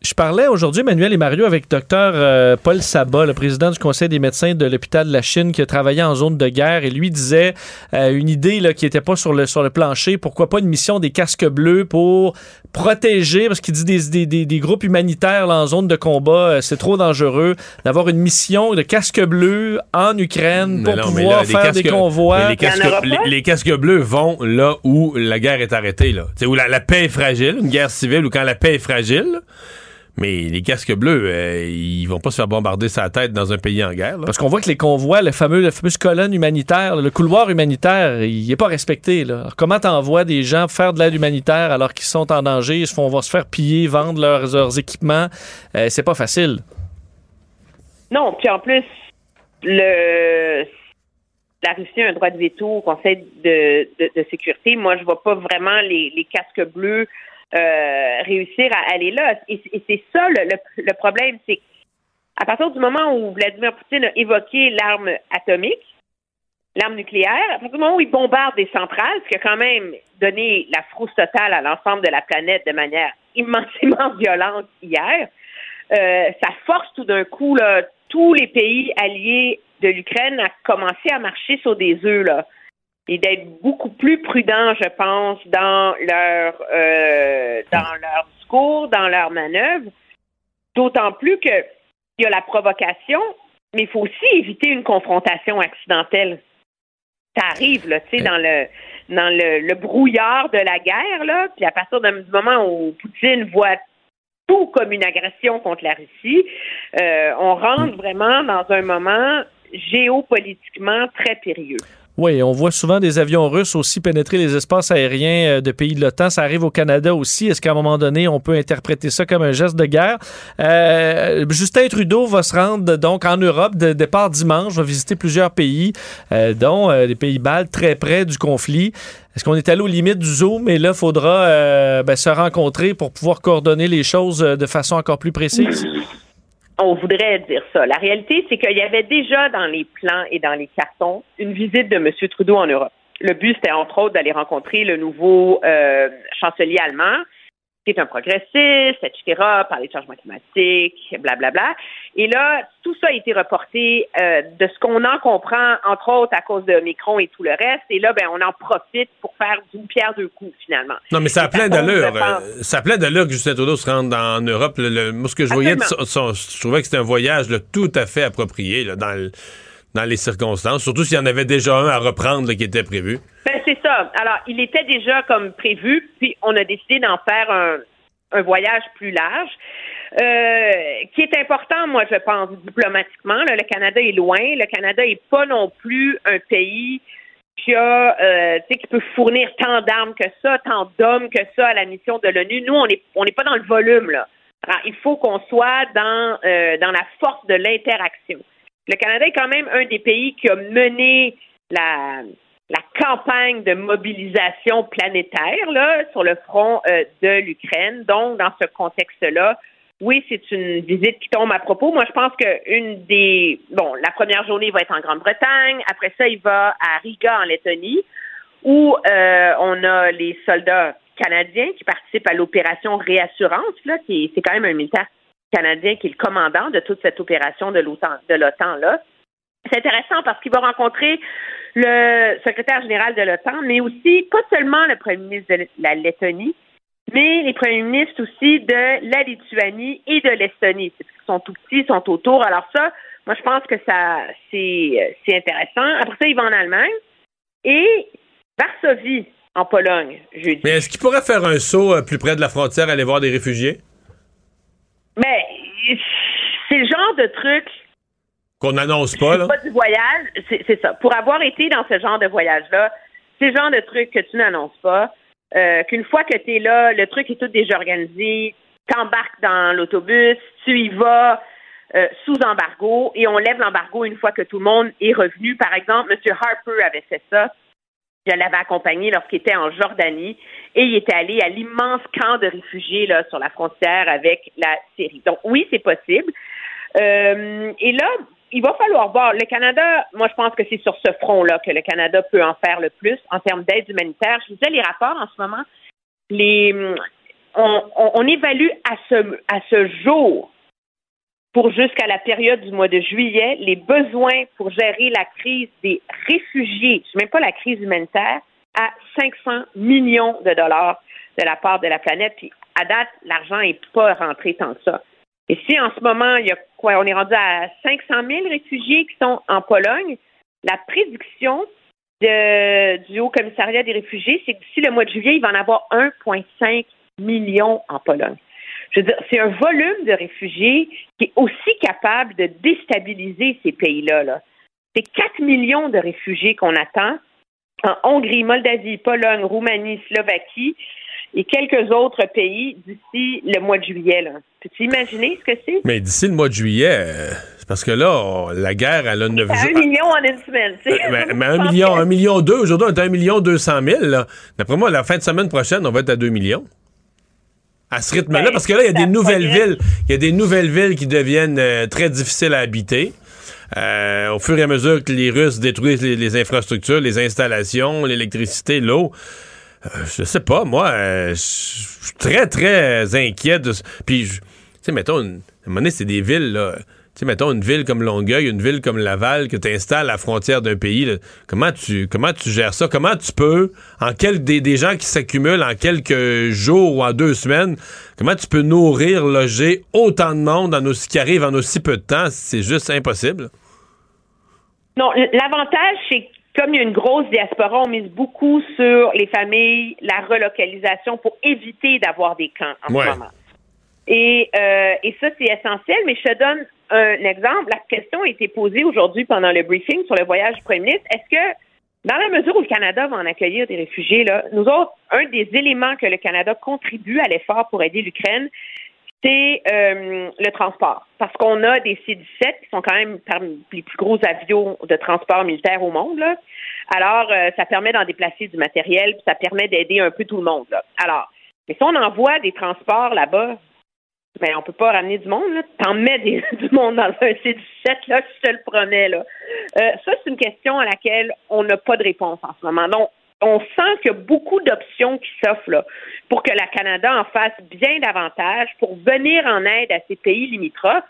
Speaker 2: Je parlais aujourd'hui, Emmanuel et Mario, avec docteur euh, Paul Sabat, le président du Conseil des médecins de l'hôpital de la Chine, qui a travaillé en zone de guerre, et lui disait euh, une idée là, qui n'était pas sur le, sur le plancher, pourquoi pas une mission des casques bleus pour protéger, parce qu'il dit des, des, des, groupes humanitaires là, en zone de combat, euh, c'est trop dangereux, d'avoir une mission de casques bleus en Ukraine pour pouvoir faire des convois.
Speaker 1: Les casques, les, casques, bleus vont là où la guerre est arrêtée, là. où la, la paix est fragile, une guerre civile, ou quand la paix est fragile. Mais les casques bleus, euh, ils vont pas se faire bombarder sa tête dans un pays en guerre.
Speaker 2: Parce qu'on voit que les convois, le fameux, la fameuse colonne humanitaire, le couloir humanitaire, il n'est pas respecté. Là. Alors, comment t'envoies des gens faire de l'aide humanitaire alors qu'ils sont en danger, ils se font, vont se faire piller, vendre leurs, équipements? Euh, c'est pas facile.
Speaker 12: Non, puis en plus, le la Russie a un droit de veto au Conseil de, sécurité. Moi, je vois pas vraiment les, les casques bleus euh, réussir à aller là. Et, c'est ça le, problème, c'est qu'à partir du moment où Vladimir Poutine a évoqué l'arme atomique, l'arme nucléaire, à partir du moment où il bombarde des centrales, ce qui a quand même donné la frousse totale à l'ensemble de la planète de manière immensément (laughs) violente hier, euh, ça force tout d'un coup tous les pays alliés de l'Ukraine à commencer à marcher sur des œufs. Et d'être beaucoup plus prudents, je pense, dans leur euh, dans leur discours, dans leur manœuvre. D'autant plus que il y a la provocation, mais il faut aussi éviter une confrontation accidentelle. Ça arrive, là, tu sais, dans le dans le, brouillard de la guerre, là, puis à partir du moment où Poutine voit tout comme une agression contre la Russie, euh, on rentre vraiment dans un moment géopolitiquement très périlleux.
Speaker 2: Oui, on voit souvent des avions russes aussi pénétrer les espaces aériens euh, de pays de l'OTAN. Ça arrive au Canada aussi. Est-ce qu'à un moment donné, on peut interpréter ça comme un geste de guerre? Euh, Justin Trudeau va se rendre donc en Europe de départ dimanche, va visiter plusieurs pays, euh, dont les pays baltes, très près du conflit. Est-ce qu'on est allé aux limites du zoom? Et là, il faudra ben, se rencontrer pour pouvoir coordonner les choses de façon encore plus précise?
Speaker 12: On voudrait dire ça. La réalité, c'est qu'il y avait déjà dans les plans et dans les cartons une visite de M. Trudeau en Europe. Le but, c'était entre autres d'aller rencontrer le nouveau euh, chancelier allemand qui est un progressiste, etc., parler de changement climatique, blablabla. Et là, tout ça a été reporté euh, de ce qu'on en comprend, entre autres à cause de Micron et tout le reste. Et là, ben, on en profite pour faire d'une pierre deux coups, finalement.
Speaker 1: Non, mais ça a plein d'allure. Euh, ça a plein d'allure que Justin Trudeau se rende en Europe. Le, moi, ce que je voyais, je trouvais que c'était un voyage tout à fait approprié dans, dans les circonstances, surtout s'il y en avait déjà un à reprendre qui était prévu.
Speaker 12: Ben, c'est ça. Alors, il était déjà comme prévu, puis on a décidé d'en faire un, un voyage plus large. Euh, qui est important, moi, je pense, diplomatiquement. le Canada est loin. Le Canada n'est pas non plus un pays qui a, euh, qui peut fournir tant d'armes que ça, tant d'hommes que ça à la mission de l'ONU. Nous, on n'est on pas dans le volume, là. Alors, il faut qu'on soit dans, euh, dans la force de l'interaction. Le Canada est quand même un des pays qui a mené la, campagne de mobilisation planétaire là, sur le front euh, de l'Ukraine. Donc, dans ce contexte-là, oui, c'est une visite qui tombe à propos. Moi, je pense qu'une des... Bon, la première journée va être en Grande-Bretagne. Après ça, il va à Riga, en Lettonie, où euh, on a les soldats canadiens qui participent à l'opération Réassurance, là, qui c'est quand même un militaire canadien qui est le commandant de toute cette opération de l'OTAN, de l'OTAN là. C'est intéressant parce qu'il va rencontrer le secrétaire général de l'OTAN, mais aussi pas seulement le premier ministre de la Lettonie, mais les premiers ministres aussi de la Lituanie et de l'Estonie. Ils sont tout petits, ils sont autour. Alors ça, moi je pense que ça c'est intéressant. Après ça, il va en Allemagne et Varsovie en Pologne jeudi.
Speaker 1: Mais est-ce qu'il pourrait faire un saut euh, plus près de la frontière, aller voir des réfugiés?
Speaker 12: Mais c'est le genre de truc
Speaker 1: qu'on n'annonce pas, là?
Speaker 12: pas du voyage, c'est ça. Pour avoir été dans ce genre de voyage-là, c'est le genre de truc que tu n'annonces pas. Euh, qu'une fois que tu es là, le truc est tout déjà organisé, t'embarques dans l'autobus, tu y vas euh, sous embargo et on lève l'embargo une fois que tout le monde est revenu. Par exemple, M. Harper avait fait ça. Je l'avais accompagné lorsqu'il était en Jordanie et il était allé à l'immense camp de réfugiés là, sur la frontière avec la Syrie. Donc oui, c'est possible. Euh, et là, il va falloir voir. Le Canada, moi, je pense que c'est sur ce front-là que le Canada peut en faire le plus en termes d'aide humanitaire. Je vous disais, les rapports en ce moment, les, on, on- on évalue à ce, à ce jour, pour jusqu'à la période du mois de juillet, les besoins pour gérer la crise des réfugiés, je même pas la crise humanitaire, à 500 millions de dollars de la part de la planète. Puis à date, l'argent n'est pas rentré tant que ça. Et si en ce moment, il y a quoi, on est rendu à 500 000 réfugiés qui sont en Pologne, la prédiction de- du Haut Commissariat des réfugiés, c'est que d'ici le mois de juillet, il va en avoir 1,5 million en Pologne. Je veux dire, c'est un volume de réfugiés qui est aussi capable de déstabiliser ces pays-là. Là. C'est 4 millions de réfugiés qu'on attend en Hongrie, Moldavie, Pologne, Roumanie, Slovaquie et quelques autres pays d'ici le mois de juillet. Là. Peux-tu imaginer ce que c'est?
Speaker 1: Mais d'ici le mois de juillet, euh, c'est parce que là, on- la guerre, elle a neuf
Speaker 12: C'est
Speaker 1: jours.
Speaker 12: un million en une semaine. tu sais.
Speaker 1: Mais, mais un million, un million deux, aujourd'hui, on est à un million deux cent mille. D'après moi, la fin de semaine prochaine, on va être à 2 millions. À ce rythme-là,
Speaker 12: Ben,
Speaker 1: parce que là, il y a des nouvelles villes. Il y a des nouvelles villes qui deviennent euh, très difficiles à habiter. Euh, au fur et à mesure que les Russes détruisent les, les infrastructures, les installations, l'électricité, l'eau. Euh, je sais pas, moi, euh, je suis très, très inquiet de Puis, tu sais, mettons, une, à un moment donné, c'est des villes, là. Tu sais, mettons, une ville comme Longueuil, une ville comme Laval, que tu installes à la frontière d'un pays, là, comment, tu, comment tu gères ça? Comment tu peux, en quel, des, des gens qui s'accumulent en quelques jours ou en deux semaines, comment tu peux nourrir, loger autant de monde en aussi, qui arrive en aussi peu de temps? C'est juste impossible.
Speaker 12: Non, l'avantage, c'est que comme il y a une grosse diaspora, on mise beaucoup sur les familles, la relocalisation pour éviter d'avoir des camps en
Speaker 1: Ouais.
Speaker 12: ce moment. Et, euh, et ça, c'est essentiel, mais je te donne un exemple. La question a été posée aujourd'hui pendant le briefing sur le voyage du premier ministre. Est-ce que, dans la mesure où le Canada va en accueillir des réfugiés, là, nous autres, un des éléments que le Canada contribue à l'effort pour aider l'Ukraine, c'est euh, le transport. Parce qu'on a des C-17 qui sont quand même parmi les plus gros avions de transport militaire au monde. Là. Alors, euh, ça permet d'en déplacer du matériel, puis ça permet d'aider un peu tout le monde. Là. Alors, mais si on envoie des transports là-bas, ben on peut pas ramener du monde. Là. T'en mets (laughs) du monde dans un C-17, là, je te le promets. Là. Euh, ça, c'est une question à laquelle on n'a pas de réponse en ce moment. Donc, on sent qu'il y a beaucoup d'options qui s'offrent là, pour que la Canada en fasse bien davantage pour venir en aide à ces pays limitrophes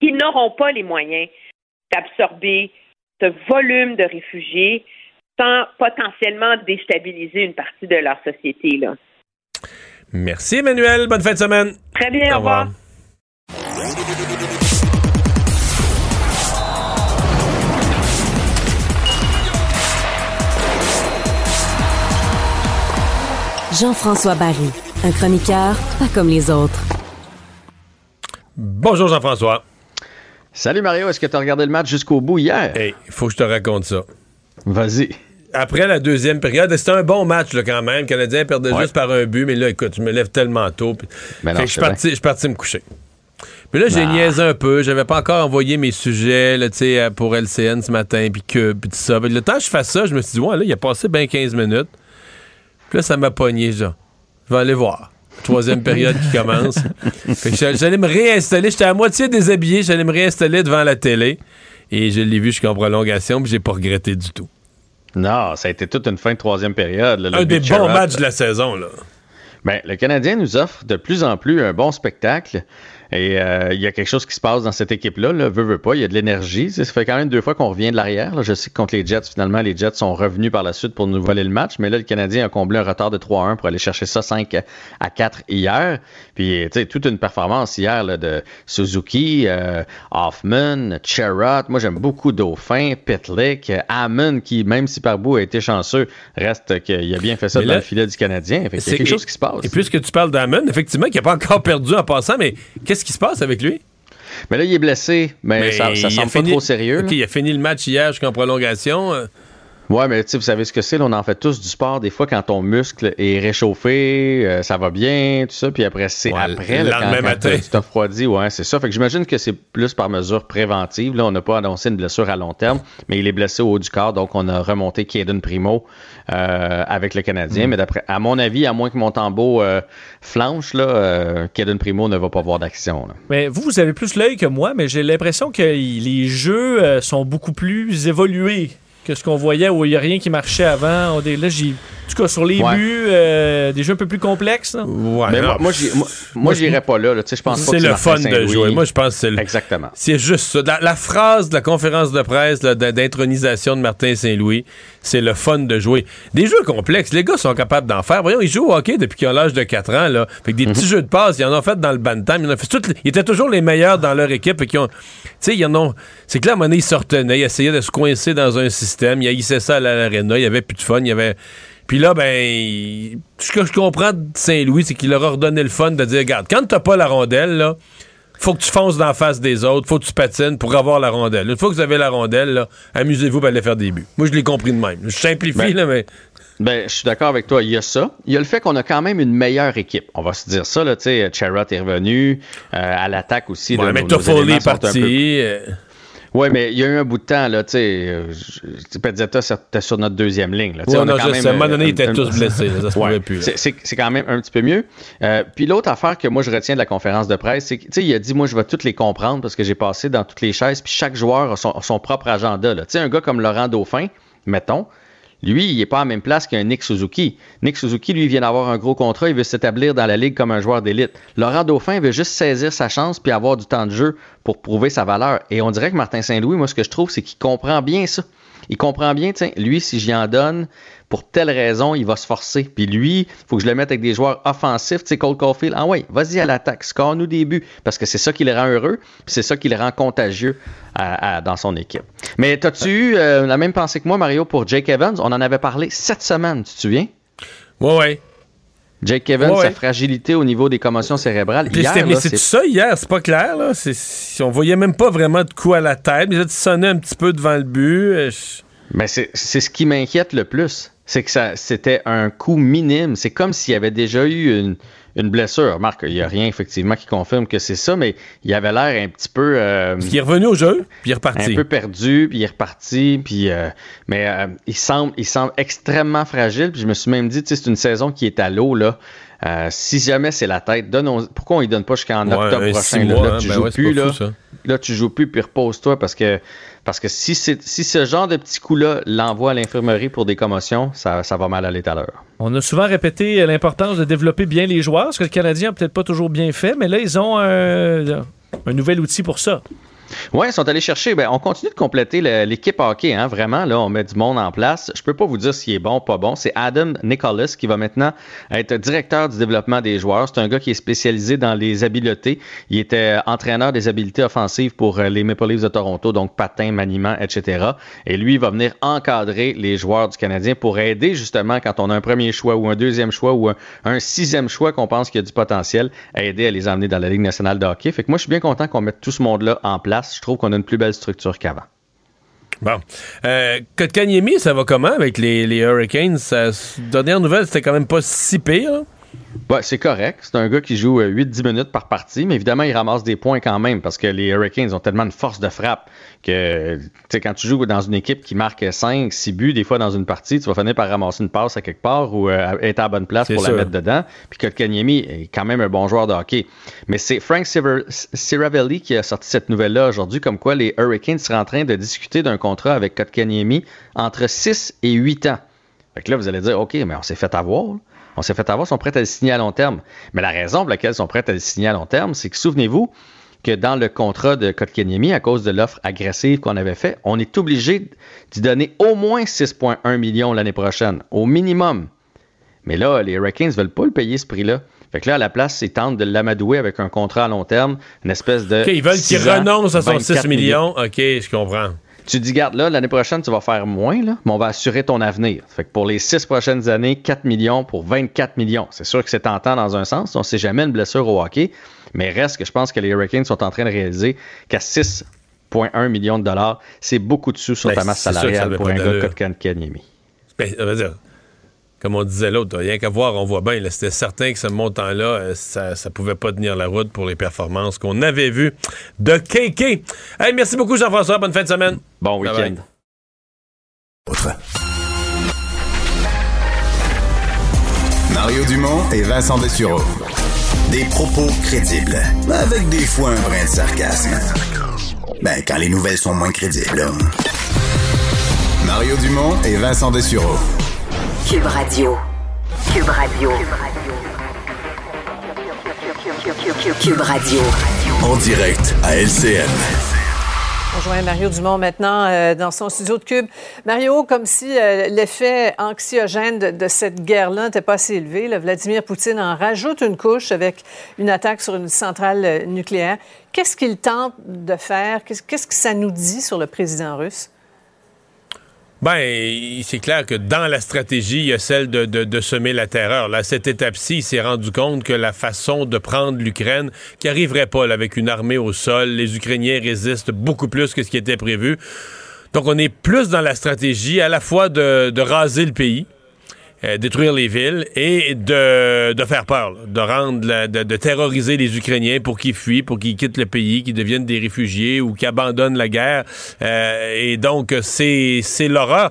Speaker 12: qui n'auront pas les moyens d'absorber ce volume de réfugiés sans potentiellement déstabiliser une partie de leur société. Là.
Speaker 1: Merci, Emmanuel. Bonne fin de semaine.
Speaker 12: Très bien, au revoir.
Speaker 6: Jean-François Barry, un chroniqueur pas comme les autres.
Speaker 1: Bonjour, Jean-François.
Speaker 14: Salut Mario, est-ce que tu as regardé le match jusqu'au bout hier?
Speaker 1: Hey, il faut que je te raconte ça.
Speaker 14: Vas-y.
Speaker 1: Après la deuxième période, c'était un bon match là, quand même. Le Canadien perdait
Speaker 14: Ouais.
Speaker 1: juste par un but, mais là, écoute, je me lève tellement tôt. puis-
Speaker 14: Ben non,
Speaker 1: Fait que je suis parti, me coucher. Puis là, j'ai
Speaker 14: Ah.
Speaker 1: niaisé un peu. J'avais pas encore envoyé mes sujets là, pour LCN ce matin, puis que, puis tout ça. Puis le temps que je fasse ça, je me suis dit, ouais, là, il a passé bien 15 minutes. Puis là, ça m'a pogné, genre. Je vais aller voir. Troisième période qui commence. (laughs) J'allais me réinstaller. J'étais à moitié déshabillé. J'allais me réinstaller devant la télé. Et je l'ai vu jusqu'en prolongation, puis j'ai pas regretté du tout.
Speaker 14: Non, ça a été toute une fin de troisième période. là,
Speaker 1: Un des bons matchs de la saison, là.
Speaker 14: Ben, le Canadien nous offre de plus en plus un bon spectacle. Et euh, il y a quelque chose qui se passe dans cette équipe-là. Là, veut, veut pas, il y a de l'énergie. Ça fait quand même deux fois qu'on revient de l'arrière. Je sais que contre les Jets, finalement, les Jets sont revenus par la suite pour nous voler le match. Mais là, le Canadien a comblé un retard de 3-1 pour aller chercher ça 5 à 4 hier. Puis, tu sais, toute une performance hier là, de Suzuki, euh, Hoffman, Cherrott. Moi, j'aime beaucoup Dauphin, Pitlick, Hammond, qui, même si par bout a été chanceux, reste qu'il a bien fait ça dans le filet du Canadien. Fait qu'il y a
Speaker 1: C'est-
Speaker 14: quelque chose qui se passe.
Speaker 1: Et puisque tu parles d'Amon, effectivement, qui n'a pas encore perdu en passant, mais qu'est-ce qui se passe avec lui?
Speaker 14: Mais là, il est blessé, mais, ça, ça semble
Speaker 1: fini-
Speaker 14: pas trop sérieux.
Speaker 1: Il a fini le match hier jusqu'en prolongation.
Speaker 14: Ouais, mais tu sais, vous savez ce que c'est, on en fait tous du sport. Des fois, quand ton muscle est réchauffé, euh, ça va bien, tout ça, puis après, c'est
Speaker 1: Ouais,
Speaker 14: après,
Speaker 1: le lendemain matin.
Speaker 14: tu t'as refroidi, ouais, c'est ça. Fait que j'imagine que c'est plus par mesure préventive. Là, on n'a pas annoncé une blessure à long terme, mais il est blessé au haut du corps, donc on a remonté Kaden Primo euh, avec le Canadien.
Speaker 1: Mm.
Speaker 14: Mais d'après, à mon avis, à moins que mon tambour euh, flanche, là, euh, Kaden Primo ne va pas voir d'action.
Speaker 2: Mais vous, vous avez plus l'œil que moi, mais j'ai l'impression que les jeux sont beaucoup plus évolués que ce qu'on voyait où il n'y a rien qui marchait avant. On, là, j'ai en tout cas, sur les
Speaker 14: Ouais.
Speaker 2: buts, euh, des jeux un peu plus complexes. là.
Speaker 1: Ouais,
Speaker 14: Mais moi, moi, moi, moi, j'irais pas là. là. Tu sais, Je pense pas
Speaker 1: C'est le fun de jouer. Moi, je pense que c'est le-
Speaker 14: Exactement.
Speaker 1: C'est juste ça. La, la phrase de la conférence de presse d'intronisation de Martin Saint-Louis, c'est le fun de jouer. Des jeux complexes, les gars sont capables d'en faire. Voyons, ils jouent au hockey depuis qu'ils ont l'âge de 4 ans. Là. Fait que des petits jeux de passe, ils en ont fait dans le bantam. Ils, en ont fait toutes ils étaient toujours les meilleurs dans leur équipe. Et qui ont, tu sais, ils en ont. C'est que là, à un moment donné, ils se retenaient, ils essayaient de se coincer dans un système. Ils haïssaient ça à l'aréna. Il y avait plus de fun. Il y avait. Puis là, ben, il- ce que je comprends de Saint-Louis, c'est qu'il leur a redonné le fun de dire, regarde, quand t'as pas la rondelle, là, faut que tu fonces dans la face des autres, faut que tu patines pour avoir la rondelle. Une fois que vous avez la rondelle, amusez-vous pour aller faire des buts. Moi, je l'ai compris de même. Je simplifie,
Speaker 14: Ben,
Speaker 1: là, mais.
Speaker 14: Ben, je suis d'accord avec toi. Il y a ça. Il y a le fait qu'on a quand même une meilleure équipe. On va se dire ça, là. Tu sais, Charrot est revenu. euh, à l'attaque aussi.
Speaker 1: Ouais,
Speaker 14: là,
Speaker 1: mais
Speaker 14: nos- nos un peu-
Speaker 1: parti. euh,
Speaker 14: Oui, mais il y a eu un bout de temps, là, tu sais, euh, Pezzetta, c'était sur notre deuxième ligne. Là.
Speaker 1: Ouais,
Speaker 14: on a quand même.
Speaker 1: À un moment
Speaker 14: euh,
Speaker 1: donné, ils étaient tous blessés, ça se
Speaker 14: Ouais.
Speaker 1: pouvait plus.
Speaker 14: C'est- quand même un petit peu mieux. Euh, puis l'autre affaire que moi, je retiens de la conférence de presse, c'est qu'il il a dit, moi, je vais toutes les comprendre parce que j'ai passé dans toutes les chaises, puis chaque joueur a son, a son propre agenda. là. Tu sais, un gars comme Laurent Dauphin, mettons, lui, il n'est pas à la même place qu'un Nick Suzuki. Nick Suzuki, lui, vient d'avoir un gros contrat, il veut s'établir dans la ligue comme un joueur d'élite. Laurent Dauphin veut juste saisir sa chance puis avoir du temps de jeu pour prouver sa valeur. Et on dirait que Martin Saint-Louis, moi, ce que je trouve, c'est qu'il comprend bien ça. Il comprend bien, tiens, lui, si j'y en donne, pour telle raison, il va se forcer. Puis lui, il faut que je le mette avec des joueurs offensifs. Tu sais, Cole Caulfield, ah ouais, vas-y à l'attaque, score-nous des buts. Parce que c'est ça qui le rend heureux, puis c'est ça qui le rend contagieux à- à- dans son équipe. Mais t'as-tu eu euh, la même pensée que moi, Mario, pour Jake Evans? On en avait parlé cette semaine, tu te souviens?
Speaker 1: Ouais, ouais.
Speaker 14: Jake Evans,
Speaker 1: Ouais,
Speaker 14: sa fragilité au niveau des commotions cérébrales. Hier,
Speaker 1: mais c'est ça hier, c'est pas clair, là. On voyait même pas vraiment de coup à la tête. Mais là, tu sonnais un petit peu devant le but. euh, je-
Speaker 14: Mais c'est c'est ce qui m'inquiète le plus. C'est que ça c'était un coup minime. C'est comme s'il y avait déjà eu une, une blessure. Marc, il n'y a rien effectivement qui confirme que c'est ça, mais il avait l'air un petit peu. euh,
Speaker 1: Il est revenu au jeu, puis il est reparti.
Speaker 14: un peu perdu, puis il est reparti, puis euh, mais euh, il semble, il semble extrêmement fragile. Puis je me suis même dit, tu sais, c'est une saison qui est à l'eau là. Euh, si jamais c'est la tête, donne pourquoi on ne donne pas jusqu'en octobre prochain? là, Là,
Speaker 1: hein,
Speaker 14: tu
Speaker 1: ben
Speaker 14: joues
Speaker 1: ouais,
Speaker 14: plus là.
Speaker 1: fou.
Speaker 14: Là, tu joues plus, puis repose-toi parce que parce que si ce genre de petit coup-là l'envoie à l'infirmerie pour des commotions, ça, va mal aller tout à l'heure.
Speaker 2: On a souvent répété l'importance de développer bien les joueurs, parce que le Canadien n'a peut-être pas toujours bien fait, mais là, ils ont un nouvel outil pour ça.
Speaker 14: Oui, ils sont allés chercher. Ben, on continue de compléter l'équipe hockey, hein, vraiment. Là, on met du monde en place. Je peux pas vous dire s'il est bon pas bon. C'est Adam Nicholas qui va maintenant être directeur du développement des joueurs. C'est un gars qui est spécialisé dans les habiletés. Il était entraîneur des habiletés offensives pour euh, les Maple Leafs de Toronto, donc patin, maniement, etc. Et lui, il va venir encadrer les joueurs du Canadien pour aider justement quand on a un premier choix ou un deuxième choix ou un, un sixième choix qu'on pense qu'il y a du potentiel, à aider à les emmener dans la Ligue nationale de hockey. Fait que moi, je suis bien content qu'on mette tout ce monde-là en place. Je trouve qu'on a une plus belle structure qu'avant.
Speaker 1: Bon. Euh, Kotkaniemi, ça va comment avec les, Hurricanes? Ça, dernière nouvelle, c'était quand même pas si pire.
Speaker 14: Ouais, c'est correct. C'est un gars qui joue euh, 8-10 minutes par partie, mais évidemment, il ramasse des points quand même parce que les Hurricanes ont tellement de force de frappe que, tu sais, quand tu joues dans une équipe qui marque 5, 6 buts, des fois dans une partie, tu vas finir par ramasser une passe à quelque part ou euh, être à la bonne place pour
Speaker 1: sûr.
Speaker 14: la mettre dedans. Puis Kotkaniemi est quand même un bon joueur de hockey. Mais c'est Frank Ciravelli qui a sorti cette nouvelle-là aujourd'hui, comme quoi les Hurricanes seraient en train de discuter d'un contrat avec Kotkaniemi entre 6 et 8 ans. Fait que là, vous allez dire, OK, mais on s'est fait avoir. là. On s'est fait avoir, ils sont prêts à le signer à long terme. Mais la raison pour laquelle ils sont prêts à le signer à long terme, c'est que souvenez-vous que dans le contrat de Kotkaniemi, à cause de l'offre agressive qu'on avait fait, on est obligé d'y donner au moins 6,1 millions l'année prochaine, au minimum. Mais là, les Hurricanes ne veulent pas le payer ce prix-là. Fait que là, à la place, ils tentent de l'amadouer avec un contrat à long terme, une espèce de.
Speaker 1: OK, ils veulent qu'il renonce à son
Speaker 14: 24
Speaker 1: 6 millions. OK, je comprends.
Speaker 14: Tu dis, garde là, l'année prochaine, tu vas faire moins, là, mais on va assurer ton avenir. Fait que pour les six prochaines années, 4 millions pour 24 millions. C'est sûr que c'est tentant dans un sens. On sait jamais une blessure au hockey, mais reste que je pense que les Hurricanes sont en train de réaliser qu'à 6,1 millions de dollars, c'est beaucoup de sous sur
Speaker 1: Ben,
Speaker 14: ta masse salariale pour un gars comme Kotkaniemi.
Speaker 1: Ben, ça veut dire, comme on disait l'autre, rien qu'à voir, on voit bien, c'était certain que ce montant-là, euh, ça, ça pouvait pas tenir la route pour les performances qu'on avait vues de KK. Hey, merci beaucoup, Jean-François. Bonne fin de semaine.
Speaker 14: Bon week-end.
Speaker 5: Mario Dumont et Vincent Dessureau. Des propos crédibles, avec des fois un brin de sarcasme. Ben, quand les nouvelles sont moins crédibles. là. Mario Dumont et Vincent Dessureau.
Speaker 10: Cube Radio. Cube Radio. Cube Radio.
Speaker 5: En direct à LCN.
Speaker 15: On rejoint Mario Dumont maintenant euh, dans son studio de Cube. Mario, comme si euh, l'effet anxiogène de, de cette guerre-là n'était pas assez élevé, là, Vladimir Poutine en rajoute une couche avec une attaque sur une centrale euh, nucléaire. Qu'est-ce qu'il tente de faire? Qu'est-ce que ça nous dit sur le président russe?
Speaker 1: Ben, c'est clair que dans la stratégie, il y a celle de, semer la terreur. Là, cette étape-ci, il s'est rendu compte que la façon de prendre l'Ukraine, qui arriverait pas là, avec une armée au sol, les Ukrainiens résistent beaucoup plus que ce qui était prévu. Donc, on est plus dans la stratégie à la fois de raser le pays, euh, détruire les villes et de, de faire peur, là, de rendre, la- de, de terroriser les Ukrainiens pour qu'ils fuient, pour qu'ils quittent le pays, qu'ils deviennent des réfugiés ou qu'ils abandonnent la guerre. Euh, et donc, c'est c'est l'horreur.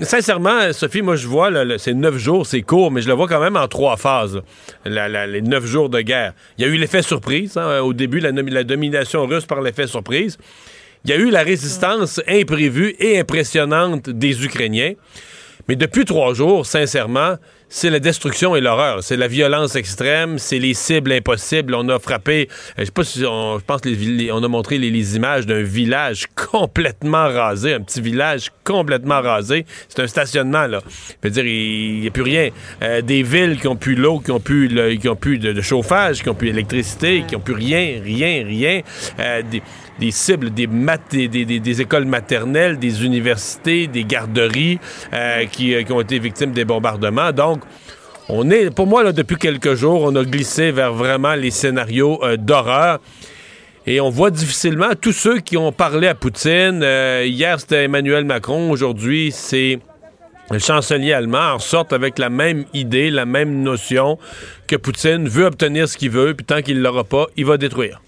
Speaker 1: Sincèrement, Sophie, moi, je vois, là, c'est neuf jours, c'est court, mais je le vois quand même en trois phases, la- la- les neuf jours de guerre. Il y a eu l'effet surprise, hein, au début, la domination russe par l'effet surprise. Il y a eu la résistance imprévue et impressionnante des Ukrainiens. Mais depuis trois jours, sincèrement, c'est la destruction et l'horreur. C'est la violence extrême, c'est les cibles impossibles. On a frappé, euh, je sais pas si on, je pense les on a montré les, images d'un village (laughs) complètement rasé, un petit village complètement rasé. C'est un stationnement là. Je veux dire, il n'y a plus rien. Euh, des villes qui ont plus l'eau, qui ont plus, le- qui plus de, chauffage, qui ont plus d'électricité, qui ont plus rien, rien, rien. Euh, des cibles, des, mat- des, écoles maternelles, des universités, des garderies euh, qui, euh, qui ont été victimes des bombardements. Donc, on est, pour moi, depuis quelques jours, on a glissé vers vraiment les scénarios euh, d'horreur. Et on voit difficilement tous ceux qui ont parlé à Poutine. hier, c'était Emmanuel Macron. Aujourd'hui, c'est le chancelier allemand en sorte avec la même idée, la même notion que Poutine veut obtenir ce qu'il veut, puis tant qu'il ne l'aura pas, il va détruire.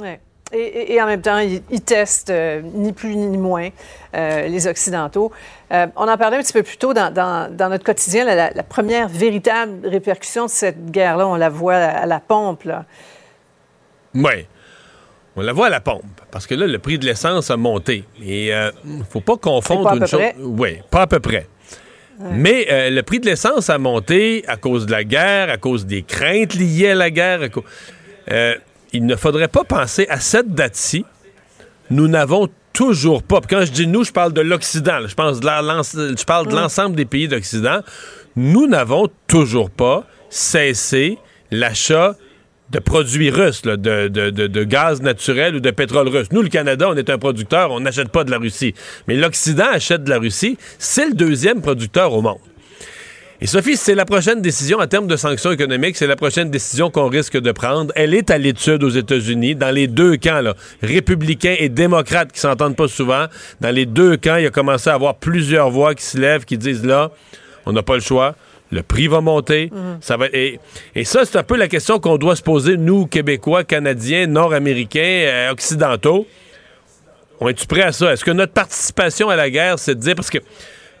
Speaker 15: Ouais. Et, et- et en même temps, ils, ils testent euh, ni plus ni moins euh, les Occidentaux. Euh, on en parlait un petit peu plus tôt dans, dans- dans notre quotidien. la- la, la première véritable répercussion de cette guerre-là, on la voit à, à la pompe. Là.
Speaker 1: Oui. On la voit à la pompe. Parce que là, le prix de l'essence a monté. Et euh, faut pas confondre
Speaker 15: pas à
Speaker 1: une
Speaker 15: peu
Speaker 1: chose.
Speaker 15: près.
Speaker 1: Oui, pas à peu près. Mais euh, le prix de l'essence a monté à cause de la guerre, à cause des craintes liées à la guerre. à Euh, il ne faudrait pas penser à cette date-ci. Nous n'avons toujours pas. Quand je dis nous, je parle de l'Occident. Je pense de la- l'en- je parle de
Speaker 16: Mm.
Speaker 1: l'ensemble des pays d'Occident. Nous n'avons toujours pas cessé l'achat de produits russes, là, de, de- de- de gaz naturel ou de pétrole russe. Nous, le Canada, on est un producteur, on n'achète pas de la Russie. Mais l'Occident achète de la Russie. C'est le deuxième producteur au monde. Et Sophie, c'est la prochaine décision en termes de sanctions économiques, c'est la prochaine décision qu'on risque de prendre. Elle est à l'étude aux États-Unis, dans les deux camps, là, républicains et démocrates qui s'entendent pas souvent. Dans les deux camps, il a commencé à avoir plusieurs voix qui se lèvent, qui disent là, on n'a pas le choix. Le prix va monter. Ça va, et, et ça, c'est un peu la question qu'on doit se poser, nous, Québécois, Canadiens, Nord-Américains, euh, Occidentaux. On est-tu prêt à ça? Est-ce que notre participation à la guerre, c'est de dire, parce que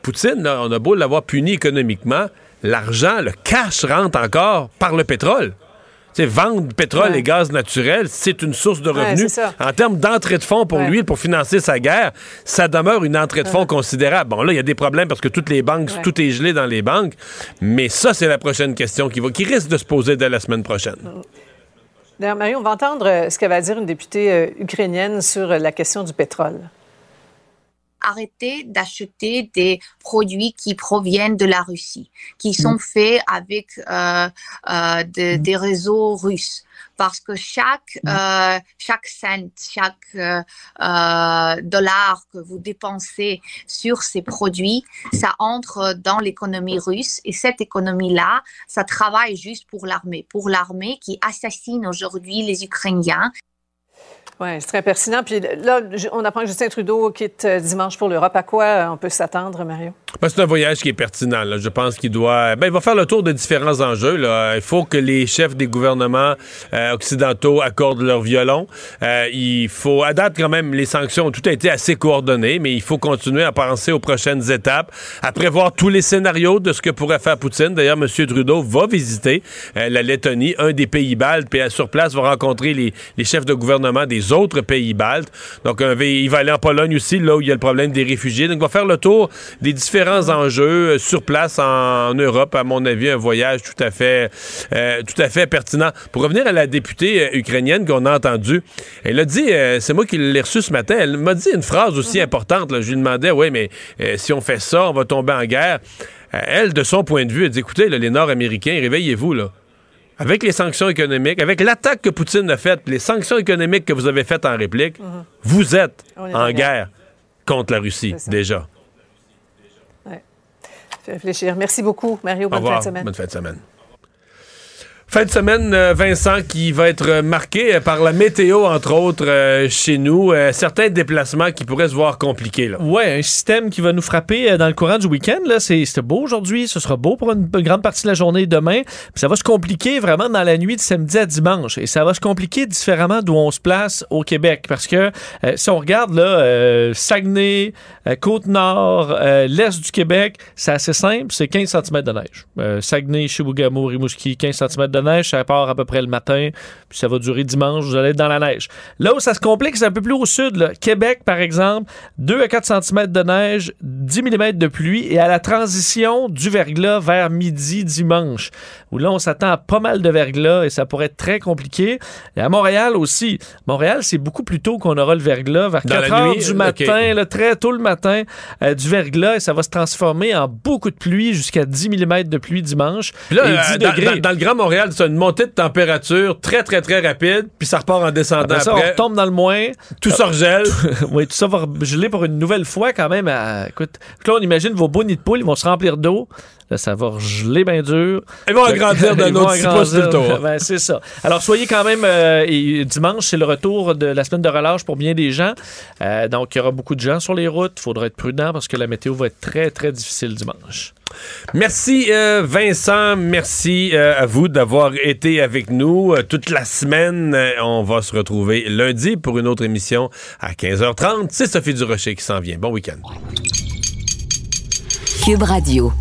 Speaker 1: Poutine, là, on a beau l'avoir puni économiquement, l'argent, le cash rentre encore par le pétrole. Tu sais, vendre pétrole
Speaker 15: Ouais.
Speaker 1: et gaz naturel, c'est une source de revenus. en termes d'entrée de fonds pour
Speaker 15: Ouais.
Speaker 1: lui, pour financer sa guerre, ça demeure une entrée de fonds considérable. Bon, là, il y a des problèmes parce que toutes les banques, tout est gelé dans les banques. Mais ça, c'est la prochaine question qui, va, qui risque de se poser dès la semaine prochaine.
Speaker 15: D'ailleurs, Mario, on va entendre euh, ce qu'elle va dire une députée euh, ukrainienne sur euh, la question du pétrole.
Speaker 4: Arrêter d'acheter des produits qui proviennent de la Russie, qui sont faits avec euh, euh, de- des réseaux russes. Parce que chaque, euh, chaque cent, chaque dollar que vous dépensez sur ces produits, ça entre dans l'économie russe. Et cette économie-là, ça travaille juste pour l'armée, pour l'armée qui assassine aujourd'hui les Ukrainiens
Speaker 15: Oui, c'est très pertinent. Puis là, on apprend que Justin Trudeau quitte euh, dimanche pour l'Europe. À quoi euh, on peut s'attendre, Mario?
Speaker 1: Ben, c'est un voyage qui est pertinent. Je pense qu'il doit. Ben, il va faire le tour de différents enjeux. Là. Il faut que les chefs des gouvernements euh, occidentaux accordent leur violon. Il faut. À date, quand même, les sanctions tout a été assez coordonné, mais il faut continuer à penser aux prochaines étapes, à prévoir tous les scénarios de ce que pourrait faire Poutine. D'ailleurs, M. Trudeau va visiter la Lettonie, un des pays baltes, puis sur place va rencontrer les, les, chefs de gouvernement des autres pays baltes. Donc, un, il va aller en Pologne aussi, là où il y a le problème des réfugiés. Donc, il va faire le tour des différents enjeux euh, sur place en, Europe. À mon avis, un voyage tout à fait, euh, tout à fait pertinent. Pour revenir à la députée euh, ukrainienne qu'on a entendue, elle a dit, c'est moi qui l'ai reçue ce matin, elle m'a dit une phrase aussi mhm. importante. Je lui demandais, oui, mais si on fait ça, on va tomber en guerre. elle, de son point de vue, elle dit, écoutez, les Nord-Américains, réveillez-vous, là avec les sanctions économiques, avec l'attaque que Poutine a faite, les sanctions économiques que vous avez faites en réplique, mhm. vous êtes en guerre contre la Russie, déjà
Speaker 15: réfléchir. Merci beaucoup, Mario. Bonne fin de semaine.
Speaker 1: Bonne fin de semaine. Fin de semaine, euh, Vincent, qui va être marqué euh, par la météo, entre autres, euh, chez nous. certains déplacements qui pourraient se voir compliqués.
Speaker 2: Ouais, un système qui va nous frapper dans le courant du week-end. C'est, beau aujourd'hui, ce sera beau pour une, grande partie de la journée demain. ça va se compliquer vraiment dans la nuit de samedi à dimanche. Et ça va se compliquer différemment d'où on se place au Québec. Parce que si on regarde là, Saguenay, Côte-Nord, l'Est du Québec, c'est assez simple, c'est 15 cm de neige. Saguenay, Chibougamau, Rimouski, 15 cm de neige, ça part à peu près le matin, puis ça va durer dimanche, vous allez être dans la neige. Là où ça se complique, c'est un peu plus au sud. Québec, par exemple, 2 à 4 cm de neige, 10 mm de pluie, et à la transition du verglas vers midi dimanche, où là, on s'attend à pas mal de verglas, et ça pourrait être très compliqué. Et à Montréal aussi. Montréal, c'est beaucoup plus tôt qu'on aura le verglas, vers 4 heures du matin, très tôt le matin, euh, du verglas, et ça va se transformer en beaucoup de pluie, jusqu'à 10 mm de pluie dimanche.
Speaker 1: là, euh, dans, le Grand Montréal, c'est une montée de température très, très, très rapide, puis ça repart en descendant après. Ça,
Speaker 2: on tombe dans le moins.
Speaker 1: Tout ça regèle. (laughs)
Speaker 2: oui, tout ça va geler pour une nouvelle fois quand même. écoute, là, on imagine vos beaux nids de poules, ils vont se remplir d'eau. Là, ça va geler bien dur.
Speaker 1: Ils vont agrandir (laughs) d'un autre 6 pouces le tour.
Speaker 2: Ben, c'est ça. Alors, soyez quand même... Euh, et dimanche, c'est le retour de la semaine de relâche pour bien des gens. Euh, donc, il y aura beaucoup de gens sur les routes. Il faudra être prudent parce que la météo va être très, très difficile dimanche.
Speaker 1: Merci euh, Vincent, merci à vous d'avoir été avec nous toute la semaine. on va se retrouver lundi pour une autre émission à 15h30. C'est Sophie Durocher qui s'en vient. Bon week-end.
Speaker 10: Cube Radio.